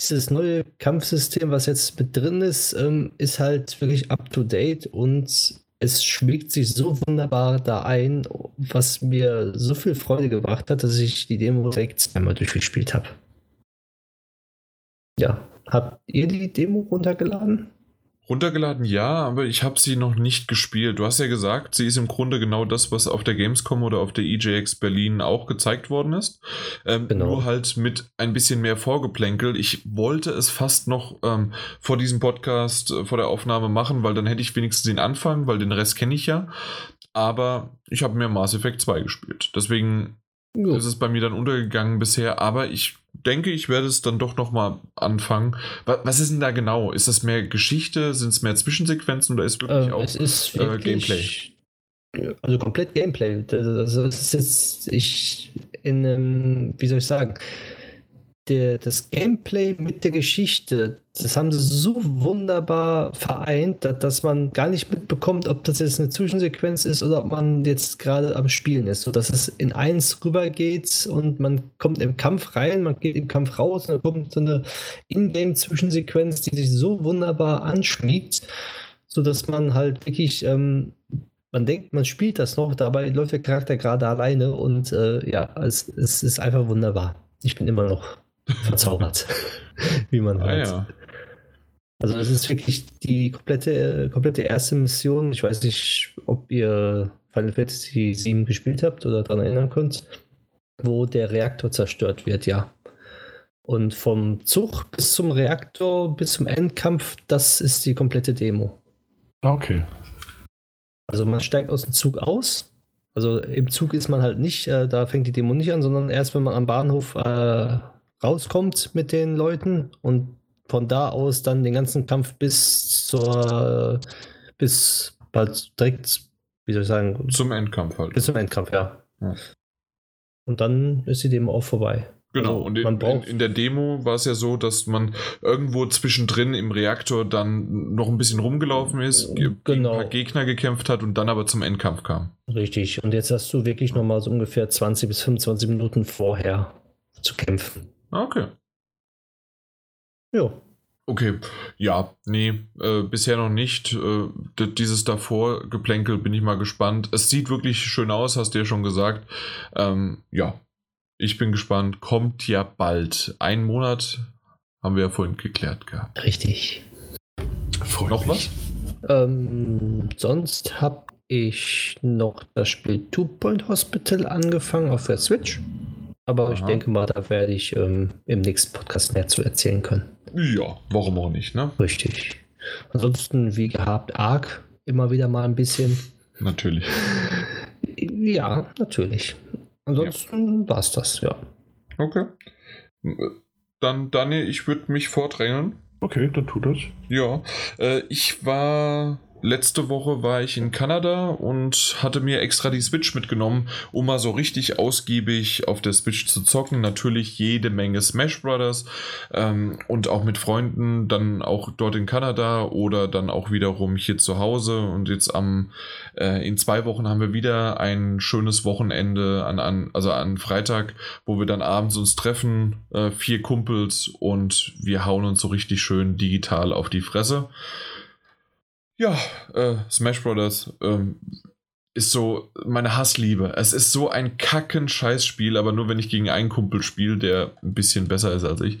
dieses neue Kampfsystem, was jetzt mit drin ist, ähm, ist halt wirklich up to date und es schmiegt sich so wunderbar da ein, was mir so viel Freude gebracht hat, dass ich die Demo direkt zweimal durchgespielt habe. Ja, habt ihr die Demo runtergeladen? Runtergeladen ja, aber ich habe sie noch nicht gespielt. Du hast ja gesagt, sie ist im Grunde genau das, was auf der Gamescom oder auf der EJX Berlin auch gezeigt worden ist. Ähm, genau. Nur halt mit ein bisschen mehr Vorgeplänkel. Ich wollte es fast noch ähm, vor diesem Podcast, äh, vor der Aufnahme machen, weil dann hätte ich wenigstens den Anfang, weil den Rest kenne ich ja. Aber ich habe mir Mass Effect 2 gespielt. Deswegen ja. ist es bei mir dann untergegangen bisher. Aber ich denke, ich werde es dann doch nochmal anfangen. Was ist denn da genau? Ist das mehr Geschichte? Sind es mehr Zwischensequenzen oder ist wirklich äh, auch ist äh, Gameplay? Also komplett Gameplay. Also es ist ich in einem, wie soll ich sagen, der, das Gameplay mit der Geschichte, das haben sie so wunderbar vereint, dass man gar nicht mitbekommt, ob das jetzt eine Zwischensequenz ist oder ob man jetzt gerade am Spielen ist. So dass es in eins rübergeht und man kommt im Kampf rein, man geht im Kampf raus und dann kommt so eine Ingame-Zwischensequenz, die sich so wunderbar anschmiegt, sodass man halt wirklich, ähm, man denkt, man spielt das noch, dabei läuft der Charakter gerade alleine und äh, ja, es, es ist einfach wunderbar. Ich bin immer noch verzaubert, wie man ah, Ja. Also es ist wirklich die komplette, komplette erste Mission. Ich weiß nicht, ob ihr Final Fantasy 7 gespielt habt oder daran erinnern könnt, wo der Reaktor zerstört wird, ja. Und vom Zug bis zum Reaktor, bis zum Endkampf, das ist die komplette Demo. Okay. Also man steigt aus dem Zug aus. Also im Zug ist man halt nicht, äh, da fängt die Demo nicht an, sondern erst wenn man am Bahnhof äh, rauskommt mit den Leuten und von da aus dann den ganzen Kampf bis zur bis bald direkt, wie soll ich sagen? Zum Endkampf halt. Bis zum Endkampf, ja. ja. Und dann ist die Demo auch vorbei. Genau, also und in, in, in, der Demo war es ja so, dass man irgendwo zwischendrin im Reaktor dann noch ein bisschen rumgelaufen ist, genau. ein paar Gegner gekämpft hat und dann aber zum Endkampf kam. Richtig, und jetzt hast du wirklich nochmal so ungefähr 20 bis 25 Minuten vorher zu kämpfen. Ah, okay. Ja. Okay, ja, nee, äh, bisher noch nicht. Äh, dieses davor Geplänkel bin ich mal gespannt. Es sieht wirklich schön aus, hast du ja schon gesagt. Ähm, ja, ich bin gespannt. Kommt ja bald. Ein Monat haben wir ja vorhin geklärt gehabt. Richtig. Freut noch mich. was? Ähm, sonst habe ich noch das Spiel Two Point Hospital angefangen auf der Switch. Aber Aha. ich denke mal, da werde ich ähm, im nächsten Podcast mehr zu erzählen können. Ja, warum auch nicht, ne? Richtig. Ansonsten, wie gehabt, Arc immer wieder mal ein bisschen. Natürlich. Ja, natürlich. Ansonsten ja. war es das, ja. Okay. Dann, Daniel, ich würde mich vordrängeln. Okay, dann tu das. Ja. Äh, ich war letzte Woche war ich in Kanada und hatte mir extra die Switch mitgenommen, um mal so richtig ausgiebig auf der Switch zu zocken. Natürlich jede Menge Smash Brothers ähm, und auch mit Freunden, dann auch dort in Kanada oder dann auch wiederum hier zu Hause. Und jetzt am äh, in zwei Wochen haben wir wieder ein schönes Wochenende an, an also an Freitag, wo wir dann abends uns treffen, äh, vier Kumpels und wir hauen uns so richtig schön digital auf die Fresse. Ja, äh, Smash Brothers ähm, ist so meine Hassliebe. Es ist so ein kacken Scheißspiel, aber nur wenn ich gegen einen Kumpel spiele, der ein bisschen besser ist als ich.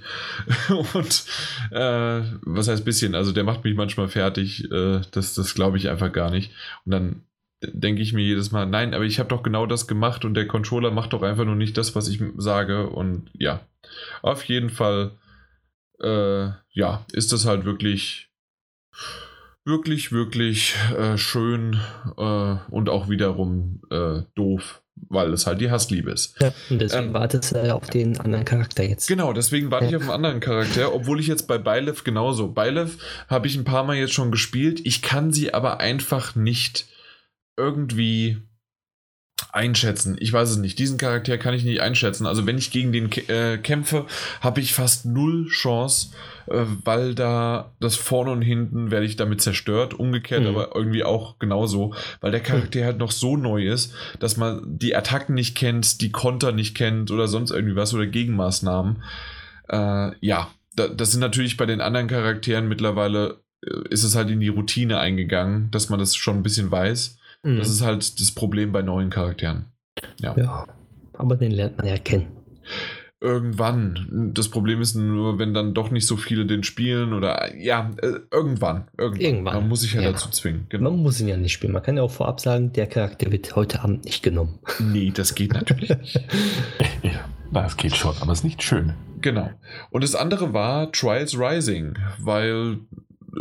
Und äh, was heißt bisschen? Also der macht mich manchmal fertig. Äh, das das glaube ich einfach gar nicht. Und dann denke ich mir jedes Mal, nein, aber ich habe doch genau das gemacht und der Controller macht doch einfach nur nicht das, was ich sage. Und ja, auf jeden Fall, äh, ja, ist das halt wirklich wirklich, wirklich äh, schön äh, und auch wiederum äh, doof, weil es halt die Hassliebe ist. Ja, und deswegen ähm, wartest du auf den anderen Charakter jetzt. Genau, deswegen warte ja. ich auf einen anderen Charakter, obwohl ich jetzt bei Byleth genauso. Byleth habe ich ein paar Mal jetzt schon gespielt, ich kann sie aber einfach nicht irgendwie einschätzen. Ich weiß es nicht. Diesen Charakter kann ich nicht einschätzen. Also wenn ich gegen den äh, kämpfe, habe ich fast null Chance, äh, weil da das vorne und hinten werde ich damit zerstört. Umgekehrt, mhm. aber irgendwie auch genauso, weil der Charakter mhm. halt noch so neu ist, dass man die Attacken nicht kennt, die Konter nicht kennt oder sonst irgendwie was oder Gegenmaßnahmen. Äh, ja, da, das sind natürlich bei den anderen Charakteren mittlerweile äh, ist es halt in die Routine eingegangen, dass man das schon ein bisschen weiß. Mhm. Das ist halt das Problem bei neuen Charakteren. Ja. ja, aber den lernt man ja kennen. Irgendwann. Das Problem ist nur, wenn dann doch nicht so viele den spielen oder ja, äh, irgendwann. Irgendwann. irgendwann. Man muss sich ja, ja, dazu zwingen. Genau. Man muss ihn ja nicht spielen. Man kann ja auch vorab sagen, der Charakter wird heute Abend nicht genommen. Nee, das geht natürlich nicht. ja, das geht schon, aber es ist nicht schön. Genau. Und das andere war Trials Rising, weil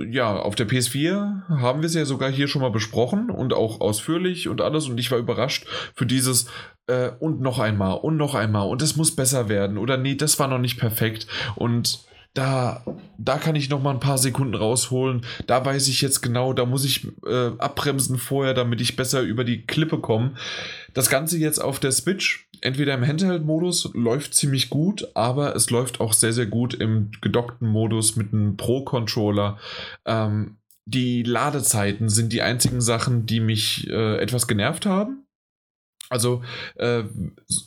ja, auf der PS4 haben wir es ja sogar hier schon mal besprochen und auch ausführlich und alles. Und ich war überrascht für dieses äh, und noch einmal und noch einmal und es muss besser werden oder nee, das war noch nicht perfekt. Und da, da kann ich noch mal ein paar Sekunden rausholen. Da weiß ich jetzt genau, da muss ich äh, abbremsen vorher, damit ich besser über die Klippe komme. Das Ganze jetzt auf der Switch, entweder im Handheld-Modus, läuft ziemlich gut, aber es läuft auch sehr, sehr gut im gedockten Modus mit einem Pro-Controller. Ähm, die Ladezeiten sind die einzigen Sachen, die mich äh, etwas genervt haben. Also äh,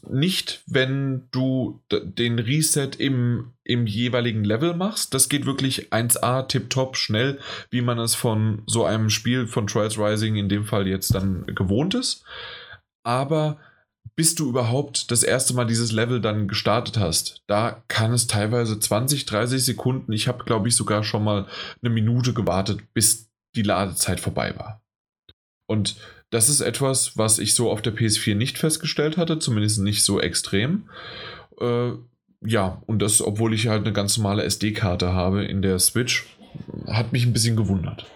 nicht, wenn du den Reset im, im jeweiligen Level machst. Das geht wirklich 1A, tipptopp, schnell, wie man es von so einem Spiel von Trials Rising in dem Fall jetzt dann gewohnt ist. Aber bis du überhaupt das erste Mal dieses Level dann gestartet hast, da kann es teilweise 20, 30 Sekunden, ich habe glaube ich sogar schon mal eine Minute gewartet, bis die Ladezeit vorbei war. Und das ist etwas, was ich so auf der PS4 nicht festgestellt hatte, zumindest nicht so extrem. Äh, ja, und das, obwohl ich halt eine ganz normale SD-Karte habe in der Switch, hat mich ein bisschen gewundert.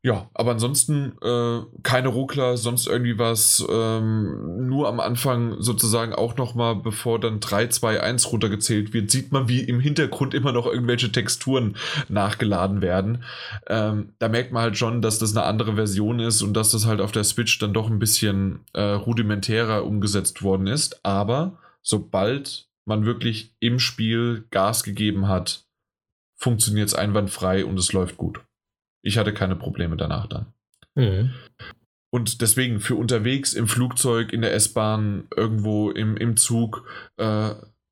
Ja, aber ansonsten äh, keine Ruckler, sonst irgendwie was. Ähm, nur am Anfang sozusagen auch nochmal, bevor dann 3, 2, 1 runtergezählt wird, sieht man, wie im Hintergrund immer noch irgendwelche Texturen nachgeladen werden. Ähm, da merkt man halt schon, dass das eine andere Version ist und dass das halt auf der Switch dann doch ein bisschen äh, rudimentärer umgesetzt worden ist. Aber sobald man wirklich im Spiel Gas gegeben hat, funktioniert es einwandfrei und es läuft gut. Ich hatte keine Probleme danach dann. Mhm. Und deswegen für unterwegs im Flugzeug, in der S-Bahn, irgendwo im, im Zug äh,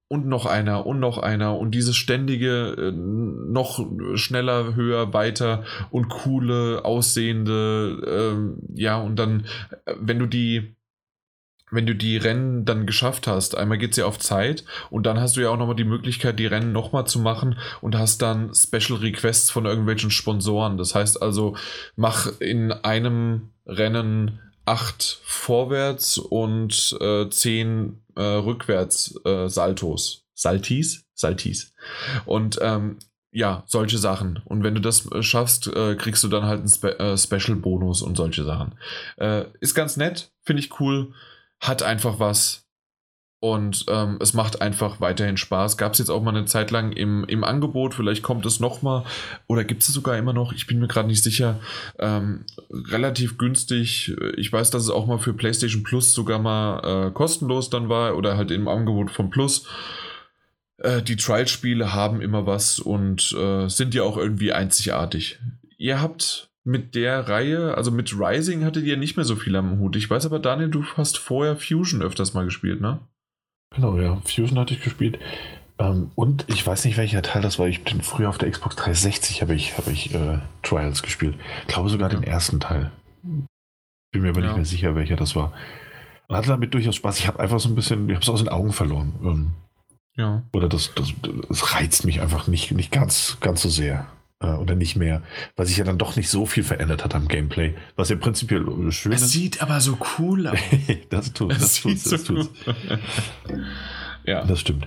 und noch einer und noch einer und dieses ständige äh, noch schneller, höher, weiter und coole, aussehende, äh, ja, und dann, äh, wenn du die wenn du die Rennen dann geschafft hast, einmal geht es ja auf Zeit und dann hast du ja auch nochmal die Möglichkeit, die Rennen nochmal zu machen und hast dann Special Requests von irgendwelchen Sponsoren. Das heißt also, mach in einem Rennen acht vorwärts und äh, zehn äh, rückwärts äh, Saltos. Saltis? Saltis. Und ähm, ja, solche Sachen. Und wenn du das äh, schaffst, äh, kriegst du dann halt einen Spe äh, Special-Bonus und solche Sachen. Äh, ist ganz nett, finde ich cool hat einfach was. Und ähm, es macht einfach weiterhin Spaß. Gab es jetzt auch mal eine Zeit lang im, im Angebot, vielleicht kommt es nochmal oder gibt es sogar immer noch, ich bin mir gerade nicht sicher, ähm, relativ günstig. Ich weiß, dass es auch mal für PlayStation Plus sogar mal äh, kostenlos dann war oder halt im Angebot von Plus. Äh, die Trial-Spiele haben immer was und äh, sind ja auch irgendwie einzigartig. Ihr habt mit der Reihe, also mit Rising hattet ihr nicht mehr so viel am Hut. Ich weiß aber, Daniel, du hast vorher Fusion öfters mal gespielt, ne? Genau, ja. Fusion hatte ich gespielt. Ähm, und ich weiß nicht, welcher Teil das war. Ich bin früher auf der Xbox 360 habe ich, hab ich äh, Trials gespielt. Ich glaube sogar ja. den ersten Teil. Bin mir aber ja. nicht mehr sicher, welcher das war. Und hatte damit durchaus Spaß. Ich habe einfach so ein bisschen, ich habe es aus den Augen verloren. Ähm, ja. Oder das, das, das reizt mich einfach nicht, nicht ganz, ganz so sehr äh, oder nicht mehr, weil sich ja dann doch nicht so viel verändert hat am Gameplay, was ja prinzipiell schön es ist. sieht aber so cool aus. das tut es, das tut das tut's. ja. Das stimmt.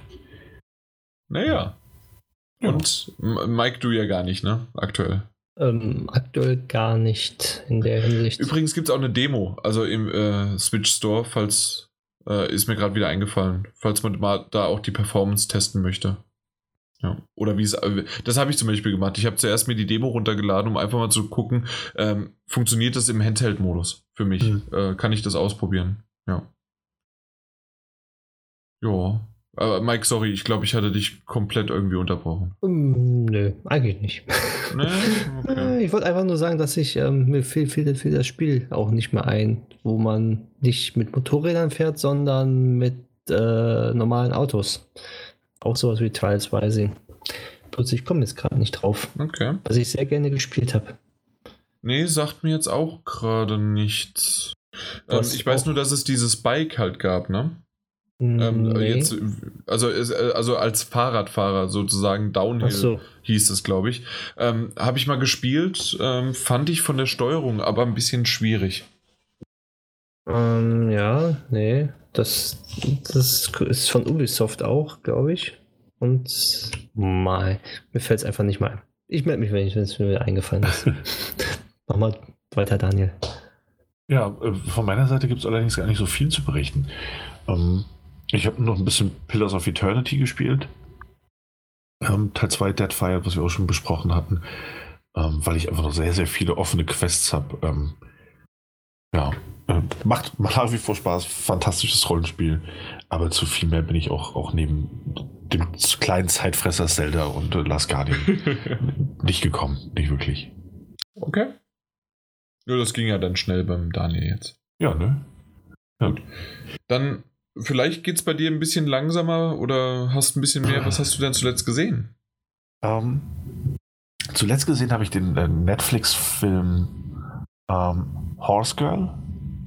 Naja. Ja. Und Mike, du ja gar nicht, ne? Aktuell. Ähm, aktuell gar nicht in der Hinsicht. Übrigens gibt es auch eine Demo, also im äh, Switch Store, falls äh, ist mir gerade wieder eingefallen, falls man mal da auch die Performance testen möchte. Ja. Oder wie es, äh, das habe ich zum Beispiel gemacht. Ich habe zuerst mir die Demo runtergeladen, um einfach mal zu gucken, ähm, funktioniert das im Handheld-Modus für mich? Mhm. Äh, kann ich das ausprobieren? Ja. Ja. Aber Mike, sorry, ich glaube, ich hatte dich komplett irgendwie unterbrochen. Um, nö, eigentlich nicht. Nee? Okay. Ich wollte einfach nur sagen, dass ich ähm, mir fehlt, fehlt, fehlt das Spiel auch nicht mehr ein, wo man nicht mit Motorrädern fährt, sondern mit äh, normalen Autos. Auch sowas wie Trials Rising. Bloß ich komme jetzt gerade nicht drauf. Okay. Was ich sehr gerne gespielt habe. Nee, sagt mir jetzt auch gerade nichts. Ähm, ich weiß nur, dass es dieses Bike halt gab, ne? Ähm, nee. jetzt, also, äh, also als Fahrradfahrer sozusagen Downhill so. hieß es, glaube ich. Ähm, Habe ich mal gespielt, ähm, fand ich von der Steuerung aber ein bisschen schwierig. Ähm, ja, nee. Das, das ist von Ubisoft auch, glaube ich. Und mal, mir fällt es einfach nicht mal ein. Ich melde mich, wenn es mir eingefallen ist. Mach mal weiter, Daniel. Ja, äh, von meiner Seite gibt es allerdings gar nicht so viel zu berichten. Ähm, ich habe noch ein bisschen Pillars of Eternity gespielt. Ähm, Teil 2 Deadfire, was wir auch schon besprochen hatten. Ähm, weil ich einfach noch sehr, sehr viele offene Quests habe. Ähm, ja, äh, macht, macht nach wie vor Spaß, fantastisches Rollenspiel, aber zu viel mehr bin ich auch, auch neben dem kleinen Zeitfresser Zelda und äh, Last Guardian nicht gekommen, nicht wirklich. Okay. Ja, das ging ja dann schnell beim Daniel jetzt. Ja, ne? Ja. Gut. Dann vielleicht geht es bei dir ein bisschen langsamer oder hast ein bisschen mehr. Was hast du denn zuletzt gesehen? Ähm, zuletzt gesehen habe ich den äh, Netflix-Film ähm, Horse Girl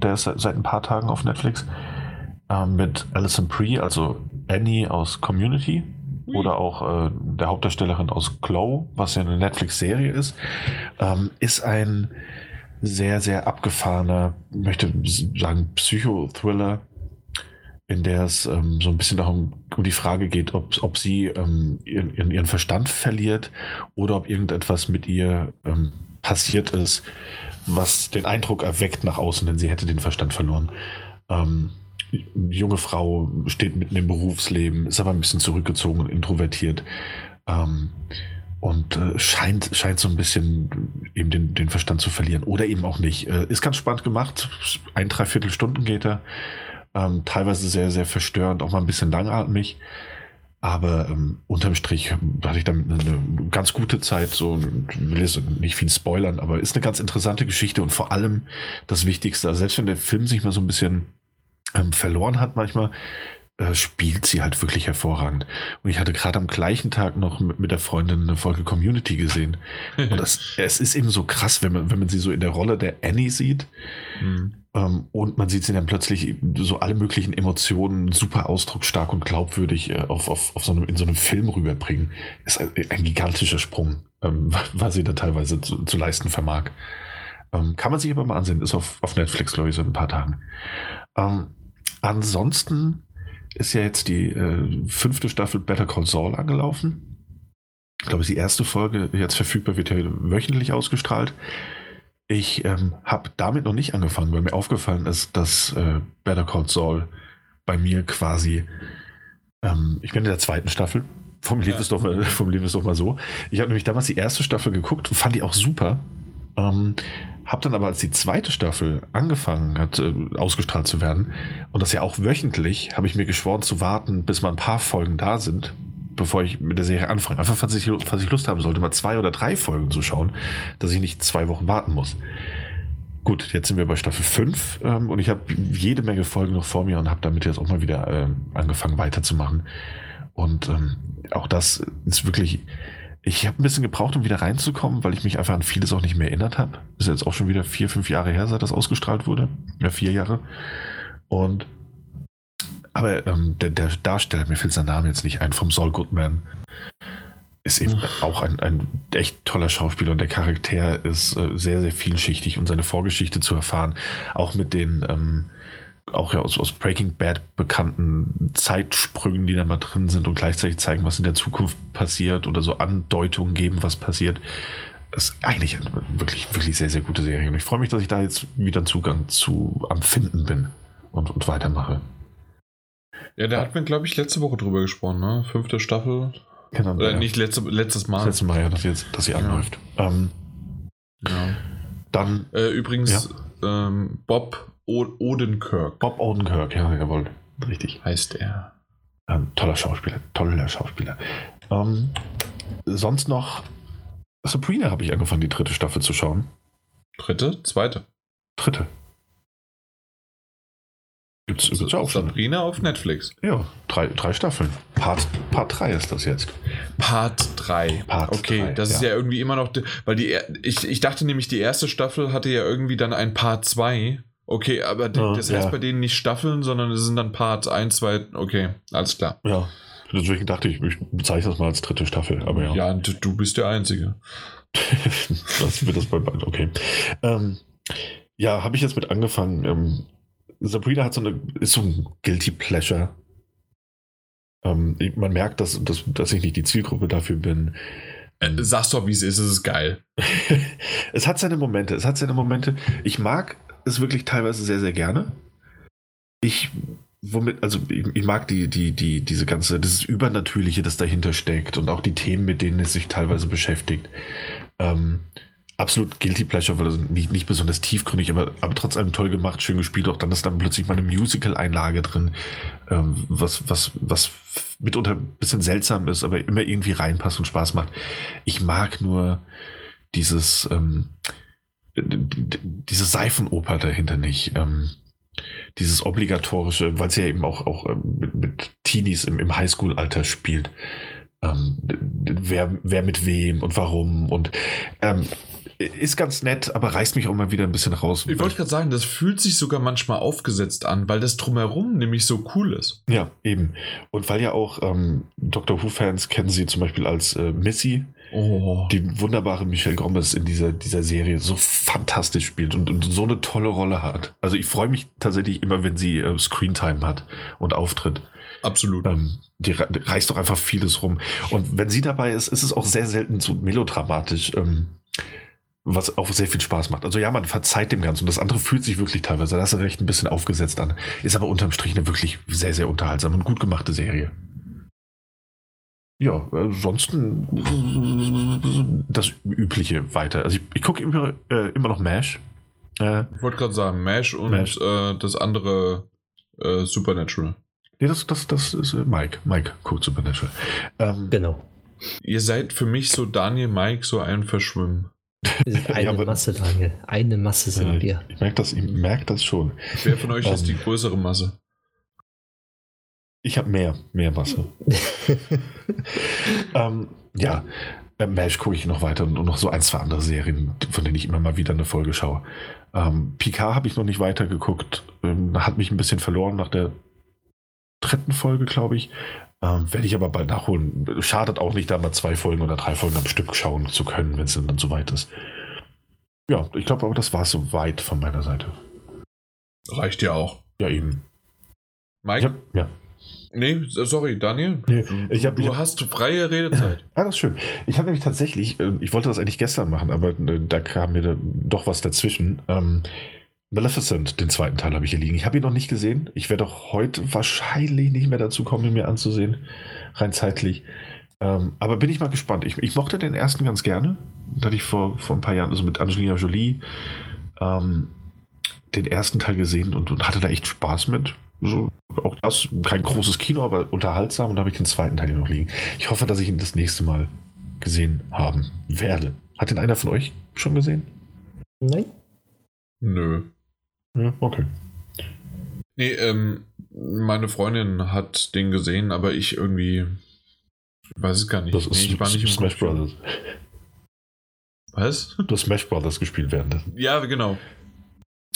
der ist seit, ein paar Tagen auf Netflix, äh, mit Alison Brie, also Annie aus Community mhm. oder auch äh, der Hauptdarstellerin aus Glow, was ja eine Netflix-Serie ist, ähm, ist ein sehr, sehr abgefahrener, möchte sagen, Psychothriller, in der es ähm, so ein bisschen darum um die Frage geht, ob, ob sie ähm, ihren, ihren Verstand verliert oder ob irgendetwas mit ihr ähm, passiert ist, was den Eindruck erweckt nach außen, denn sie hätte den Verstand verloren. Ähm, junge Frau steht mitten im Berufsleben, ist aber ein bisschen zurückgezogen und introvertiert. Ähm, und äh, scheint, scheint so ein bisschen eben den, den Verstand zu verlieren. Oder eben auch nicht. Äh, ist ganz spannend gemacht. Ein, dreiviertel Stunden geht er. Ähm, teilweise sehr, sehr verstörend, auch mal ein bisschen langatmig. Aber ähm, unterm Strich hatte ich damit eine, eine ganz gute Zeit. So, will jetzt nicht viel spoilern, aber ist eine ganz interessante Geschichte und vor allem das Wichtigste. Also selbst wenn der Film sich mal so ein bisschen ähm, verloren hat, manchmal äh, spielt sie halt wirklich hervorragend. Und ich hatte gerade am gleichen Tag noch mit, mit, der Freundin eine Folge Community gesehen. Und das, es ist eben so krass, wenn man, wenn man sie so in der Rolle der Annie sieht. Mhm. Ähm, und man sieht sie dann plötzlich so alle möglichen Emotionen super ausdrucksstark und glaubwürdig äh, auf, auf, auf so einem, in so einem Film rüberbringen. Ist ein, ein gigantischer Sprung, ähm, was sie da teilweise zu, zu leisten vermag. Ähm, kann man sich aber mal ansehen, ist auf, auf Netflix, glaube ich, seit ein paar Tagen. Ähm, ansonsten ist ja jetzt die äh, fünfte Staffel Better Call Saul angelaufen. Ich glaube, die erste Folge jetzt verfügbar wird ja wöchentlich ausgestrahlt. Ich ähm, habe damit noch nicht angefangen, weil mir aufgefallen ist, dass äh, Better Call Saul bei mir quasi, ähm, ich bin in der zweiten Staffel, formulieren ja. wir es doch mal so. Ich habe nämlich damals die erste Staffel geguckt und fand die auch super. Ähm, hab dann aber, als die zweite Staffel angefangen hat, äh, ausgestrahlt zu werden, und das ja auch wöchentlich, habe ich mir geschworen zu warten, bis mal ein paar Folgen da sind, bevor ich mit der Serie anfange. Einfach, falls ich, falls ich Lust haben sollte, mal zwei oder drei Folgen zu schauen, dass ich nicht zwei Wochen warten muss. Gut, jetzt sind wir bei Staffel 5 ähm, und ich habe jede Menge Folgen noch vor mir und habe damit jetzt auch mal wieder äh, angefangen weiterzumachen. Und ähm, auch das ist wirklich, ich habe ein bisschen gebraucht, um wieder reinzukommen, weil ich mich einfach an vieles auch nicht mehr erinnert habe. Ist jetzt auch schon wieder vier, fünf Jahre her, seit das ausgestrahlt wurde. Ja, vier Jahre. Und aber ähm, der, der, Darsteller, mir fällt sein Name jetzt nicht ein, vom Saul Goodman, ist eben auch ein, ein echt toller Schauspieler und der Charakter ist äh, sehr, sehr vielschichtig und seine Vorgeschichte zu erfahren, auch mit den ähm, auch ja aus, aus Breaking Bad bekannten Zeitsprüngen, die da mal drin sind und gleichzeitig zeigen, was in der Zukunft passiert oder so Andeutungen geben, was passiert. Das ist eigentlich eine wirklich, wirklich sehr, sehr gute Serie. Und ich freue mich, dass ich da jetzt wieder einen Zugang zu am Finden bin und, und weitermache. Ja, da hat man, glaube ich, letzte Woche drüber gesprochen, ne? Fünfte Staffel. Genau, Oder ja. nicht letzte, letztes Mal. Letztes Mal, ja, dass, jetzt, dass sie ja. anläuft. Ähm, ja. Dann. Äh, übrigens, ja. ähm, Bob o Odenkirk. Bob Odenkirk, ja, jawohl. Richtig. Heißt er. Ähm, toller Schauspieler, toller Schauspieler. Ähm, sonst noch Sabrina habe ich angefangen, die dritte Staffel zu schauen. Dritte? Zweite? Dritte. Gibt's, gibt's ja auch Sabrina schon. auf Netflix. Ja, drei, drei Staffeln. Part, Part 3 ist das jetzt. Part 3. Part okay, 3, das ja. ist ja irgendwie immer noch, weil die, ich, ich dachte nämlich, die erste Staffel hatte ja irgendwie dann ein Part 2. Okay, aber ja, das heißt ja. bei denen nicht Staffeln, sondern es sind dann Part 1, 2, okay, alles klar. Ja, deswegen dachte ich, ich bezeichne das mal als dritte Staffel, aber ja. Ja, du bist der Einzige. das wird das bei beiden, okay. Ähm, ja, habe ich jetzt mit angefangen. Ähm, Sabrina hat so eine, ist so ein Guilty Pleasure. Ähm, man merkt, dass, dass, dass ich nicht die Zielgruppe dafür bin. Äh, sag's doch, wie es ist, es ist geil. es hat seine Momente, es hat seine Momente. Ich mag es wirklich teilweise sehr, sehr gerne. Ich, womit, also ich, ich mag die, die, die, diese ganze, dieses Übernatürliche, das dahinter steckt und auch die Themen, mit denen es sich teilweise beschäftigt. Ähm, absolut guilty pleasure, weil das nicht, nicht besonders tiefgründig, aber, aber trotz allem toll gemacht, schön gespielt. Auch dann ist dann plötzlich mal eine Musical-Einlage drin, ähm, was, was, was mitunter ein bisschen seltsam ist, aber immer irgendwie reinpasst und Spaß macht. Ich mag nur dieses, ähm, diese Seifenoper dahinter nicht. Ähm, dieses obligatorische, weil es ja eben auch, auch ähm, mit, mit Teenies im, im Highschool-Alter spielt. Ähm, wer, wer mit wem und warum und ähm, ist ganz nett, aber reißt mich auch mal wieder ein bisschen raus. Ich wollte gerade sagen, das fühlt sich sogar manchmal aufgesetzt an, weil das drumherum nämlich so cool ist. Ja, eben. Und weil ja auch ähm, Doctor Who-Fans kennen sie zum Beispiel als äh, Missy, oh. die wunderbare Michelle Gomez in dieser, dieser Serie so fantastisch spielt und, und so eine tolle Rolle hat. Also ich freue mich tatsächlich immer, wenn sie äh, Screentime hat und auftritt. Absolut. Ähm, die reißt doch einfach vieles rum. Und wenn sie dabei ist, ist es auch sehr selten so melodramatisch. Ähm, was auch sehr viel Spaß macht. Also ja, man verzeiht dem Ganzen und das andere fühlt sich wirklich teilweise, das ist recht ein bisschen aufgesetzt an. Ist aber unterm Strich eine wirklich sehr, sehr unterhaltsame und gut gemachte Serie. Ja, ansonsten das Übliche weiter. Also ich, ich gucke immer, äh, immer noch MASH. Äh, ich wollte gerade sagen, MASH und MASH. Äh, das andere äh, Supernatural. Nee, das, das, das ist äh, Mike. Mike guckt Supernatural. Ähm, genau. Ihr seid für mich so Daniel, Mike, so ein Verschwimmen. eine ja, Masse, Daniel. Eine Masse sind ja, wir. Ich merke das, merk das schon. Wer von euch um, ist die ähm, größere Masse? Ich habe mehr, mehr Masse. ähm, ja, äh, Mesh gucke ich noch weiter und noch so ein, zwei andere Serien, von denen ich immer mal wieder eine Folge schaue. Ähm, Picard habe ich noch nicht weiter geguckt. Ähm, hat mich ein bisschen verloren nach der dritten Folge, glaube ich. Ähm, Werde ich aber bald nachholen. Schadet auch nicht, da mal zwei Folgen oder drei Folgen am Stück schauen zu können, wenn es dann so weit ist. Ja, ich glaube aber, das war so weit von meiner Seite. Reicht ja auch. Ja, eben. Mike? Ja. ja. Nee, sorry, Daniel. Nee, ich hab, du ich hab, hast freie Redezeit. Ah, das ist schön. Ich habe nämlich tatsächlich, äh, ich wollte das eigentlich gestern machen, aber äh, da kam mir doch was dazwischen. Ähm, Maleficent, den zweiten Teil habe ich hier liegen. Ich habe ihn noch nicht gesehen. Ich werde auch heute wahrscheinlich nicht mehr dazu kommen, ihn mir anzusehen. Rein zeitlich. Ähm, aber bin ich mal gespannt. Ich, ich, mochte den ersten ganz gerne. Da hatte ich vor, vor ein paar Jahren, also mit Angelina Jolie, ähm, den ersten Teil gesehen und, und hatte da echt Spaß mit. So, auch das, kein großes Kino, aber unterhaltsam. Und da habe ich den zweiten Teil hier noch liegen. Ich hoffe, dass ich ihn das nächste Mal gesehen haben werde. Hat den einer von euch schon gesehen? Nein. Nö. Ja, okay. Nee, ähm, meine Freundin hat den gesehen, aber ich irgendwie ich weiß es gar nicht. Das ist nee, ich war nicht im Smash Brothers. Was? Du hast Smash Brothers gespielt während. Ja, genau.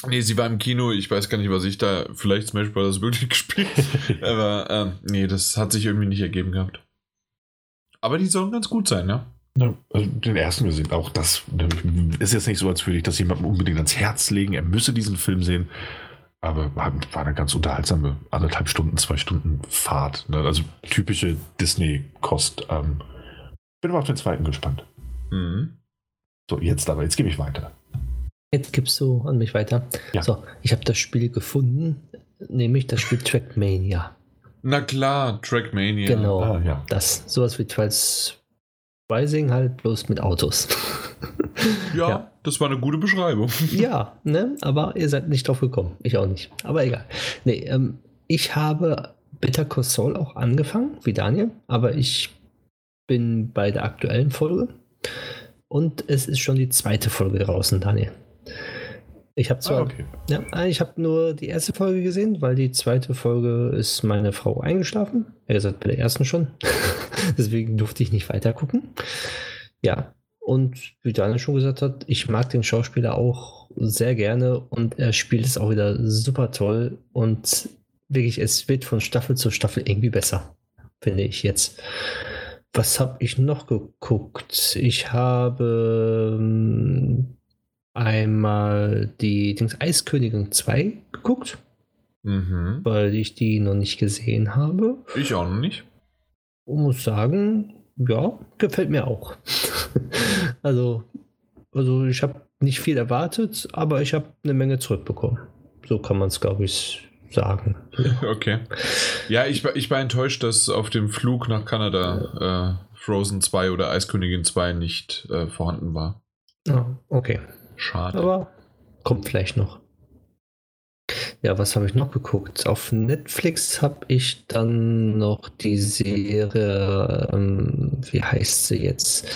Nee, sie war im Kino. Ich weiß gar nicht, was ich da vielleicht Smash Bros. wirklich gespielt Aber ähm, nee, das hat sich irgendwie nicht ergeben gehabt. Aber die sollen ganz gut sein, ja? Also den ersten gesehen. Auch das ist jetzt nicht so, als würde ich das jemandem unbedingt ans Herz legen. Er müsse diesen Film sehen. Aber war eine ganz unterhaltsame anderthalb Stunden, zwei Stunden Fahrt. Ne? Also typische Disney-Kost. Ähm, bin aber auf den zweiten gespannt. Mhm. So, jetzt aber, jetzt gebe ich weiter. Jetzt gibst du an mich weiter. Ja. So, ich habe das Spiel gefunden, nämlich das Spiel Trackmania. Na klar, Trackmania. Genau, ah, ja. das sowas wie Trials Rising halt bloß mit Autos. ja, ja, das war eine gute Beschreibung. ja, ne, aber ihr seid nicht drauf gekommen, ich auch nicht. Aber egal. Nee, ähm, ich habe Better Call Saul auch angefangen, wie Daniel, aber ich bin bei der aktuellen Folge und es ist schon die zweite Folge draußen, Daniel. Ich habe zwar, ah, okay. ja, ich habe nur die erste Folge gesehen, weil die zweite Folge ist meine Frau eingeschlafen. Er gesagt, bei der ersten schon. Deswegen durfte ich nicht weiter gucken. Ja, und wie Daniel schon gesagt hat, ich mag den Schauspieler auch sehr gerne und er spielt es auch wieder super toll und wirklich, es wird von Staffel zu Staffel irgendwie besser, finde ich jetzt. Was habe ich noch geguckt? Ich habe ähm, einmal die Dings Eiskönigin 2 geguckt, mhm. weil ich die noch nicht gesehen habe. Ich auch noch nicht. Und muss sagen, ja, gefällt mir auch. also, also ich habe nicht viel erwartet, aber ich habe eine Menge zurückbekommen. So kann man es, glaube ich, sagen. Okay. Ja, ich war, ich war enttäuscht, dass auf dem Flug nach Kanada äh, Frozen 2 oder Eiskönigin 2 nicht äh, vorhanden war. Oh, okay. Schade. Aber kommt vielleicht noch. Ja, was habe ich noch geguckt? Auf Netflix habe ich dann noch die Serie, ähm, wie heißt sie jetzt?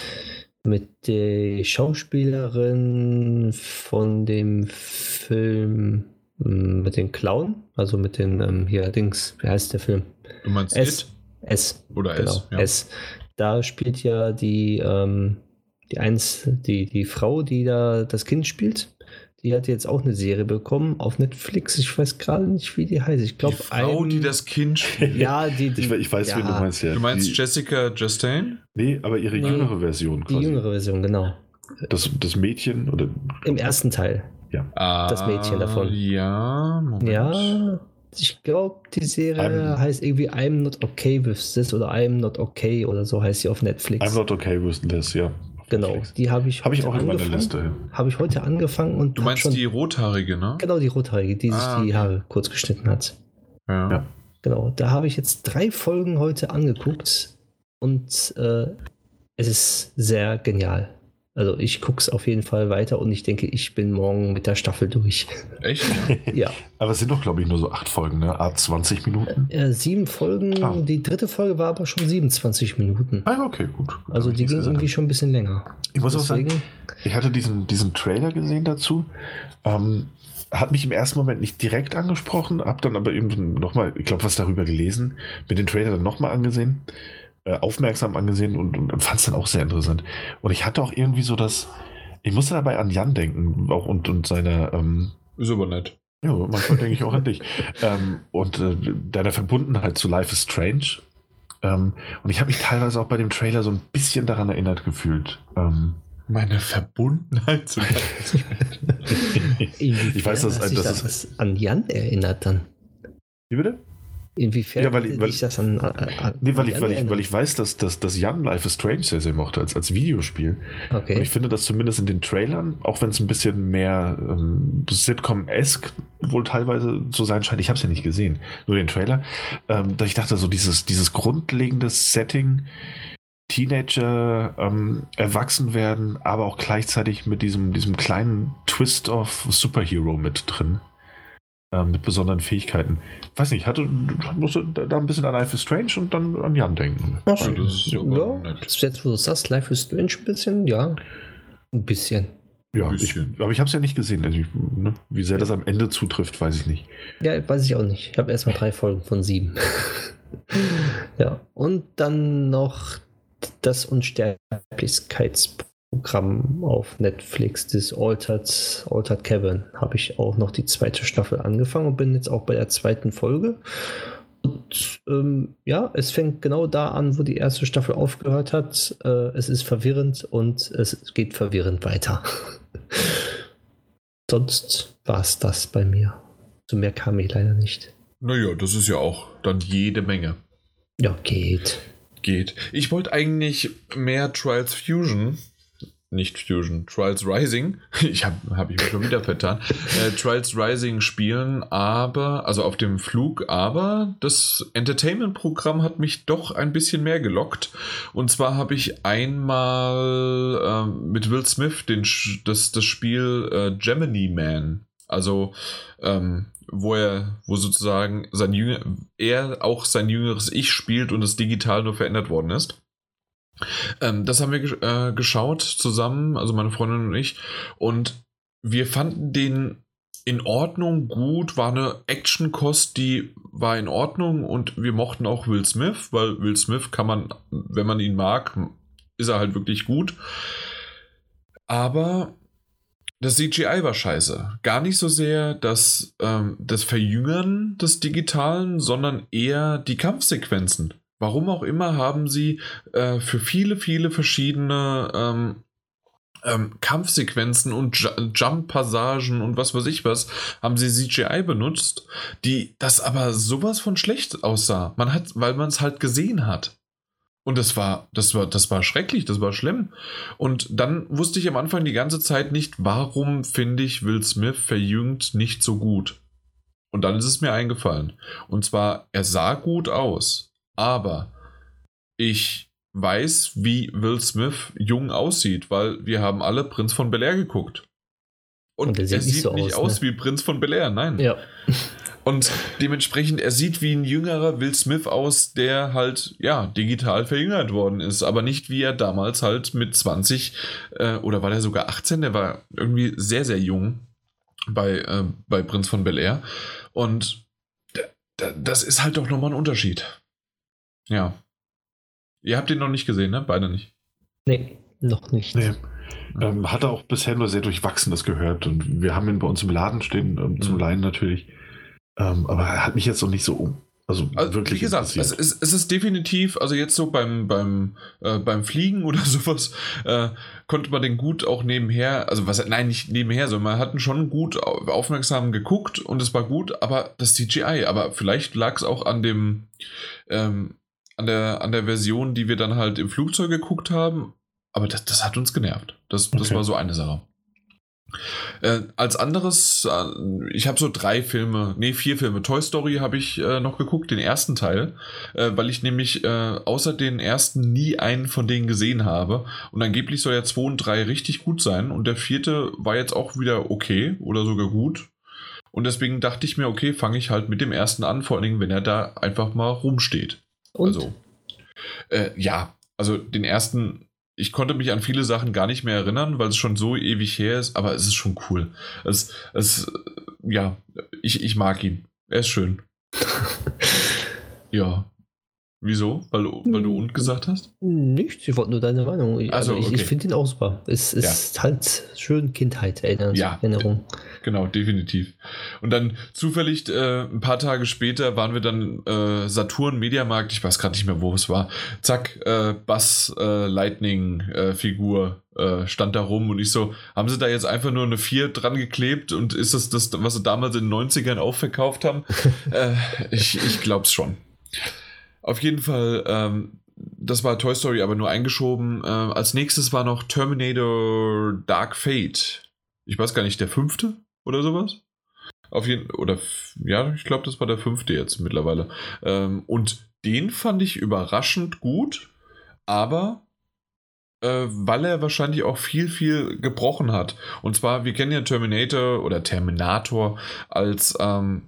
Mit der Schauspielerin von dem Film hm, mit den Clown, also mit den ähm, hier Dings, wie heißt der Film? Du meinst S? It? S. Oder genau, S. Ja. S. Da spielt ja die ähm, die eins, die, die Frau, die da das Kind spielt, die hat jetzt auch eine Serie bekommen auf Netflix. Ich weiß gerade nicht, wie die heißt. Ich glaube, die Frau, ein, die das Kind spielt. Ja, die, die ich, ich, weiß, ja. wen du meinst. Ja. Du meinst die, Jessica Chastain? Nee, aber ihre nee, jüngere Version. Quasi. Die jüngere Version, genau. Das, das Mädchen oder? Im ersten Teil. Ja. Ah, das Mädchen davon. Ja. Moment. Ja. Ich glaube, die Serie I'm, heißt irgendwie I'm not okay with this oder I'm not okay oder so heißt sie auf Netflix. I'm not okay with this, ja. Genau, die habe ich Habe ich auch in meiner Liste. Habe ich heute angefangen und. Du meinst schon, die rothaarige, ne? Genau, die rothaarige, die ah, sich die Haare kurz geschnitten hat. Ja. ja. Genau, da habe ich jetzt drei Folgen heute angeguckt und äh, es ist sehr genial. Also ich gucke es auf jeden Fall weiter und ich denke, ich bin morgen mit der Staffel durch. Echt? ja. Aber es sind doch, glaube ich, nur so acht Folgen, ne? A 20 Minuten. Äh, sieben Folgen, ah. die dritte Folge war aber schon 27 Minuten. Ah, okay, gut. gut also die ging irgendwie schon ein bisschen länger. Ich muss Deswegen, auch sagen, ich hatte diesen, diesen Trailer gesehen dazu. Ähm, hat mich im ersten Moment nicht direkt angesprochen, hab dann aber eben nochmal, ich glaube, was darüber gelesen, mir den Trailer dann nochmal angesehen. Äh, aufmerksam angesehen und, und fand es dann auch sehr interessant. Und ich hatte auch irgendwie so das, ich musste dabei an Jan denken, auch und, und seine. Ähm, ist aber nett. Ja, manchmal denke ich auch an dich. Ähm, und äh, deiner Verbundenheit zu Life is Strange. Ähm, und ich habe mich teilweise auch bei dem Trailer so ein bisschen daran erinnert gefühlt. Ähm, Meine Verbundenheit zu Life is Strange. ich weiß, dass, dass das, das an Jan erinnert dann. Wie bitte? Inwiefern ja, weil, ich, weil, ich das an, an nee, weil, ich, weil, ich, weil ich weiß, dass, dass, dass Jan Life is Strange sehr, sehr mochte als, als Videospiel. Okay. Und ich finde, dass zumindest in den Trailern, auch wenn es ein bisschen mehr ähm, Sitcom-esque wohl teilweise zu sein scheint, ich habe es ja nicht gesehen, nur den Trailer, ähm, dass ich dachte, so dieses, dieses grundlegende Setting, Teenager ähm, erwachsen werden, aber auch gleichzeitig mit diesem, diesem kleinen Twist of Superhero mit drin äh, mit besonderen Fähigkeiten. Weiß nicht, hatte, musste da ein bisschen an Life is Strange und dann an Jan denken. Ach, das ist ja, ja jetzt, wo du sagst, Life is Strange ein bisschen, ja. Ein bisschen. Ja, ich, aber ich habe es ja nicht gesehen. Also ich, ne, wie sehr das am Ende zutrifft, weiß ich nicht. Ja, weiß ich auch nicht. Ich habe erstmal drei Folgen von sieben. ja, und dann noch das Unsterblichkeitsprogramm. Programm auf Netflix, das Altered, Altered Cavern, habe ich auch noch die zweite Staffel angefangen und bin jetzt auch bei der zweiten Folge. Und ähm, ja, es fängt genau da an, wo die erste Staffel aufgehört hat. Äh, es ist verwirrend und es geht verwirrend weiter. Sonst war es das bei mir. Zu mehr kam ich leider nicht. Naja, das ist ja auch dann jede Menge. Ja, geht. Geht. Ich wollte eigentlich mehr Trials Fusion nicht Fusion, Trials Rising. Ich habe hab ich mich schon wieder vertan. Äh, Trials Rising spielen, aber, also auf dem Flug, aber das Entertainment-Programm hat mich doch ein bisschen mehr gelockt. Und zwar habe ich einmal äh, mit Will Smith den, das, das Spiel äh, Gemini Man. Also, ähm, wo er, wo sozusagen sein Jünger, er auch sein jüngeres Ich spielt und es digital nur verändert worden ist. Ähm, das haben wir äh, geschaut zusammen, also meine Freundin und ich. Und wir fanden den in Ordnung, gut, war eine Actionkost, die war in Ordnung und wir mochten auch Will Smith, weil Will Smith kann man, wenn man ihn mag, ist er halt wirklich gut. Aber das CGI war scheiße. Gar nicht so sehr das, ähm, das Verjüngern des Digitalen, sondern eher die Kampfsequenzen. Warum auch immer haben sie äh, für viele, viele verschiedene ähm, ähm, Kampfsequenzen und Jump-Passagen und was weiß ich was, haben sie CGI benutzt, die das aber sowas von schlecht aussah. Man hat, weil man es halt gesehen hat. Und das war, das war, das war schrecklich, das war schlimm. Und dann wusste ich am Anfang die ganze Zeit nicht, warum finde ich Will Smith verjüngt nicht so gut. Und dann ist es mir eingefallen. Und zwar, er sah gut aus. Aber ich weiß, wie Will Smith jung aussieht, weil wir haben alle Prinz von Bel Air geguckt. Und, Und er sieht, nicht, so nicht aus, ne? wie Prinz von Bel Air, nein. Ja. Und dementsprechend, er sieht wie ein jüngerer Will Smith aus, der halt, ja, digital verjüngert worden ist, aber nicht wie er damals halt mit 20 äh, oder war der sogar 18, der war irgendwie sehr, sehr jung bei, äh, bei Prinz von Bel Air. Und das ist halt doch nochmal ein Unterschied. Ja. Ihr habt ihn noch nicht gesehen, ne? Beide nicht. Nee, noch nicht. Nee. Ähm, hat er auch bisher nur sehr Durchwachsenes gehört und wir haben ihn bei uns im Laden stehen, ähm, zum mhm. Leihen natürlich. Ähm, aber er hat mich jetzt noch nicht so um. Also, also wirklich. Wie gesagt, es ist, es ist definitiv, also jetzt so beim, beim, äh, beim Fliegen oder sowas, äh, konnte man den gut auch nebenher, also was, nein, nicht nebenher, sondern man hat ihn schon gut aufmerksam geguckt und es war gut, aber das CGI, aber vielleicht lag es auch an dem, ähm, an der, an der Version, die wir dann halt im Flugzeug geguckt haben. Aber das, das hat uns genervt. Das, das okay. war so eine Sache. Äh, als anderes, äh, ich habe so drei Filme, nee, vier Filme. Toy Story habe ich äh, noch geguckt, den ersten Teil, äh, weil ich nämlich äh, außer den ersten nie einen von denen gesehen habe. Und angeblich soll ja zwei und drei richtig gut sein. Und der vierte war jetzt auch wieder okay oder sogar gut. Und deswegen dachte ich mir, okay, fange ich halt mit dem ersten an, vor allen Dingen, wenn er da einfach mal rumsteht. Und? Also, äh, ja, also den ersten ich konnte mich an viele Sachen gar nicht mehr erinnern, weil es schon so ewig her ist, aber es ist schon cool. Es, es, ja, ich, ich mag ihn. Er ist schön. ja. Wieso? Weil, weil du und gesagt hast? Nichts, ich wollte nur deine Meinung. Also, ich, okay. ich finde ihn auch super. Es ist ja. halt schön Kindheit, Erinnerung. Ja, Erinnerung. Genau, definitiv. Und dann zufällig äh, ein paar Tage später waren wir dann äh, Saturn Mediamarkt, ich weiß gerade nicht mehr, wo es war. Zack, äh, Bass äh, Lightning äh, Figur äh, stand da rum und ich so, haben sie da jetzt einfach nur eine 4 dran geklebt und ist das das, was sie damals in den 90ern auch verkauft haben? ich ich glaube es schon. Auf jeden Fall, ähm, das war Toy Story, aber nur eingeschoben. Äh, als nächstes war noch Terminator Dark Fate. Ich weiß gar nicht, der fünfte oder sowas? Auf jeden oder ja, ich glaube, das war der fünfte jetzt mittlerweile. Ähm, und den fand ich überraschend gut, aber äh, weil er wahrscheinlich auch viel, viel gebrochen hat. Und zwar, wir kennen ja Terminator oder Terminator als ähm,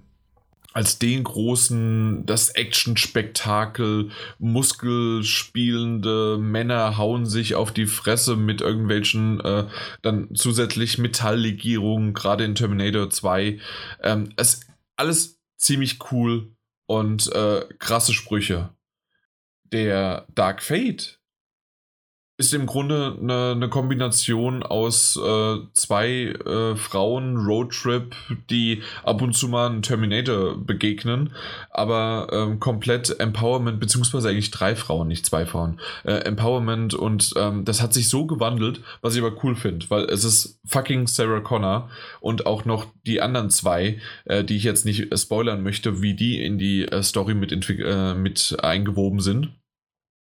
als den großen, das Action-Spektakel, muskelspielende Männer hauen sich auf die Fresse mit irgendwelchen äh, dann zusätzlich Metalllegierungen, gerade in Terminator 2. Ähm, es alles ziemlich cool und äh, krasse Sprüche. Der Dark Fate ist im Grunde eine, eine Kombination aus äh, zwei äh, Frauen Roadtrip, die ab und zu mal einen Terminator begegnen, aber ähm, komplett Empowerment, beziehungsweise eigentlich drei Frauen, nicht zwei Frauen. Äh, Empowerment und ähm, das hat sich so gewandelt, was ich aber cool finde, weil es ist fucking Sarah Connor und auch noch die anderen zwei, äh, die ich jetzt nicht spoilern möchte, wie die in die äh, Story mit, äh, mit eingewoben sind.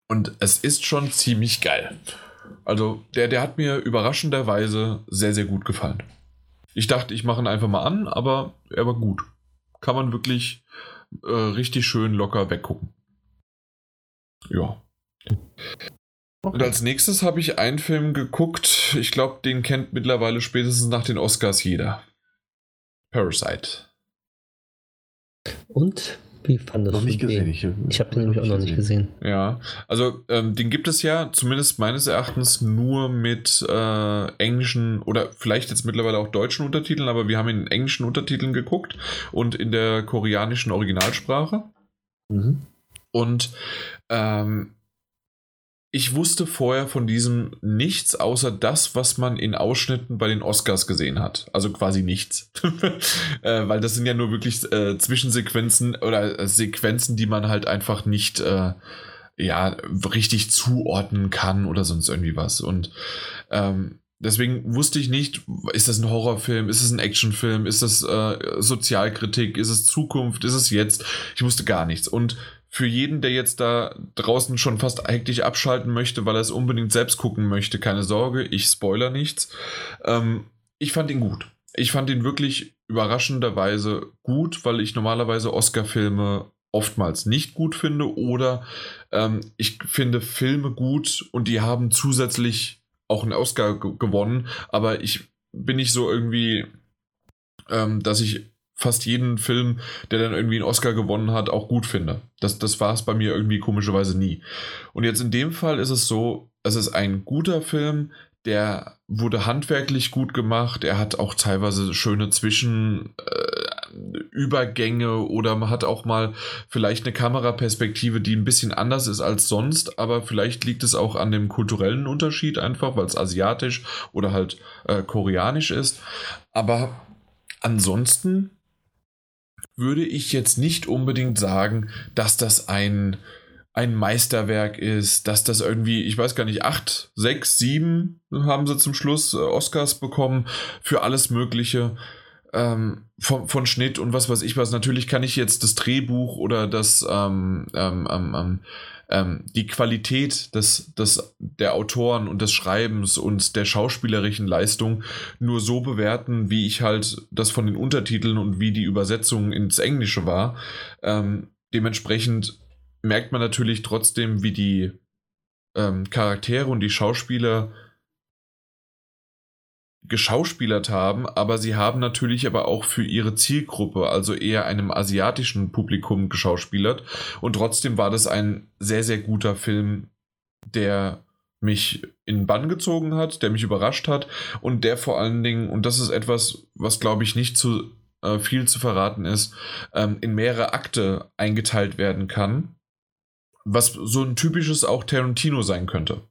Und es ist schon ziemlich geil. Also, der, der hat mir überraschenderweise sehr, sehr gut gefallen. Ich dachte, ich mache ihn einfach mal an, aber er war gut. Kann man wirklich äh, richtig schön locker weggucken. Ja. Und als nächstes habe ich einen Film geguckt. Ich glaube, den kennt mittlerweile spätestens nach den Oscars jeder. Parasite. Und wie fandest noch nicht gesehen. Ich, ich habe den nämlich auch noch nicht gesehen. Ja, also ähm, den gibt es ja zumindest meines Erachtens nur mit äh, englischen oder vielleicht jetzt mittlerweile auch deutschen Untertiteln, aber wir haben in englischen Untertiteln geguckt und in der koreanischen Originalsprache. Mhm. Und ähm, ich wusste vorher von diesem nichts, außer das, was man in Ausschnitten bei den Oscars gesehen hat. Also quasi nichts. äh, weil das sind ja nur wirklich äh, Zwischensequenzen oder äh, Sequenzen, die man halt einfach nicht äh, ja, richtig zuordnen kann oder sonst irgendwie was. Und ähm, deswegen wusste ich nicht, ist das ein Horrorfilm, ist es ein Actionfilm, ist das äh, Sozialkritik, ist es Zukunft, ist es jetzt? Ich wusste gar nichts. Und für jeden, der jetzt da draußen schon fast hektisch abschalten möchte, weil er es unbedingt selbst gucken möchte, keine Sorge, ich spoiler nichts. Ähm, ich fand ihn gut. Ich fand ihn wirklich überraschenderweise gut, weil ich normalerweise Oscar-Filme oftmals nicht gut finde oder ähm, ich finde Filme gut und die haben zusätzlich auch einen Oscar gewonnen, aber ich bin nicht so irgendwie, ähm, dass ich fast jeden Film, der dann irgendwie einen Oscar gewonnen hat, auch gut finde. Das, das war es bei mir irgendwie komischerweise nie. Und jetzt in dem Fall ist es so, es ist ein guter Film, der wurde handwerklich gut gemacht. Er hat auch teilweise schöne Zwischenübergänge äh, oder man hat auch mal vielleicht eine Kameraperspektive, die ein bisschen anders ist als sonst, aber vielleicht liegt es auch an dem kulturellen Unterschied einfach, weil es asiatisch oder halt äh, koreanisch ist. Aber ansonsten würde ich jetzt nicht unbedingt sagen, dass das ein, ein Meisterwerk ist, dass das irgendwie, ich weiß gar nicht, acht, sechs, sieben haben sie zum Schluss äh, Oscars bekommen für alles Mögliche. Ähm, von, von, Schnitt und was weiß ich was. Natürlich kann ich jetzt das Drehbuch oder das, ähm, ähm, ähm, die Qualität des, des, der Autoren und des Schreibens und der schauspielerischen Leistung nur so bewerten, wie ich halt das von den Untertiteln und wie die Übersetzung ins Englische war. Ähm, dementsprechend merkt man natürlich trotzdem, wie die ähm, Charaktere und die Schauspieler geschauspielert haben, aber sie haben natürlich aber auch für ihre Zielgruppe, also eher einem asiatischen Publikum geschauspielert. Und trotzdem war das ein sehr, sehr guter Film, der mich in Bann gezogen hat, der mich überrascht hat und der vor allen Dingen, und das ist etwas, was glaube ich nicht zu äh, viel zu verraten ist, ähm, in mehrere Akte eingeteilt werden kann, was so ein typisches auch Tarantino sein könnte.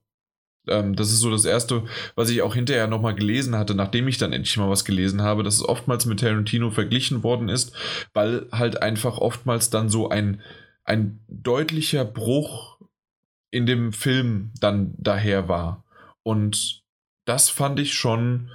Ähm, das ist so das Erste, was ich auch hinterher nochmal gelesen hatte, nachdem ich dann endlich mal was gelesen habe, dass es oftmals mit Tarantino verglichen worden ist, weil halt einfach oftmals dann so ein, ein deutlicher Bruch in dem Film dann daher war. Und das fand ich schon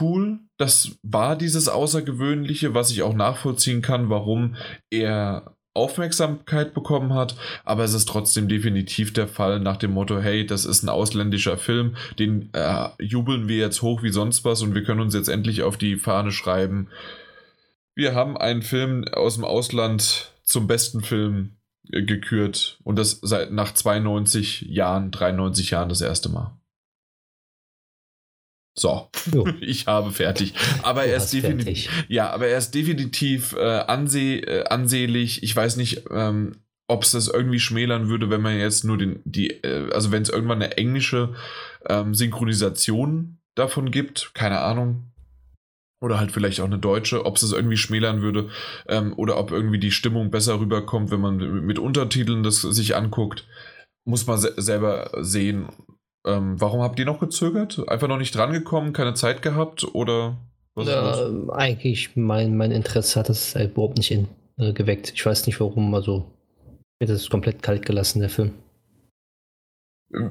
cool. Das war dieses Außergewöhnliche, was ich auch nachvollziehen kann, warum er Aufmerksamkeit bekommen hat, aber es ist trotzdem definitiv der Fall nach dem Motto, hey, das ist ein ausländischer Film, den äh, jubeln wir jetzt hoch wie sonst was und wir können uns jetzt endlich auf die Fahne schreiben. Wir haben einen Film aus dem Ausland zum besten Film äh, gekürt und das seit nach 92 Jahren, 93 Jahren das erste Mal. So, jo. ich habe fertig. Aber du er ist definitiv, ja, aber er ist definitiv äh, anseh, äh, ansehlich. Ich weiß nicht, ähm, ob es das irgendwie schmälern würde, wenn man jetzt nur den, die, äh, also wenn es irgendwann eine englische ähm, Synchronisation davon gibt, keine Ahnung. Oder halt vielleicht auch eine deutsche, ob es das irgendwie schmälern würde ähm, oder ob irgendwie die Stimmung besser rüberkommt, wenn man mit Untertiteln das sich anguckt. Muss man se selber sehen. Ähm, warum habt ihr noch gezögert? Einfach noch nicht drangekommen, keine Zeit gehabt oder was ja, Eigentlich mein, mein Interesse hat das halt überhaupt nicht in, äh, geweckt. Ich weiß nicht warum, also mir das ist komplett kalt gelassen, der Film.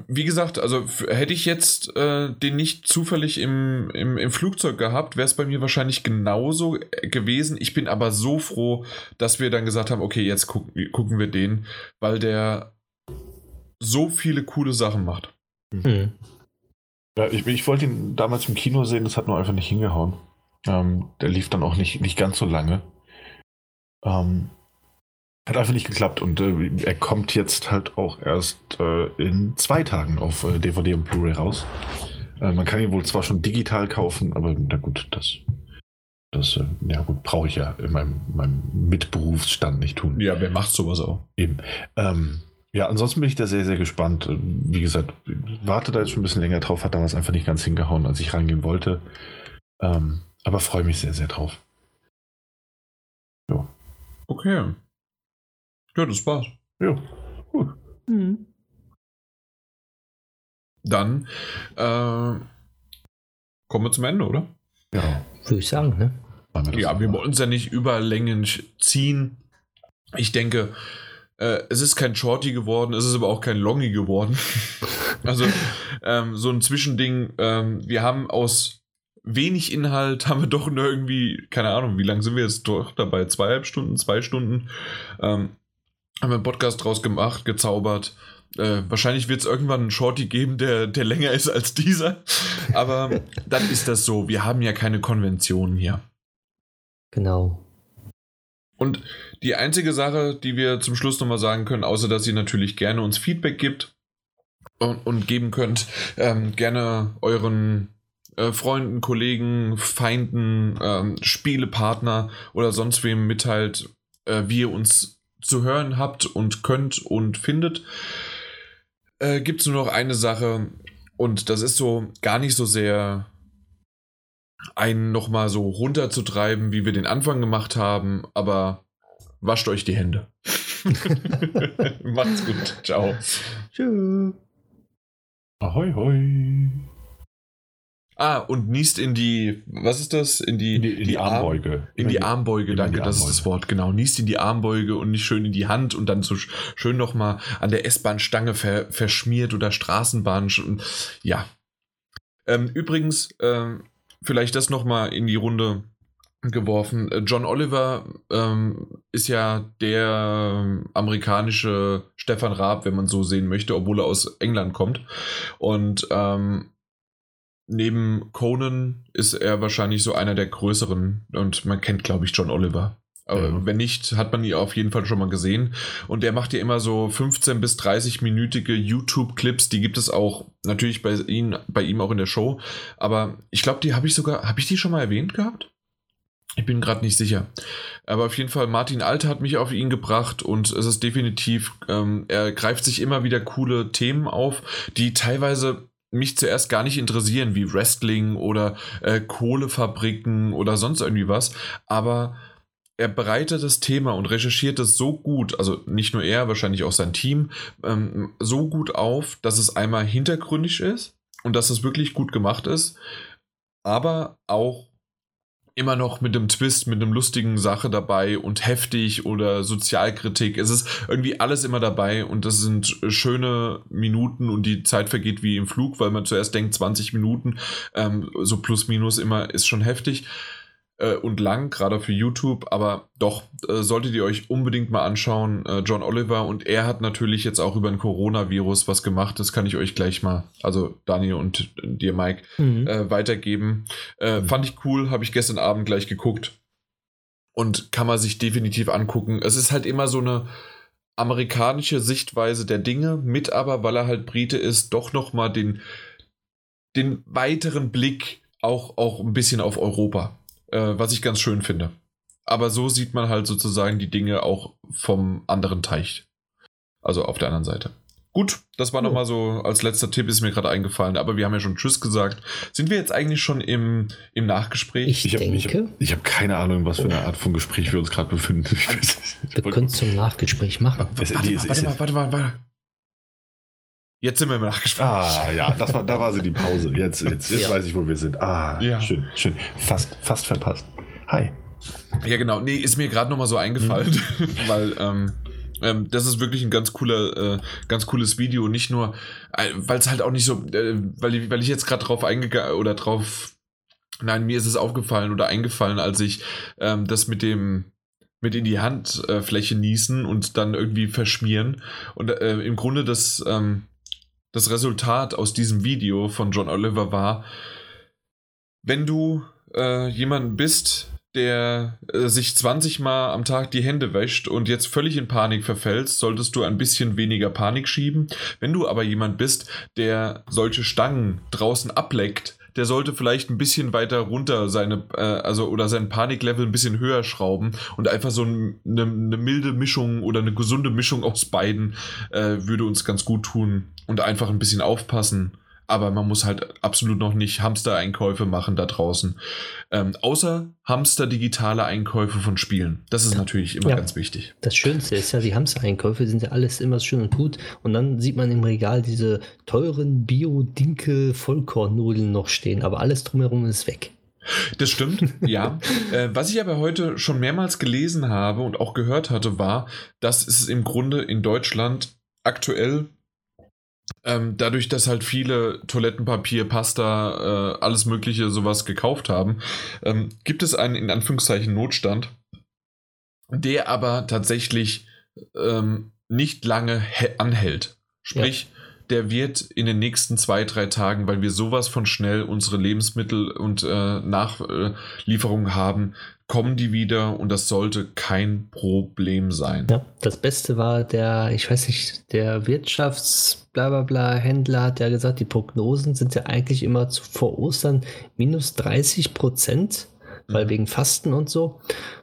Wie gesagt, also hätte ich jetzt äh, den nicht zufällig im, im, im Flugzeug gehabt, wäre es bei mir wahrscheinlich genauso äh, gewesen. Ich bin aber so froh, dass wir dann gesagt haben, okay, jetzt gucken, gucken wir den, weil der so viele coole Sachen macht. Mhm. Ja, ich, ich wollte ihn damals im Kino sehen, das hat nur einfach nicht hingehauen. Ähm, der lief dann auch nicht, nicht ganz so lange. Ähm, hat einfach nicht geklappt und äh, er kommt jetzt halt auch erst äh, in zwei Tagen auf äh, DVD und Blu-ray raus. Äh, man kann ihn wohl zwar schon digital kaufen, aber na gut, das, das äh, ja gut, brauche ich ja in meinem, meinem Mitberufsstand nicht tun. Ja, wer macht sowas auch? Eben. Ähm, ja, ansonsten bin ich da sehr, sehr gespannt. Wie gesagt, warte da jetzt schon ein bisschen länger drauf, hat damals einfach nicht ganz hingehauen, als ich rangehen wollte. Ähm, aber freue mich sehr, sehr drauf. Ja. Okay. Ja, das war's. Ja, gut. Mhm. Dann äh, kommen wir zum Ende, oder? Ja. Würde ich sagen, ne? Ja, wir wollen es ja nicht über Längen ziehen. Ich denke, äh, es ist kein Shorty geworden, es ist aber auch kein Longy geworden. also ähm, so ein Zwischending. Ähm, wir haben aus wenig Inhalt, haben wir doch nur irgendwie, keine Ahnung, wie lange sind wir jetzt doch dabei? Zweieinhalb Stunden, zwei Stunden. Ähm, haben wir einen Podcast draus gemacht, gezaubert. Äh, wahrscheinlich wird es irgendwann einen Shorty geben, der, der länger ist als dieser. Aber dann ist das so. Wir haben ja keine Konventionen hier. Genau. Und die einzige Sache, die wir zum Schluss nochmal sagen können, außer dass ihr natürlich gerne uns Feedback gibt und, und geben könnt, ähm, gerne euren äh, Freunden, Kollegen, Feinden, ähm, Spielepartner oder sonst wem mitteilt, äh, wie ihr uns zu hören habt und könnt und findet. Äh, Gibt es nur noch eine Sache und das ist so gar nicht so sehr einen nochmal so runterzutreiben, wie wir den Anfang gemacht haben, aber wascht euch die Hände. Macht's gut. Ciao. Tschüss. Ahoi, hoi. Ah, und niest in die, was ist das? In die, in die, in die, die Armbeuge. Arm, in die Armbeuge, danke, das ist das Wort, genau. Niest in die Armbeuge und nicht schön in die Hand und dann so schön nochmal an der S-Bahn-Stange ver, verschmiert oder Straßenbahn. Ja. Ähm, übrigens, ähm, vielleicht das nochmal in die Runde geworfen. Äh, John Oliver ähm, ist ja der ähm, amerikanische Stefan Raab, wenn man so sehen möchte, obwohl er aus England kommt. Und ähm, neben Conan ist er wahrscheinlich so einer der größeren und man kennt, glaube ich, John Oliver. Aber ja. wenn nicht, hat man ihn auf jeden Fall schon mal gesehen. Und der macht ja immer so 15 bis 30-minütige YouTube-Clips. Die gibt es auch natürlich bei ihm, bei ihm auch in der Show. Aber ich glaube, die habe ich sogar, habe ich die schon mal erwähnt gehabt? Ich bin gerade nicht sicher. Aber auf jeden Fall, Martin Alter hat mich auf ihn gebracht und es ist definitiv, ähm, er greift sich immer wieder coole Themen auf, die teilweise mich zuerst gar nicht interessieren, wie Wrestling oder äh, Kohlefabriken oder sonst irgendwie was. Aber er bereitet das Thema und recherchiert es so gut, also nicht nur er, wahrscheinlich auch sein Team, ähm, so gut auf, dass es einmal hintergründig ist und dass es wirklich gut gemacht ist, aber auch immer noch mit einem Twist, mit einem lustigen Sache dabei und heftig oder Sozialkritik. Es ist irgendwie alles immer dabei und das sind schöne Minuten und die Zeit vergeht wie im Flug, weil man zuerst denkt 20 Minuten, ähm, so plus minus immer ist schon heftig äh, und lang, gerade für YouTube, aber doch, äh, solltet ihr euch unbedingt mal anschauen. Äh, John Oliver und er hat natürlich jetzt auch über ein Coronavirus was gemacht, das kann ich euch gleich mal, also Daniel und dir, Mike, mhm. Äh, weitergeben. Äh, mhm. Fand ich cool, habe ich gestern Abend gleich geguckt und kann man sich definitiv angucken. Es ist halt immer so eine amerikanische Sichtweise der Dinge, mit aber, weil er halt Brite ist, doch nochmal den, den weiteren Blick auch, auch ein bisschen auf Europa äh, was ich ganz schön finde. Aber so sieht man halt sozusagen die Dinge auch vom anderen Teich. Also auf der anderen Seite. Gut, das war nochmal so als letzter Tipp, ist mir gerade eingefallen, aber wir haben ja schon Tschüss gesagt. Sind wir jetzt eigentlich schon im, im Nachgespräch? Ich, ich habe hab, hab keine Ahnung, was für eine Art von Gespräch wir uns gerade befinden. wir können es zum Nachgespräch machen. Warte, warte, mal, warte, mal, warte mal, warte Jetzt sind wir im Nachgespräch. Ah, ja, das war, da war sie die Pause. Jetzt, jetzt, jetzt ja. weiß ich, wo wir sind. Ah, ja. schön, schön. Fast, fast verpasst. Hi. Ja, genau. Nee, ist mir gerade nochmal so eingefallen, mhm. weil ähm, ähm, das ist wirklich ein ganz cooler, äh, ganz cooles Video. Nicht nur, äh, weil es halt auch nicht so, äh, weil, ich, weil ich jetzt gerade drauf eingegangen oder drauf, nein, mir ist es aufgefallen oder eingefallen, als ich ähm, das mit dem mit in die Handfläche niesen und dann irgendwie verschmieren. Und äh, im Grunde das, ähm, das Resultat aus diesem Video von John Oliver war, wenn du äh, jemand bist, der äh, sich 20 Mal am Tag die Hände wäscht und jetzt völlig in Panik verfällst, solltest du ein bisschen weniger Panik schieben. Wenn du aber jemand bist, der solche Stangen draußen ableckt, der sollte vielleicht ein bisschen weiter runter seine, äh, also oder sein Paniklevel ein bisschen höher schrauben und einfach so eine, eine milde Mischung oder eine gesunde Mischung aus beiden äh, würde uns ganz gut tun und einfach ein bisschen aufpassen aber man muss halt absolut noch nicht Hamster-Einkäufe machen da draußen. Ähm, außer Hamster-digitale Einkäufe von Spielen. Das ist natürlich immer ja. ganz wichtig. Das Schönste ist ja, die Hamster-Einkäufe sind ja alles immer schön und gut. Und dann sieht man im Regal diese teuren Bio-Dinkel-Vollkornnudeln noch stehen, aber alles drumherum ist weg. Das stimmt, ja. Äh, was ich aber heute schon mehrmals gelesen habe und auch gehört hatte, war, dass es im Grunde in Deutschland aktuell ähm, dadurch, dass halt viele Toilettenpapier, Pasta, äh, alles Mögliche sowas gekauft haben, ähm, gibt es einen in Anführungszeichen Notstand, der aber tatsächlich ähm, nicht lange anhält. Sprich, ja. der wird in den nächsten zwei, drei Tagen, weil wir sowas von schnell unsere Lebensmittel und äh, Nachlieferungen haben, kommen die wieder und das sollte kein Problem sein. Ja, das Beste war der, ich weiß nicht, der Wirtschafts blablabla Händler hat ja gesagt, die Prognosen sind ja eigentlich immer zu, vor Ostern minus 30 Prozent, weil mhm. wegen Fasten und so.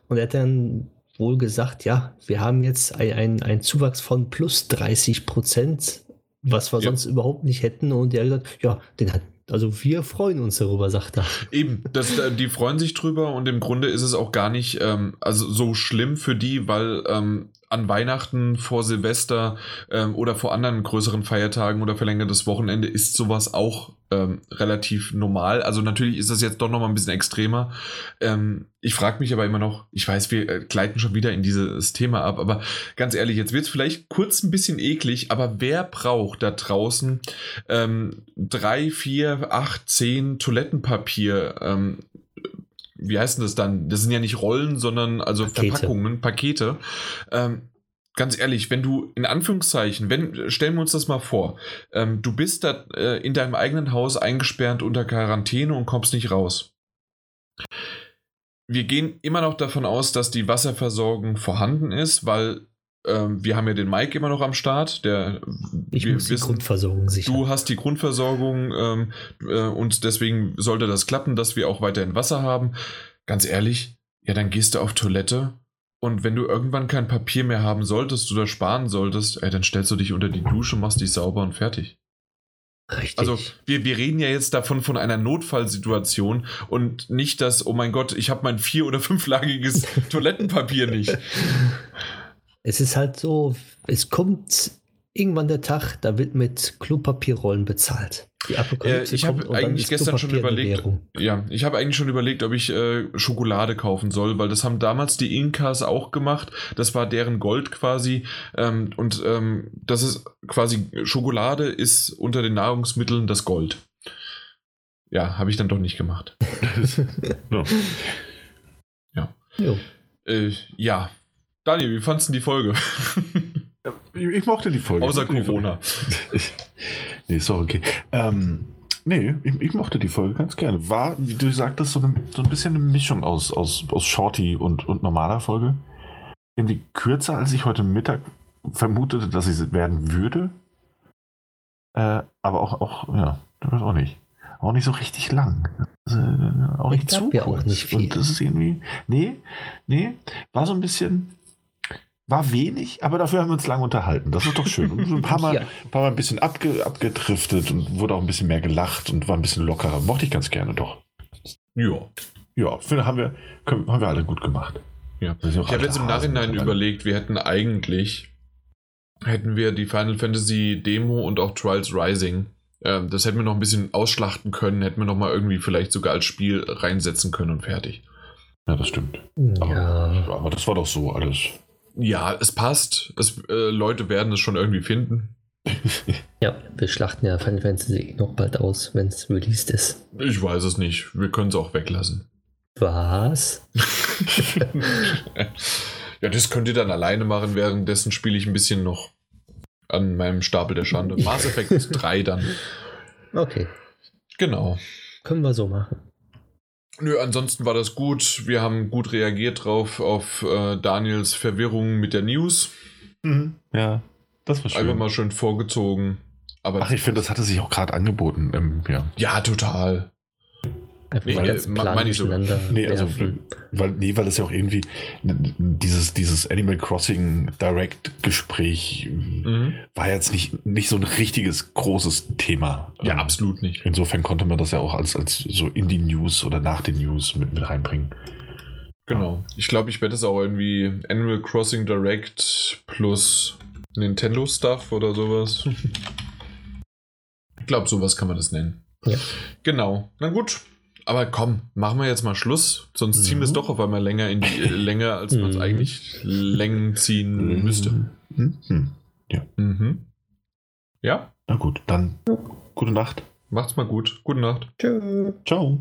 Und er hat dann wohl gesagt, ja, wir haben jetzt einen Zuwachs von plus 30 Prozent, was wir ja. sonst überhaupt nicht hätten. Und er hat gesagt, ja, den hat also wir freuen uns darüber, sagt er. Eben, das, äh, die freuen sich drüber und im Grunde ist es auch gar nicht ähm, also so schlimm für die, weil ähm, an Weihnachten, vor Silvester ähm, oder vor anderen größeren Feiertagen oder verlängertes Wochenende ist sowas auch ähm, relativ normal. Also natürlich ist das jetzt doch nochmal ein bisschen extremer. Ähm, ich frage mich aber immer noch, ich weiß, wir äh, gleiten schon wieder in dieses Thema ab, aber ganz ehrlich, jetzt wird es vielleicht kurz ein bisschen eklig, aber wer braucht da draußen ähm, drei, vier, acht, zehn Toilettenpapier? Wie heißt denn das dann? Das sind ja nicht Rollen, sondern also Pakete. Verpackungen, Pakete. Ähm, ganz ehrlich, wenn du in Anführungszeichen, wenn, stellen wir uns das mal vor, ähm, du bist da äh, in deinem eigenen Haus eingesperrt unter Quarantäne und kommst nicht raus. Wir gehen immer noch davon aus, dass die Wasserversorgung vorhanden ist, weil ähm, wir haben ja den Mike immer noch am Start. Der, ich muss wissen, die Grundversorgung sichern. Du hast die Grundversorgung ähm, äh, und deswegen sollte das klappen, dass wir auch weiterhin Wasser haben. Ganz ehrlich, ja, dann gehst du auf Toilette und wenn du irgendwann kein Papier mehr haben solltest oder sparen solltest, ey, dann stellst du dich unter die Dusche, machst dich sauber und fertig. Richtig. Also wir, wir reden ja jetzt davon von einer Notfallsituation und nicht dass, oh mein Gott, ich habe mein vier- oder fünflagiges Toilettenpapier nicht. Es ist halt so, es kommt irgendwann der Tag, da wird mit Klopapierrollen bezahlt. Die Apokalypse äh, ich habe eigentlich gestern schon überlegt, ja, ich habe eigentlich schon überlegt, ob ich äh, Schokolade kaufen soll, weil das haben damals die Inkas auch gemacht. Das war deren Gold quasi. Ähm, und ähm, das ist quasi Schokolade ist unter den Nahrungsmitteln das Gold. Ja, habe ich dann doch nicht gemacht. ja. Ja. Äh, ja. Daniel, wie fandest du die Folge? Ich mochte die Folge. Außer Corona. nee, ist doch okay. Ähm, nee, ich, ich, mochte die Folge ganz gerne. War, wie du sagtest, so, eine, so ein bisschen eine Mischung aus, aus, aus Shorty und, und normaler Folge. Irgendwie kürzer, als ich heute Mittag vermutete, dass sie werden würde. Äh, aber auch, auch, ja, ich weiß auch nicht. Auch nicht so richtig lang. Also, auch nicht zu ja auch nicht viel. Und das ist irgendwie, nee, nee, war so ein bisschen, war wenig, aber dafür haben wir uns lange unterhalten. Das ist doch schön. Und ein paar Mal, ja. ein, paar Mal ein bisschen abge, abgedriftet und wurde auch ein bisschen mehr gelacht und war ein bisschen lockerer. Mochte ich ganz gerne doch. Ja. Ja, finde, haben wir, können, haben wir alle gut gemacht. Ja. Ich habe jetzt im Nachhinein überlegt, wir hätten eigentlich, hätten wir die Final Fantasy Demo und auch Trials Rising, äh, das hätten wir noch ein bisschen ausschlachten können, hätten wir noch mal irgendwie vielleicht sogar als Spiel reinsetzen können und fertig. Ja, das stimmt. Ja. Aber, aber das war doch so alles. Ja, es passt. Es, äh, Leute werden es schon irgendwie finden. ja, wir schlachten ja Final Fantasy noch bald aus, wenn es released ist. Ich weiß es nicht. Wir können es auch weglassen. Was? ja, das könnt ihr dann alleine machen. Währenddessen spiele ich ein bisschen noch an meinem Stapel der Schande. Mass Effect 3 dann. Okay. Genau. Können wir so machen. Nö, ansonsten war das gut. Wir haben gut reagiert drauf auf äh, Daniels Verwirrung mit der News. Mhm. Ja, das war schön. Einfach mal schön vorgezogen. Aber Ach, ich finde, das hatte sich auch gerade angeboten. Ähm, ja. ja, total. Einfach nee, ganz meine ich so. Nee, also, weil, nee, weil das ja auch irgendwie dieses, dieses Animal Crossing Direct Gespräch mhm. war jetzt nicht, nicht so ein richtiges großes Thema. Ja, ähm, absolut nicht. Insofern konnte man das ja auch als, als so in die News oder nach den News mit, mit reinbringen. Genau. Ich glaube, ich werde es auch irgendwie Animal Crossing Direct plus Nintendo Stuff oder sowas. ich glaube, sowas kann man das nennen. Ja. Genau. Na gut, aber komm, machen wir jetzt mal Schluss, sonst mhm. ziehen wir es doch auf einmal länger in die äh, Länge, als man es mhm. eigentlich Längen ziehen mhm. müsste. Mhm. Ja. Mhm. Ja? Na gut, dann gute Nacht. Macht's mal gut. Gute Nacht. Tschö. Ciao.